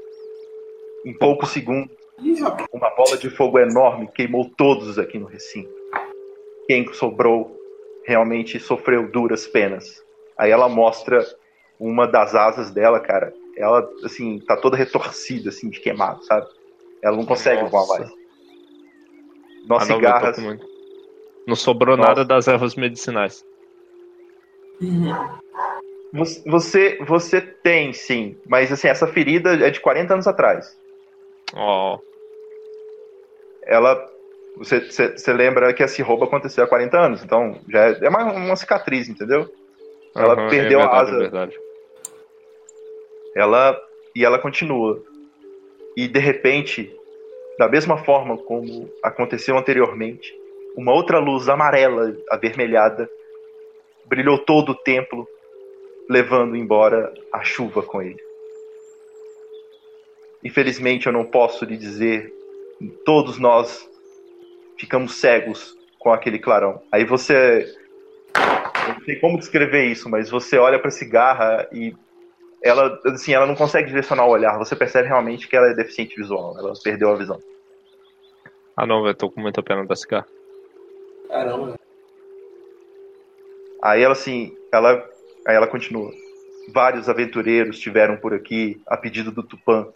Em poucos segundos, Ih, rapaz. uma bola de fogo enorme queimou todos aqui no recinto. Quem sobrou realmente sofreu duras penas. Aí ela mostra uma das asas dela, cara. Ela, assim, tá toda retorcida, assim, de queimado, sabe? Ela não consegue voar Nossa. mais. Nós Ah, não, muito. Não sobrou Nossa. nada das ervas medicinais. Você- você, você tem, sim. Mas, assim, essa ferida é de 40 anos atrás. Ó, Ela... Você, você, você lembra que esse roubo aconteceu há 40 anos, então já é, é uma, uma cicatriz, entendeu? Ela aham, perdeu é a verdade, asa. é verdade. ela e ela continua. E de repente, da mesma forma como aconteceu anteriormente, uma outra luz amarela, avermelhada, brilhou todo o templo, levando embora a chuva com ele. Infelizmente, eu não posso lhe dizer, todos nós ficamos cegos com aquele clarão. Aí você. Eu não sei como descrever isso, mas você olha para a cigarra e ela, assim, ela não consegue direcionar o olhar. Você percebe realmente que ela é deficiente visual. Ela perdeu a visão. Ah não, velho, tô com muita pena da cigarra. Caramba. Aí ela, assim, ela, aí ela continua. Vários aventureiros estiveram por aqui a pedido do Tupã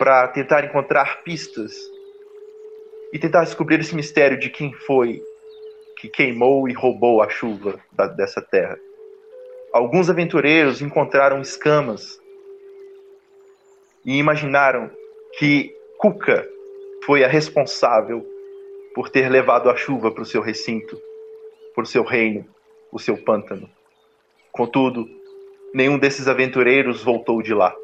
para tentar encontrar pistas e tentar descobrir esse mistério de quem foi que queimou e roubou a chuva da- dessa terra. Alguns aventureiros encontraram escamas e imaginaram que Cuca foi a responsável por ter levado a chuva para o seu recinto, por seu reino, o seu pântano. Contudo, nenhum desses aventureiros voltou de lá.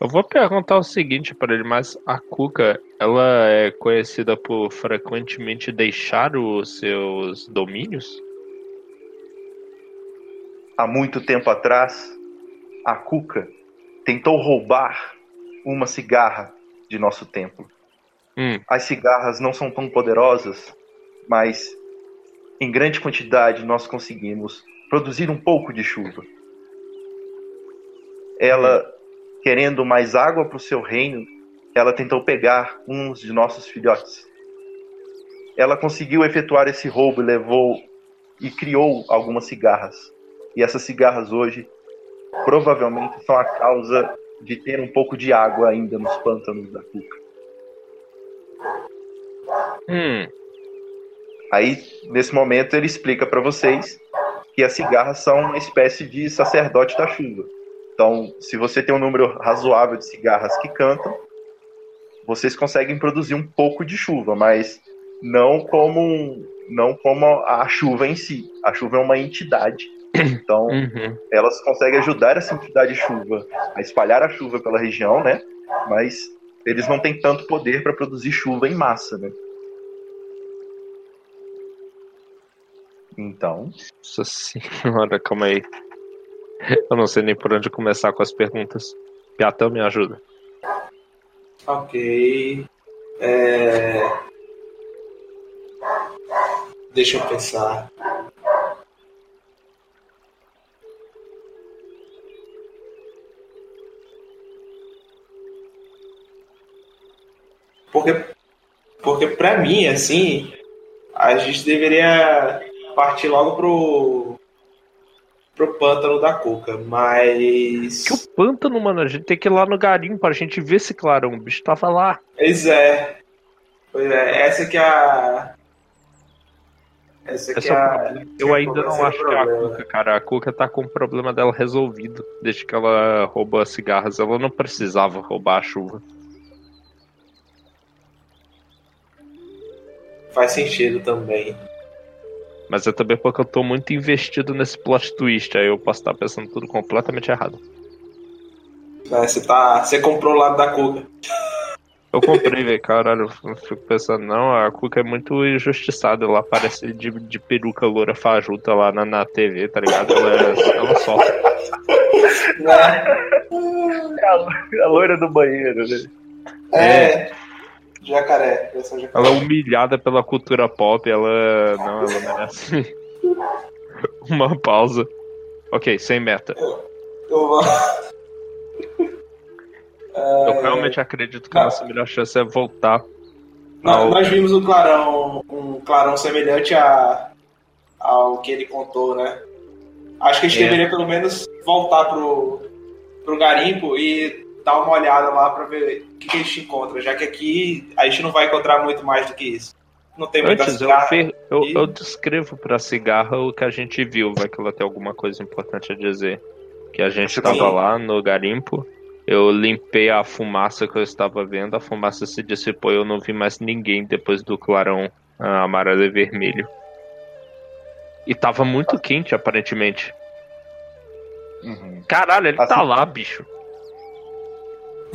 Eu vou perguntar o seguinte para ele, mas a Cuca, ela é conhecida por frequentemente deixar os seus domínios? Há muito tempo atrás, a Cuca tentou roubar uma cigarra de nosso templo. Hum, As cigarras não são tão poderosas, mas em grande quantidade nós conseguimos produzir um pouco de chuva. Ela, querendo mais água para o seu reino, ela tentou pegar uns de nossos filhotes. Ela conseguiu efetuar esse roubo e levou e criou algumas cigarras. E essas cigarras hoje provavelmente são a causa de ter um pouco de água ainda nos pântanos da Cuca. hum, Aí, nesse momento, ele explica para vocês que as cigarras são uma espécie de sacerdote da chuva. Então, se você tem um número razoável de cigarras que cantam, vocês conseguem produzir um pouco de chuva, mas não como não como a chuva em si. A chuva é uma entidade. Então, Uhum. elas conseguem ajudar essa entidade chuva a espalhar a chuva pela região, né? Mas eles não têm tanto poder para produzir chuva em massa, né? Então, Nossa senhora, calma aí. Eu não sei nem por onde começar com as perguntas. Piatão, me ajuda. Ok. É... Deixa eu pensar. Porque, porque pra mim, assim, a gente deveria partir logo pro, pro pântano da Cuca, mas. Que o pântano, mano, a gente tem que ir lá no garimpo pra gente ver esse clarão. O bicho tava lá. Pois é. Pois é, essa que é a. Essa que Esse é é o a. Eu ainda não é acho que é a. Cuca, cara. A Cuca tá com o problema dela resolvido. Desde que ela roubou as cigarras, ela não precisava roubar a chuva. Faz sentido também. Mas é também porque eu tô muito investido nesse plot twist. Aí eu posso estar pensando tudo completamente errado. É, Você, tá, você comprou o lado da Cuca. Eu comprei, velho, caralho. Eu fico pensando, não, a Cuca é muito injustiçada. Ela aparece de, de peruca loura fajuta lá na, na TV, tá ligado? Ela, é- ela sofre. Né? é a, a loira do banheiro, né? É. Jacaré. Versão jacaré. Ela é humilhada pela cultura pop, ela. Não, ela merece. Uma pausa. Ok, sem meta. Eu vou- Eu realmente acredito que a nossa melhor chance é voltar. Nós, ao- nós vimos um clarão, um clarão semelhante a, ao que ele contou, né? Acho que a gente É. deveria pelo menos voltar pro, pro garimpo e dar uma olhada lá pra ver o que, que a gente encontra, já que aqui a gente não vai encontrar muito mais do que isso. Não tem muita Antes, eu, cigarra. fer- eu, e- eu descrevo pra cigarra o que a gente viu, vai que ela tem alguma coisa importante a dizer. Que a gente Sim. tava lá no garimpo, eu limpei a fumaça que eu estava vendo, a fumaça se dissipou e eu não vi mais ninguém depois do clarão ah, amarelo e vermelho. E tava muito quente, aparentemente. Uhum. Caralho, ele Assim- tá lá, bicho.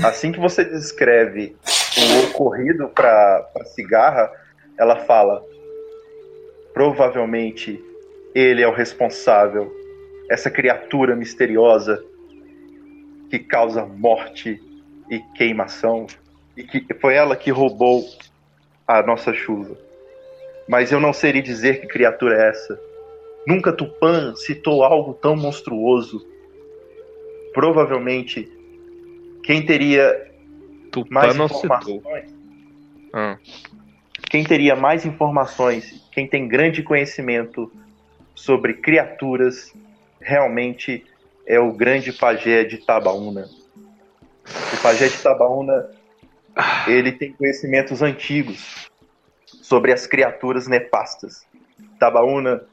Assim que você descreve o ocorrido para a cigarra, ela fala: provavelmente ele é o responsável, essa criatura misteriosa que causa morte e queimação, e que foi ela que roubou a nossa chuva. Mas eu não sei dizer que criatura é essa. Nunca Tupã citou algo tão monstruoso. Provavelmente quem teria Tupã mais informações, Ah, quem teria mais informações, quem tem grande conhecimento sobre criaturas, realmente é o grande pajé de Tabaúna. O pajé de Tabaúna, ele tem conhecimentos antigos sobre as criaturas nefastas. Tabaúna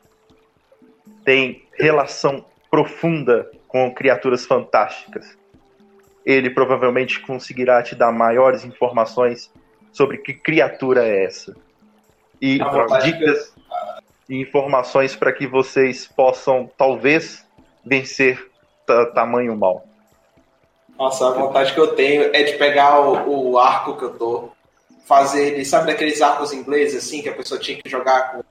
tem relação profunda com criaturas fantásticas. Ele provavelmente conseguirá te dar maiores informações sobre que criatura é essa. E A vontade dicas e informações para que vocês possam, talvez, vencer ta- tamanho mal. Nossa, a vontade que eu tenho é de pegar o, o arco que eu tô, fazer ele, sabe daqueles arcos ingleses assim, que a pessoa tinha que jogar com.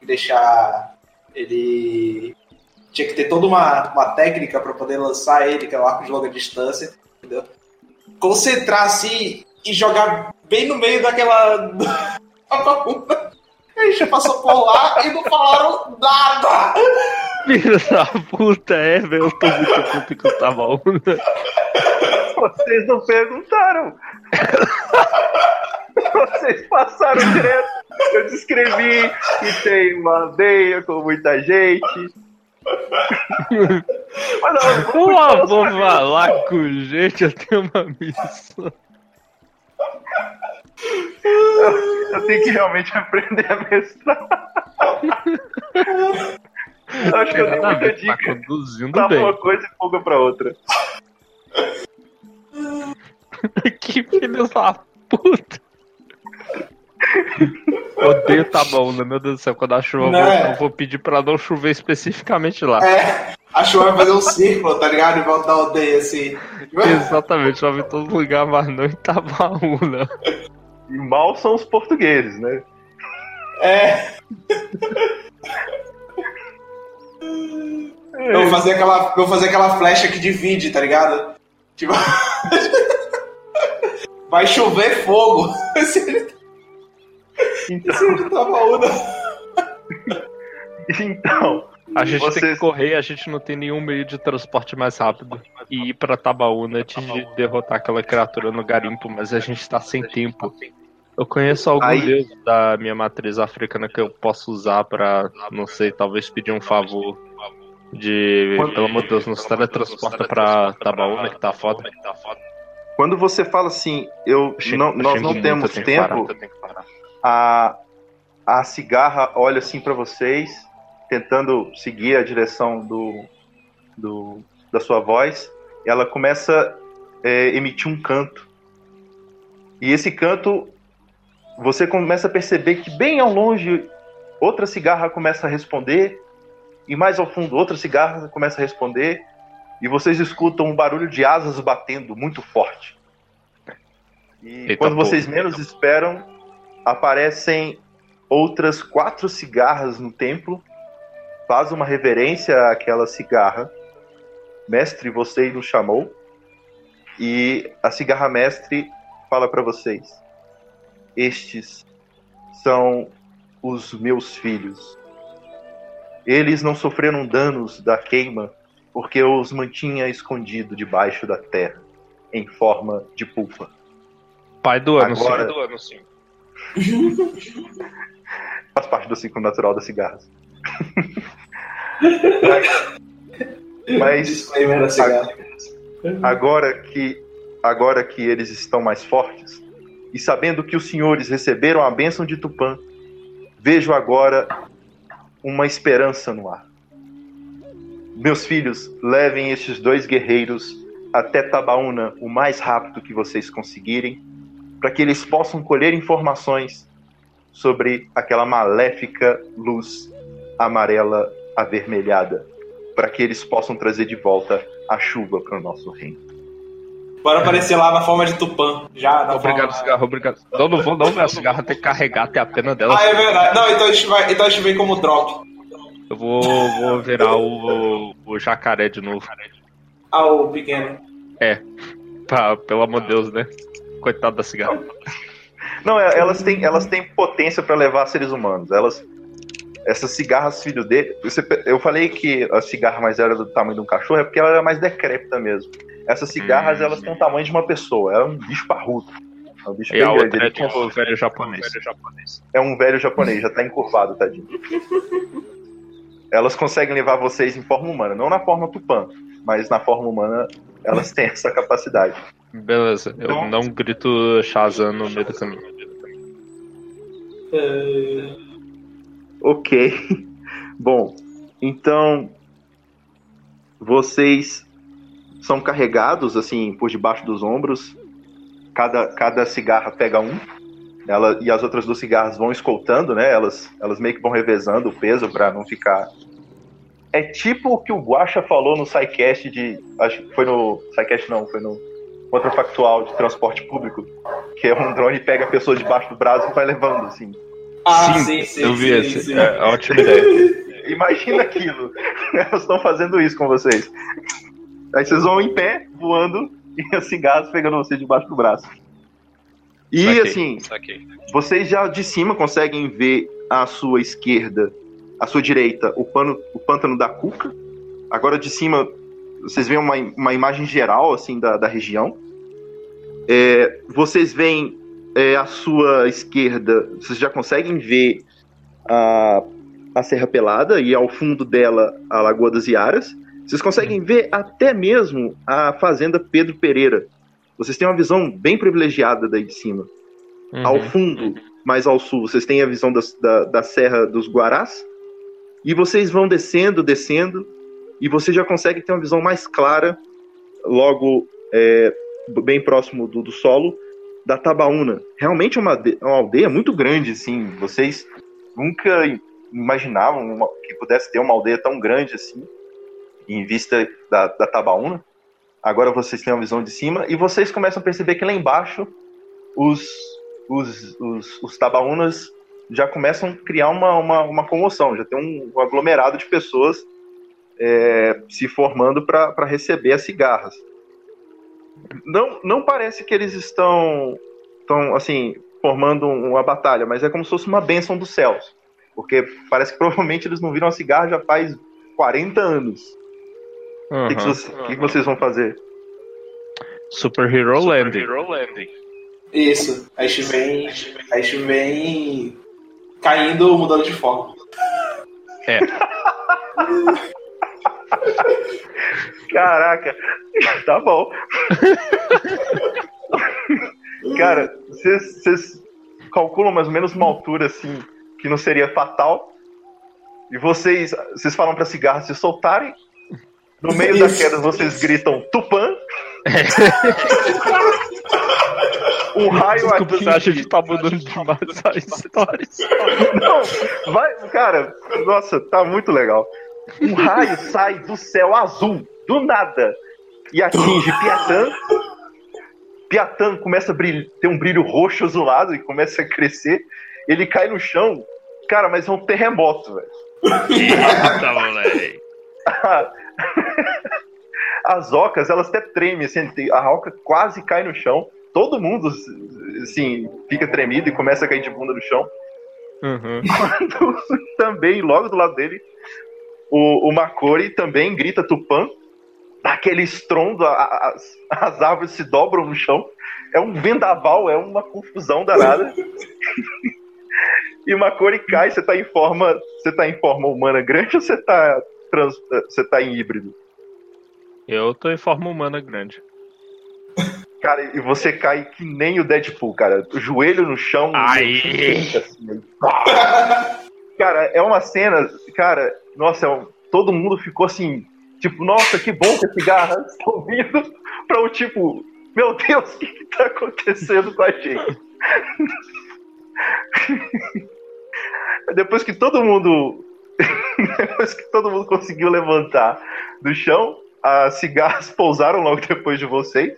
e deixar ele. Tinha que ter toda uma, uma técnica para poder lançar ele, que é o arco de longa distância, entendeu? Concentrar assim e jogar bem no meio daquela. A gente passou por lá e não falaram nada! Filho da puta, é, velho. Eu tô muito puto que eu tava onda. Vocês não perguntaram. Vocês passaram direto. Eu descrevi que tem uma aldeia com muita gente. Mas não, vamos Eu vou falar com gente, eu tenho uma missão. Eu tenho que realmente aprender a mestrar. Eu acho que eu dei a muita tá dica. conduzindo Tava bem. uma coisa e fuga pra outra. que filho da puta. Odeio Tabaúna, meu Deus do céu. Quando a chuva Não é? voltar, eu vou pedir pra não chover especificamente lá. É, a chuva vai fazer um círculo, tá ligado? Em volta da aldeia, assim. Exatamente, chove em todo lugar, mas não em Tabaúna. E mal são os portugueses, né? É. Eu vou fazer aquela, eu vou fazer aquela flecha que divide, tá ligado? Tipo. Vai chover fogo. Então, se ele tá maúna. então A gente tem Vocês- que correr, a gente não tem nenhum meio de transporte mais rápido. E ir pra Tabaúna antes de derrotar aquela criatura no garimpo, mas a gente tá sem tempo. Eu conheço algum Aí- deus da minha matriz africana que eu posso usar pra, não sei, talvez pedir um favor de. Quando- Pelo amor de Deus, nos teletransporta pra Tabaúna que tá foda. quando você fala assim, eu não, nós não temos tempo, a, a cigarra olha assim pra vocês, tentando seguir a direção do, do da sua voz. Ela começa a emitir um canto. E esse canto, você começa a perceber que bem ao longe, outra cigarra começa a responder. E mais ao fundo, outra cigarra começa a responder. E vocês escutam um barulho de asas batendo muito forte. E Eita quando porra. vocês menos esperam, aparecem outras quatro cigarras no templo. Faz uma reverência àquela cigarra. Mestre, você nos chamou. E a cigarra mestre fala para vocês: Estes são os meus filhos. Eles não sofreram danos da queima porque eu os mantinha escondido debaixo da terra, em forma de pulpa. Pai do ano, Agora- sim. Faz parte do ciclo natural das cigarras. Mas agora que agora que eles estão mais fortes e sabendo que os senhores receberam a bênção de Tupã, vejo agora uma esperança no ar. Meus filhos, levem estes dois guerreiros até Tabaúna o mais rápido que vocês conseguirem, para que eles possam colher informações sobre aquela maléfica luz amarela avermelhada, para que eles possam trazer de volta a chuva para o nosso reino. Bora aparecer lá na forma de Tupã. Já, na Obrigado, forma... cigarro, obrigado. Não, não vou não, minha cigarra tem que carregar até a pena dela. Ah, é verdade. Não, então a gente, vai, então a gente vem como drop. Eu vou, vou virar o, o jacaré de novo. Ah, o pequeno. Pra, pelo amor de Deus, né? Coitado da cigarra. Não, é- elas têm, elas têm potência para levar seres humanos. Elas, essas cigarras filho dele. você- eu falei que a cigarra mais era do tamanho de um cachorro, é porque ela era mais decrépita mesmo. Essas cigarras, Hum. elas têm o tamanho de uma pessoa. É um bicho parrudo. É um bicho E bem a grande. outra é Ele tem- tipo o velho japonês. É um velho japonês, já tá encurvado, tadinho. Elas conseguem levar vocês em forma humana, não na forma tupã, mas na forma humana elas têm essa capacidade. Beleza, eu não grito Shazam no meio do caminho. É, Ok. Bom, então vocês são carregados assim por debaixo dos ombros. Cada, cada cigarra pega um. Ela, e as outras duas cigarras vão escoltando, né? Elas, elas meio que vão revezando o peso para não ficar. É tipo o que o Guacha falou no SciCast de. Acho que foi no. SciCast não, foi no Contrafactual de Transporte Público. Que é um drone que pega a pessoa debaixo do braço e vai levando, assim. Ah, sim, sim. eu vi sim, esse. sim. É, ótima ideia. Imagina aquilo. Elas estão fazendo isso com vocês. Aí vocês vão em pé, voando, e as cigarras pegando vocês debaixo do braço. E Saquei, assim, saquei. vocês já de cima conseguem ver à sua esquerda, à sua direita, o, pano, o pântano da Cuca. Agora de cima, vocês veem uma, uma imagem geral assim da, da região. É, vocês veem é, à sua esquerda, vocês já conseguem ver a, a Serra Pelada e ao fundo dela a Lagoa das Iaras. Vocês conseguem ver até mesmo a Fazenda Pedro Pereira. Vocês têm uma visão bem privilegiada daí de cima. Ao Uhum. fundo, mais ao sul, vocês têm a visão das- da, da Serra dos Guarás. E vocês vão descendo, descendo, e você já consegue ter uma visão mais clara, logo é, bem próximo do, do, solo, da Tabaúna. Realmente é uma, uma aldeia muito grande, assim. Vocês nunca imaginavam uma, que pudesse ter uma aldeia tão grande assim, em vista da, da Tabaúna. Agora vocês têm uma visão de cima e vocês começam a perceber que lá embaixo os, os, os, os Tabaúnas já começam a criar uma, uma, uma comoção, já tem um, um aglomerado de pessoas é, se formando para receber as cigarras. Não, não parece que eles estão, estão assim, formando uma batalha, mas é como se fosse uma bênção dos céus. Porque parece que provavelmente eles não viram a cigarra já faz 40 anos. O uhum, que, que, vocês, uhum. que, que, vocês vão fazer? Super Hero Super Landing. Hero Landing. Isso. A gente vem. A gente vem caindo, mudando de forma. É. Caraca, tá bom. Cara, vocês calculam mais ou menos uma altura assim que não seria fatal. E vocês, vocês falam para cigarras se soltarem. No meio da queda vocês gritam Tupã. um raio Desculpa, atinge... você acha que tá mudando demais a história? Não, vai, cara, nossa, tá muito legal. Um raio sai do céu azul, do nada, e atinge Piatã. Piatã começa a brilhar, ter um brilho roxo azulado e começa a crescer. Ele cai no chão, cara, mas é um terremoto, velho. Eita, moleque. As ocas, elas até tremem, assim, a oca quase cai no chão. Todo mundo, assim, fica tremido e começa a cair de bunda no chão. Uhum. Quando também, logo do lado dele, o, o Makori também grita Tupã. Aquele estrondo, as, as árvores se dobram no chão. É um vendaval, é uma confusão danada. e Makori cai, você tá em forma. Você tá em forma humana grande ou você tá, trans, você tá em híbrido? Eu tô em forma humana grande. Cara, e você cai que nem o Deadpool, cara. O joelho no chão. Aí. Assim, cara, é uma cena. Cara, nossa, é todo mundo ficou assim. Tipo, nossa, que bom que esse garra está ouvindo. Pra o tipo, meu Deus, o que, que tá acontecendo com a gente? Depois que todo mundo. Depois que todo mundo conseguiu levantar do chão, as cigarras pousaram logo depois de vocês.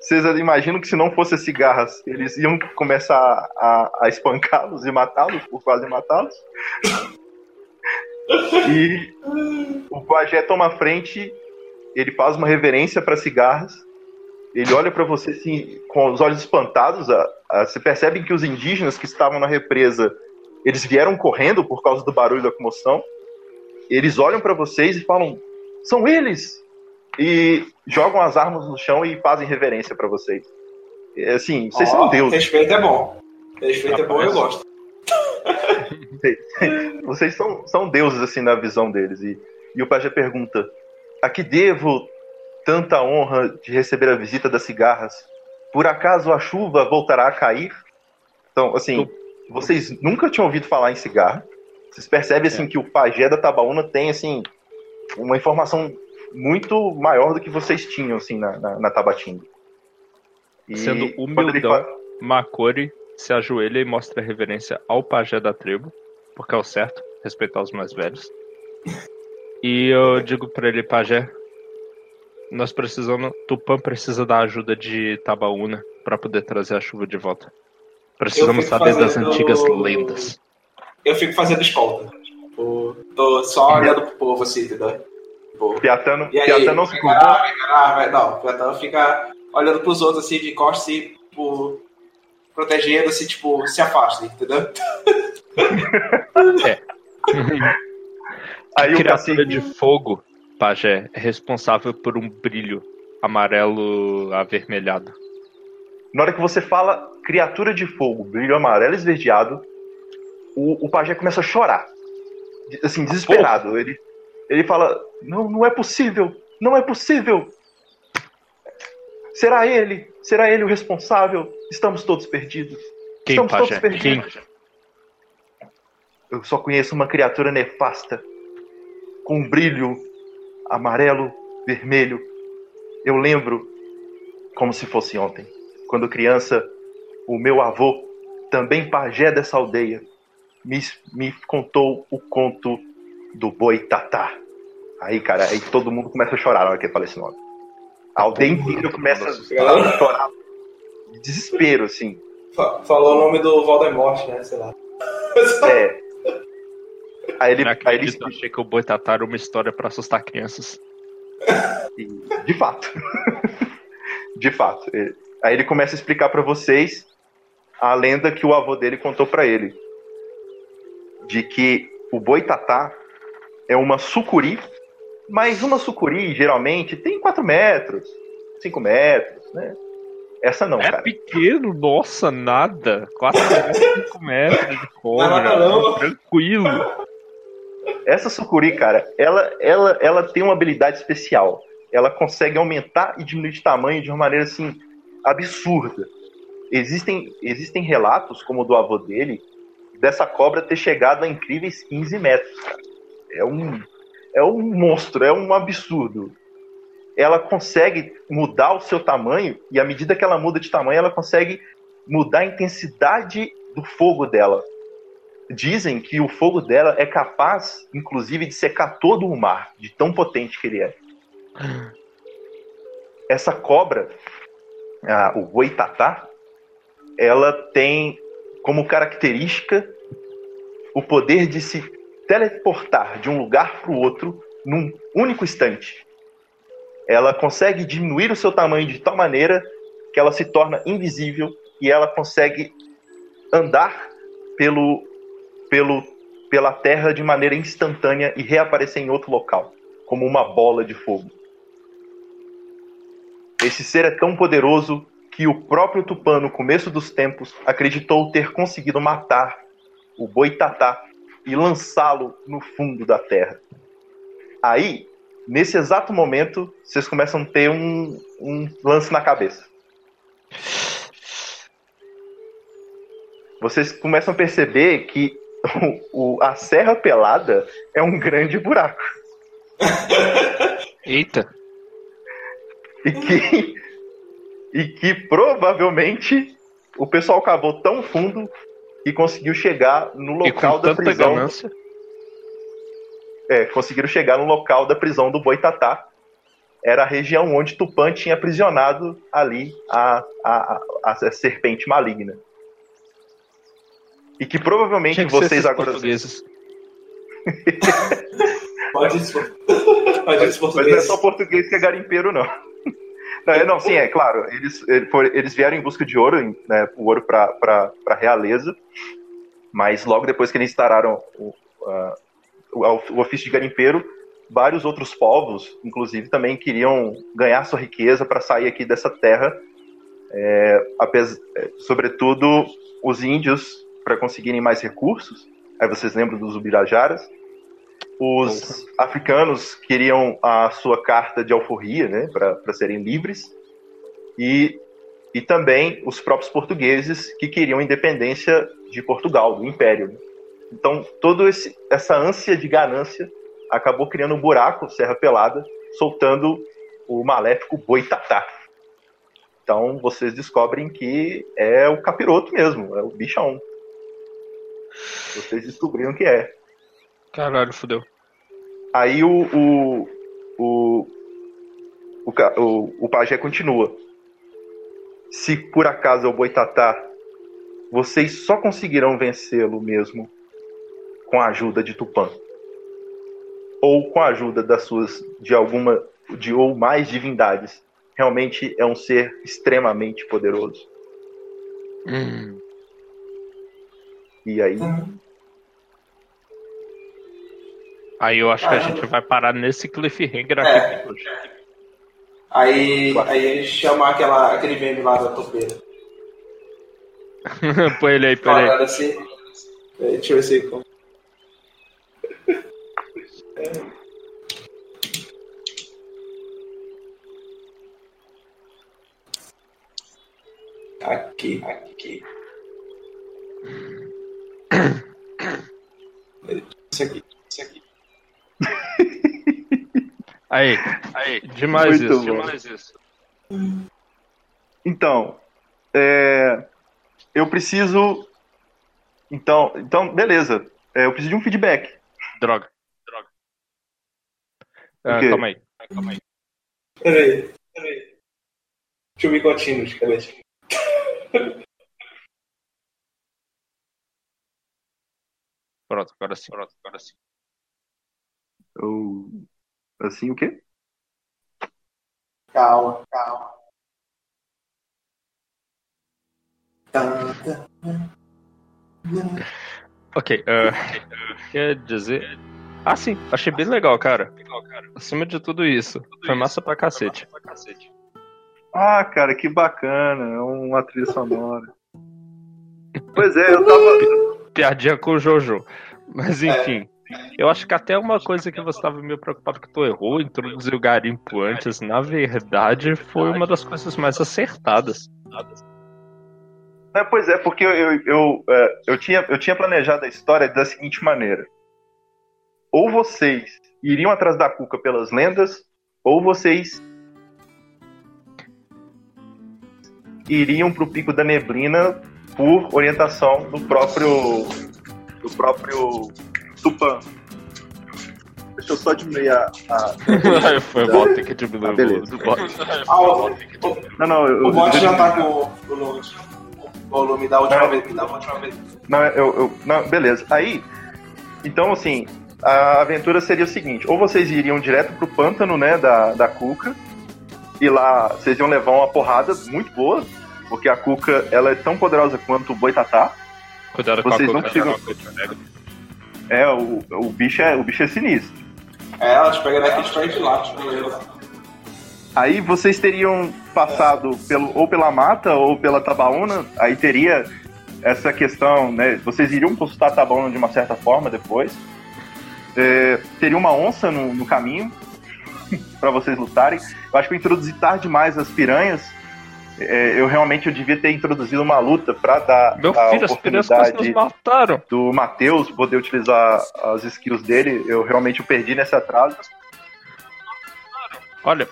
Vocês imaginam que se não fosse as cigarras, eles iam começar a, a espancá-los e matá-los, por quase matá-los. e o pajé toma frente, ele faz uma reverência para cigarras, ele olha para você assim, com os olhos espantados. A, a, você percebe que os indígenas que estavam na represa, eles vieram correndo por causa do barulho da comoção. Eles olham para vocês e falam: "São eles! E jogam as armas no chão e fazem reverência para vocês. É, assim, vocês oh, são deuses. Respeito é bom. Respeito é bom, eu gosto. vocês são, são deuses, assim, na visão deles. E, e o pajé pergunta: A que devo tanta honra de receber a visita das cigarras? Por acaso a chuva voltará a cair? Então, assim, vocês nunca tinham ouvido falar em cigarra. Vocês percebem, assim, é. que o pajé da Tabaúna tem, assim, uma informação muito maior do que vocês tinham, assim, na, na, na Tabatinga. E Sendo humildão, fala... Makori se ajoelha e mostra reverência ao pajé da tribo, porque é o certo, respeitar os mais velhos. E eu digo para ele, pajé, nós precisamos, Tupã precisa da ajuda de Tabaúna para poder trazer a chuva de volta. Precisamos saber fazendo... das antigas lendas. Eu fico fazendo escolta. Tipo, tô só olhando pro povo assim, entendeu? Piatano, e aí, Piatano não se. Não, Piatano fica olhando pros outros assim, de costas, assim, tipo, protegendo, assim, tipo, se afasta, entendeu? É. Aí a criatura de fogo, Pajé, é responsável por um brilho amarelo avermelhado. Na hora que você fala criatura de fogo, brilho amarelo esverdeado, o, o Pajé começa a chorar. Assim, desesperado. Ele, ele fala: Não, não é possível, não é possível. Será ele? Será ele o responsável? Estamos todos perdidos. Quem, Estamos todos perdidos. Quem? Eu só conheço uma criatura nefasta com um brilho amarelo, vermelho. Eu lembro como se fosse ontem, quando criança, o meu avô, também pajé dessa aldeia, me, me contou o conto do boi tatá. Aí, cara, aí todo mundo começa a chorar na hora que ele fala esse nome. A aldeia inteira começa a chorar de desespero, assim. Falou o nome do Voldemort, né? Sei lá. É. Aí ele, aí ele eu achei que o Boitatá era uma história pra assustar crianças. De fato. De fato. Ele- Aí ele começa a explicar pra vocês a lenda que o avô dele contou pra ele. De que o boitatá é uma sucuri, mas uma sucuri geralmente tem 4 metros, 5 metros, né? Essa não, É cara. pequeno, nossa, nada. 4 metros, 5 metros de Não, cobra. não. Tranquilo. Essa sucuri, cara, ela, ela, ela tem uma habilidade especial. Ela consegue aumentar e diminuir de tamanho de uma maneira assim absurda. Existem, existem relatos, como o do avô dele, dessa cobra ter chegado a incríveis 15 metros. Cara. É um, é um monstro, é um absurdo. Ela consegue mudar o seu tamanho e à medida que ela muda de tamanho, ela consegue mudar a intensidade do fogo dela dizem que o fogo dela é capaz, inclusive, de secar todo o mar, de tão potente que ele é. Essa cobra, a- o boitatá, ela tem como característica o poder de se teleportar de um lugar para o outro num único instante. Ela consegue diminuir o seu tamanho de tal maneira que ela se torna invisível e ela consegue andar pelo pelo, pela Terra de maneira instantânea e reaparecer em outro local, como uma bola de fogo. Esse ser é tão poderoso que o próprio Tupã, no começo dos tempos, acreditou ter conseguido matar o Boitatá e lançá-lo no fundo da Terra. Aí, nesse exato momento, vocês começam a ter um, um lance na cabeça. Vocês começam a perceber que o, o- a Serra Pelada é um grande buraco. Eita. E que, e que provavelmente o pessoal cavou tão fundo que conseguiu chegar no E local com da tanta prisão. ganância. É, conseguiram chegar no local da prisão do Boitatá. Era a região onde Tupã tinha aprisionado ali a, a, a, a serpente maligna. E que provavelmente que ser vocês agora. portugueses. Pode isso. Pode isso, Mas não é português. só português que é garimpeiro, não. Não, não, sim, é claro. Eles, eles vieram em busca de ouro, né, o ouro para a realeza, mas logo depois que eles instauraram o, a- o, ofício de garimpeiro, vários outros povos, inclusive, também queriam ganhar sua riqueza para sair aqui dessa terra. É, apes- é, sobretudo os índios, para conseguirem mais recursos. Aí vocês lembram dos Ubirajaras? Os africanos queriam a sua carta de alforria, né, para serem livres, e, e também os próprios portugueses que queriam independência de Portugal, do Império. né. Então, toda essa ânsia de ganância acabou criando um buraco, Serra Pelada, soltando o maléfico Boitatá. Então, vocês descobrem que é o capiroto mesmo, é o bichão. Vocês descobriram que é. Caralho, fudeu. Aí o, o, o, o, o, o pajé continua. Se por acaso é o boitatá, vocês só conseguirão vencê-lo mesmo com a ajuda de Tupã. Ou com a ajuda das suas, de alguma, de ou mais divindades. Realmente é um ser extremamente poderoso. Hum. E aí, Aí eu acho que a gente vai parar nesse cliffhanger É. aqui hoje. Aí, aí ele chama aquela, aquele meme lá da topeira. põe ele aí, põe ele aí. Assim. Deixa eu ver se eu... Aqui, aqui, isso aqui. Aí, aí, demais Muito isso, bom. demais isso. Então, é, eu preciso. Então, então beleza. É, eu preciso de um feedback. Droga, droga. Ah, calma aí, calma aí. Peraí, peraí. Deixa eu me continuar de cabeça. Pronto, agora sim, pronto, agora sim. Eu, assim, o quê? Calma, calma. Ok, ah, quer dizer. Ah, sim, achei bem legal, cara. Acima de tudo isso, foi massa pra cacete. Ah, cara, que bacana. É uma trilha sonora. Pois é, eu tava. Piadinha com o Jojo. Mas enfim, eu acho que até uma coisa que você tava meio preocupado que tu errou, introduzir o garimpo antes, na verdade, foi uma das coisas mais acertadas. É, pois é, porque eu, eu, eu, é, eu tinha, eu tinha planejado a história da seguinte maneira: ou vocês iriam atrás da Cuca pelas lendas, ou vocês iriam pro Pico da Neblina por orientação do próprio do próprio Tupã. Deixa eu só diminuir a. a- foi bom ter que diminuir Ah, o beleza. do bot. Ah, o, Não, não, eu, o bot já tá com o volume, o volume da última vez, me dá a última vez. Não, eu, eu- não, beleza. Aí, então assim, a aventura seria o seguinte: ou vocês iriam direto pro pântano, né, da, da Cuca, e lá vocês iam levar uma porrada muito boa, porque a Cuca ela é tão poderosa quanto o Boitatá. Cuidado com Vocês a não coca. É, o, o bicho é o bicho é sinistro. É, ela te pega daqui de frente lá, tipo, beleza. Aí vocês teriam passado pelo, ou pela mata ou pela Tabaúna, aí teria essa questão, né? Vocês iriam consultar a Tabaúna de uma certa forma depois. É, teria uma onça no, no caminho para vocês lutarem. Eu acho que eu introduzi tarde demais as piranhas. É, eu realmente eu devia ter introduzido uma luta para dar Meu a filho, as crianças quase nos oportunidade mataram. do Matheus poder utilizar as skills dele. Eu realmente perdi nesse atraso. Olha,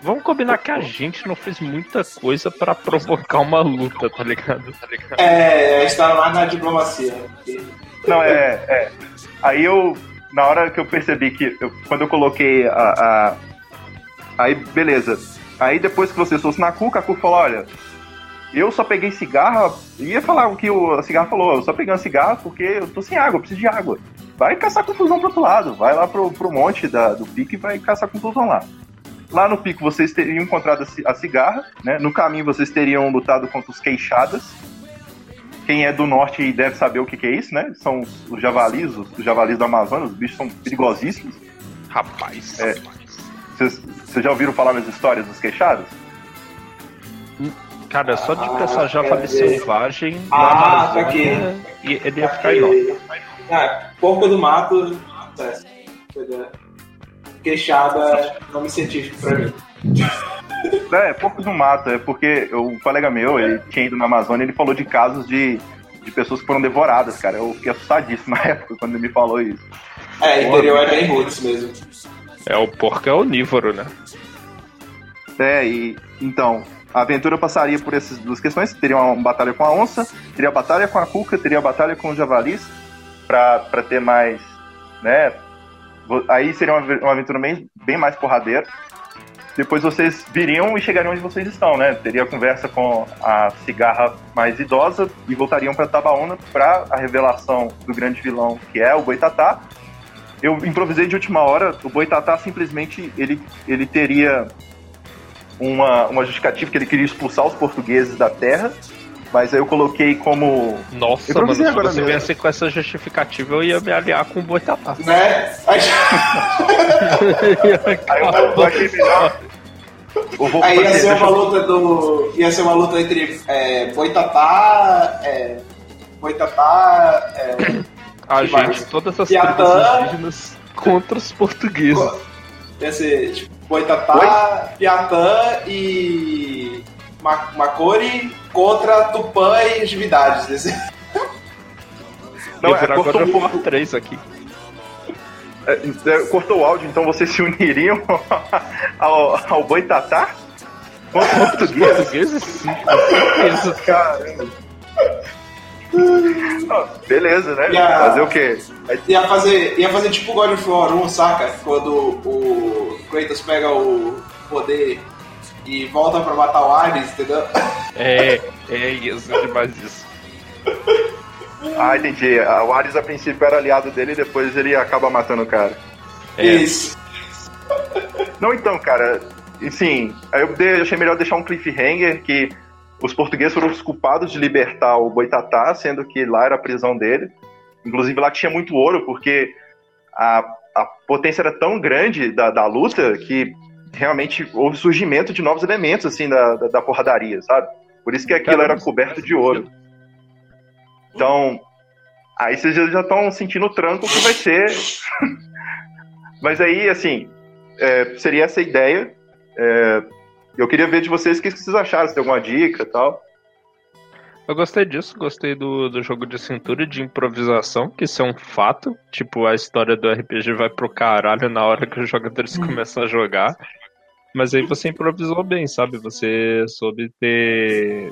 vamos combinar que a gente não fez muita coisa pra provocar uma luta, tá ligado? Tá ligado? É, está mais na diplomacia. Não, é, é. Aí eu, na hora que eu percebi que, eu- quando eu coloquei a, a- Aí, beleza. Aí depois que você fosse na Cuca, a Cuca falou: olha, eu só peguei cigarra. Ia falar o que o, a cigarra falou: eu só peguei uma cigarra porque eu tô sem água, eu preciso de água. Vai caçar confusão pro outro lado, vai lá pro, pro monte da, do pico e vai caçar confusão lá. Lá no pico vocês teriam encontrado a ci- a cigarra, né? No caminho vocês teriam lutado contra os queixadas. Quem é do norte deve saber o que, que é isso, né? São os, os javalis, os, os javalis do Amazonas, os bichos são perigosíssimos. Rapaz. É. Vocês vocês já ouviram falar nas histórias dos queixados? Cara, só de pensar Ah, javali quer dizer- selvagem na Ah, tá aqui. e ele ia ficar enorme. Ah, porco do mato. É? Queixada, nome científico pra mim. É, porcos no mato, é porque um colega meu, ele tinha ido na Amazônia, ele falou de casos de, de pessoas que foram devoradas, cara. Eu fiquei assustadíssimo na época quando ele me falou isso. É, interior é bem roots mesmo. É, o porco é onívoro, né? É, e então, a aventura passaria por essas duas questões. Teria uma batalha com a onça, teria a batalha com a cuca, teria a batalha com os javalis, pra ter mais, né? Aí seria uma, uma aventura bem, bem mais porradeira. Depois vocês viriam e chegariam onde vocês estão, né? Teria conversa com a cigarra mais idosa e voltariam pra Tabaúna pra a revelação do grande vilão, que é o Boitatá. Eu improvisei de última hora, o Boitatá simplesmente ele, ele teria uma, uma justificativa que ele queria expulsar os portugueses da terra, mas aí eu coloquei como. Nossa, mano, você se agora você viesse com essa justificativa, eu ia me aliar com o Boitatá. Né? Aí, Aí eu, eu achei melhor. Eu aí ia ser deixa uma luta do. Ia ser uma luta entre é, Boitatá. É, Boitatá. É, A Que gente, mais? todas as Piatã. tribos indígenas contra os portugueses. ia ser tipo, Boitatá, Piatã e. Ma- Macori contra Tupã e. Esse- Não, é God of o- War 3 aqui. é, é, cortou o áudio, então vocês se uniriam ao, ao Boitatá? Contra português? Portugueses sim, com certeza. Caramba. Ah, beleza, né? Ia- Fazer o quê? Ia fazer, ia fazer tipo God of War 1, saca? Quando o Kratos pega o poder e volta pra matar o Ares, entendeu? É, é isso, é demais isso. Ah, entendi. O Ares a princípio era aliado dele e depois ele acaba matando o cara. É. Isso. Não, então, cara, enfim, aí eu achei melhor deixar um cliffhanger que os portugueses foram os culpados de libertar o Boitatá, sendo que lá era a prisão dele. Inclusive lá tinha muito ouro, porque a, a potência era tão grande da, da luta que realmente houve surgimento de novos elementos, assim, da, da, da porradaria, sabe? Por isso que aquilo era coberto de ouro. Então, aí vocês já estão sentindo o tranco que vai ser. Mas aí, assim, é, seria essa ideia. É, eu queria ver de vocês o que vocês acharam, se tem alguma dica e tal. Eu gostei disso, gostei do, do jogo de cintura e de improvisação, que isso é um fato. Tipo, a história do RPG vai pro caralho na hora que os jogadores começam a jogar. Mas aí você improvisou bem, sabe? Você soube ter.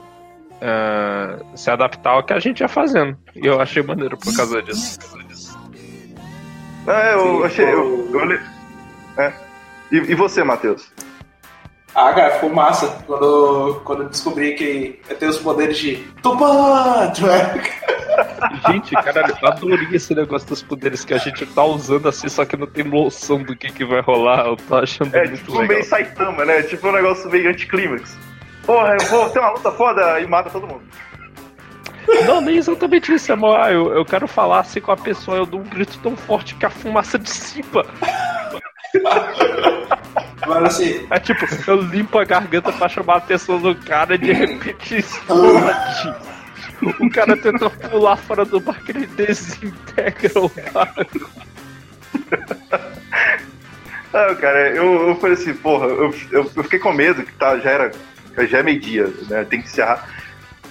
ah, se adaptar ao que a gente ia fazendo. E eu achei maneiro por causa disso. Ah, eu Sim, achei. Eu, o- eu le- é. e, e você, Matheus? Ah, cara, ficou massa quando, quando eu descobri que eu tenho os poderes de Tupã! Gente, caralho, eu adorei esse negócio dos poderes que a gente tá usando assim, só que não tem noção do que, que vai rolar. Eu tô achando É muito tipo legal. meio Saitama, né? Tipo um negócio meio anticlímax. Porra, eu vou ter uma luta foda e mata todo mundo. Não, nem exatamente isso, é mó, ah, eu, eu quero falar assim com a pessoa, eu dou um grito tão forte que a fumaça dissipa. Mas assim, É tipo, eu limpo a garganta pra chamar a atenção do cara e de repente explode. O cara tenta pular fora do barco e ele desintegra o barco. Ah, cara, eu, eu falei assim, porra, eu, eu, eu fiquei com medo que tá, já era. Já é meio-dia, né? Tem que encerrar.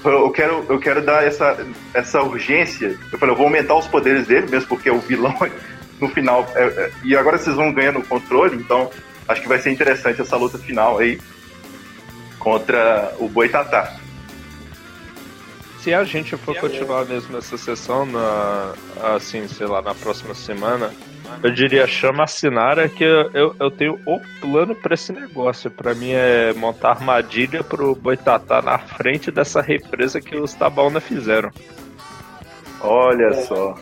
Eu eu quero, eu quero dar essa, essa urgência. Eu falei, eu vou aumentar os poderes dele, mesmo porque o vilão no final. é- é- e agora vocês vão ganhando o controle, então acho que vai ser interessante essa luta final aí contra o Boitatá. Se a gente for continuar mesmo essa sessão, na, assim, sei lá, na próxima semana, eu diria chama a Sinara que eu, eu, eu tenho o plano pra esse negócio. Pra mim é montar armadilha pro Boitatá na frente dessa represa que os Tabauna fizeram. Olha só.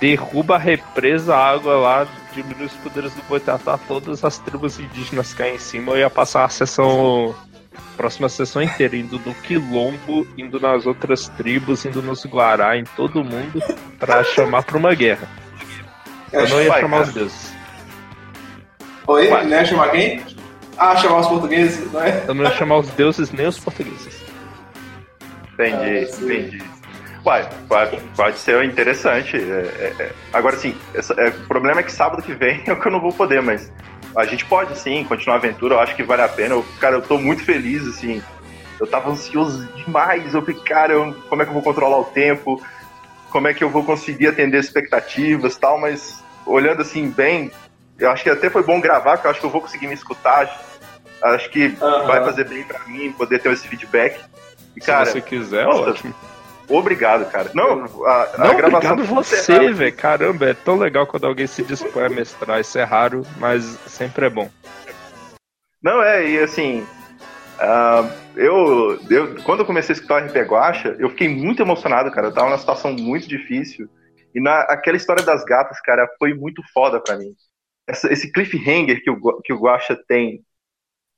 Derruba a represa, a água lá, diminui os poderes do Boitatá, todas as tribos indígenas caem em cima. Eu ia passar a sessão. Próxima sessão inteira, indo no Quilombo, indo nas outras tribos, indo nos Guará, em todo mundo, pra chamar pra uma guerra. Eu não ia Vai, chamar cara. os deuses. oi, Ué. né? Chamar quem? Ah, chamar os portugueses, não é? Eu não ia chamar os deuses nem os portugueses. Entendi, Ah, entendi. Uai, pode, pode ser interessante. é, é, é. Agora sim, é, o problema é que sábado que vem é que eu não vou poder, mas a gente pode sim continuar a aventura, eu acho que vale a pena. Eu, cara, eu tô muito feliz, assim. Eu tava ansioso demais. Eu falei, cara, eu- como é que eu vou controlar o tempo? Como é que eu vou conseguir atender expectativas e tal, mas olhando assim bem, eu acho que até foi bom gravar, porque eu acho que eu vou conseguir me escutar. Acho que Aham. vai fazer bem pra mim poder ter esse feedback. E, cara, Se você quiser, nossa, ótimo. Obrigado, cara. Não, a, a Não, gravação obrigado foi você, velho. Caramba, é tão legal quando alguém se dispõe a mestrar. Isso é raro, mas sempre é bom. Não, é, e assim. ah, eu, eu, quando eu comecei a escutar o RP Guacha, eu fiquei muito emocionado, cara. Eu tava numa situação muito difícil. E na, aquela história das gatas, cara, foi muito foda pra mim. Essa- esse cliffhanger que o, que o Guacha tem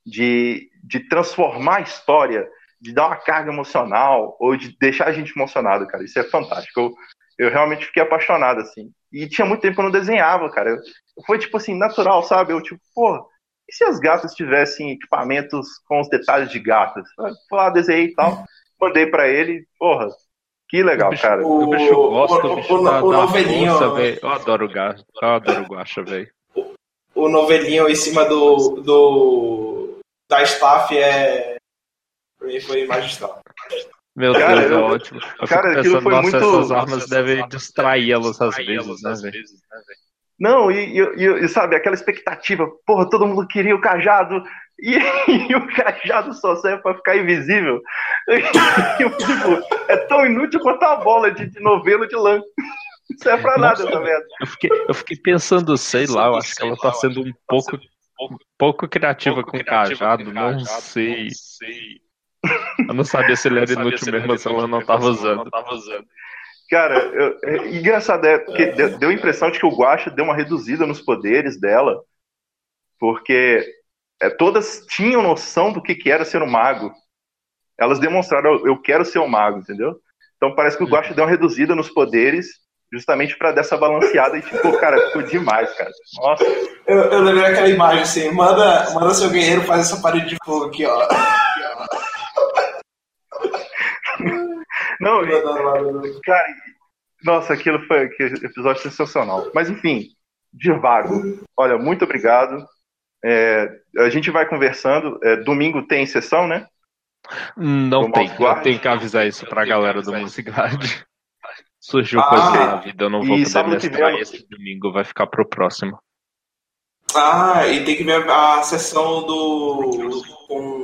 de, de transformar a história, de dar uma carga emocional, ou de deixar a gente emocionado, cara. Isso é fantástico. Eu, eu realmente fiquei apaixonado, assim. E tinha muito tempo que eu não desenhava, cara. Eu- foi, tipo assim, natural, sabe? Eu, tipo, pô, e se as gatas tivessem equipamentos com os detalhes de gatas? Eu Fui lá, desenhei e tal, mandei pra ele, porra, que legal, O bicho- cara. O- O bicho gosta, o- o bicho o- dá, o dá novelinho- força, velho. Eu adoro o gacha, eu adoro o gacha, velho. O novelinho em cima do, do da staff é. Pra mim foi magistral. Meu Cara, Deus, é eu- ótimo. Eu cara, fico aquilo pensando, foi nossa, muito- essas armas devem distraí-los às vezes, né, velho? Não, e, e, e, sabe, aquela expectativa, porra, todo mundo queria o cajado, e, e o cajado só serve pra ficar invisível. tipo, é tão inútil quanto a bola de, de novelo de lã. Não serve pra nada essa merda. Eu fiquei, eu fiquei pensando, sei lá, eu acho que ela tá sendo um pouco, um pouco criativa com o cajado, não, sei. não sei. Eu não sabia se ele era inútil mesmo, se ela não tava usando. Cara, eu, é, engraçado é porque deu, deu a impressão de que o Guacha deu uma reduzida nos poderes dela, porque é, todas tinham noção do que, que era ser um mago. Elas demonstraram, eu quero ser um mago, entendeu? Então parece que o Guacha deu uma reduzida nos poderes, justamente para dessa balanceada e tipo, cara, ficou demais, cara. Nossa. Eu, eu lembrei aquela imagem assim, manda, manda seu guerreiro fazer essa parede de fogo aqui, ó. Não, cara, nossa, aquilo foi aquele episódio sensacional. Mas enfim, Divago, olha, muito obrigado. É, a gente vai conversando. É, domingo tem sessão, né? Não tem. Eu tenho que avisar isso pra galera do Musicard. Surgiu ah, coisa na vida, eu não vou poder mestrar esse domingo, vai ficar pro próximo. Ah, e tem que ver a sessão do. Com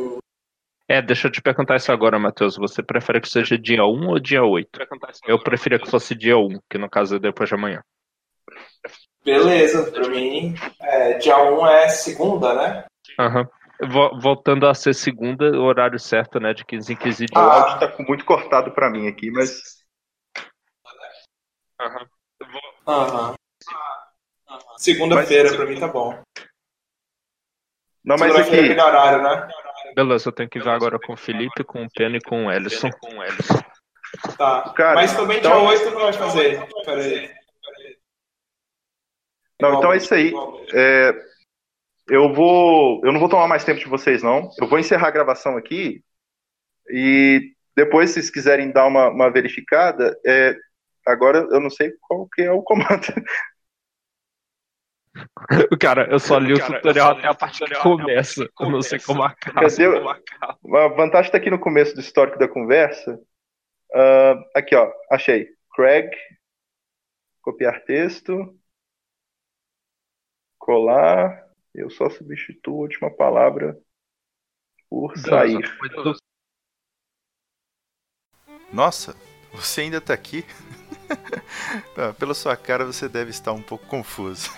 é, deixa eu te perguntar isso agora, Matheus. Você prefere que seja dia 1 ou dia 8? Eu preferia que fosse dia 1, que no caso é depois de amanhã. Beleza, pra mim, é, dia 1 é segunda, né? Aham. Uhum. Voltando a ser segunda, o horário certo, né? De 15 em 15 dias. Ah, o áudio tá muito cortado pra mim aqui, mas. Aham. Uhum. Aham. Segunda-feira, pra mim tá bom. Não, mas aqui. É horário, né? Beleza, eu tenho que ver agora com o Felipe, com o Pena e com o Ellison. Tá, Cara, mas também então... dia 8 não vai fazer. Peraí. Não, então é isso aí. É, eu vou. Eu não vou tomar mais tempo de vocês, não. Eu vou encerrar a gravação aqui. E depois, se vocês quiserem dar uma, uma verificada, é, agora eu não sei qual que é o comando. Cara, eu só li o tutorial até a parte que começa. Eu não sei como acaba. A vantagem está aqui no começo do histórico da conversa. Uh, aqui, ó. Achei. Craig. Copiar texto. Colar. Eu só substituo a última palavra por sair. Nossa, você ainda está aqui? Pela sua cara, você deve estar um pouco confuso.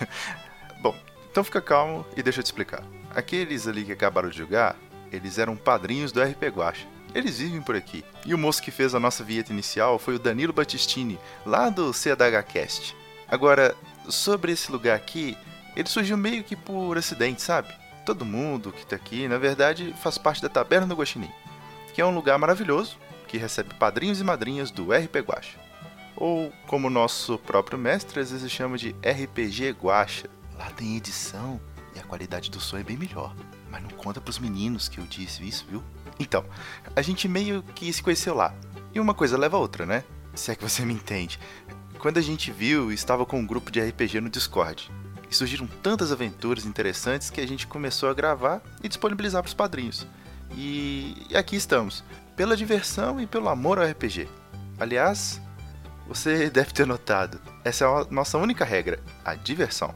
Então fica calmo e deixa eu te explicar. Aqueles ali que acabaram de jogar, eles eram padrinhos do RP Guacha. Eles vivem por aqui. E o moço que fez a nossa vinheta inicial foi o Danilo Battistini, lá do CDHcast. Agora, sobre esse lugar aqui, ele surgiu meio que por acidente, sabe? Todo mundo que tá aqui, na verdade, faz parte da Taberna do Guaxinim, que é um lugar maravilhoso que recebe padrinhos e madrinhas do RP Guacha. Ou, como nosso próprio mestre às vezes chama de RPG Guacha. Lá tem edição e a qualidade do som é bem melhor. Mas não conta pros meninos que eu disse isso, viu? Então, a gente meio que se conheceu lá. E uma coisa leva a outra, né? Se é que você me entende. Quando a gente viu, estava com um grupo de RPG no Discord. E surgiram tantas aventuras interessantes que a gente começou a gravar e disponibilizar para os padrinhos. E aqui estamos, pela diversão e pelo amor ao RPG. Aliás, você deve ter notado, essa é a nossa única regra, a diversão.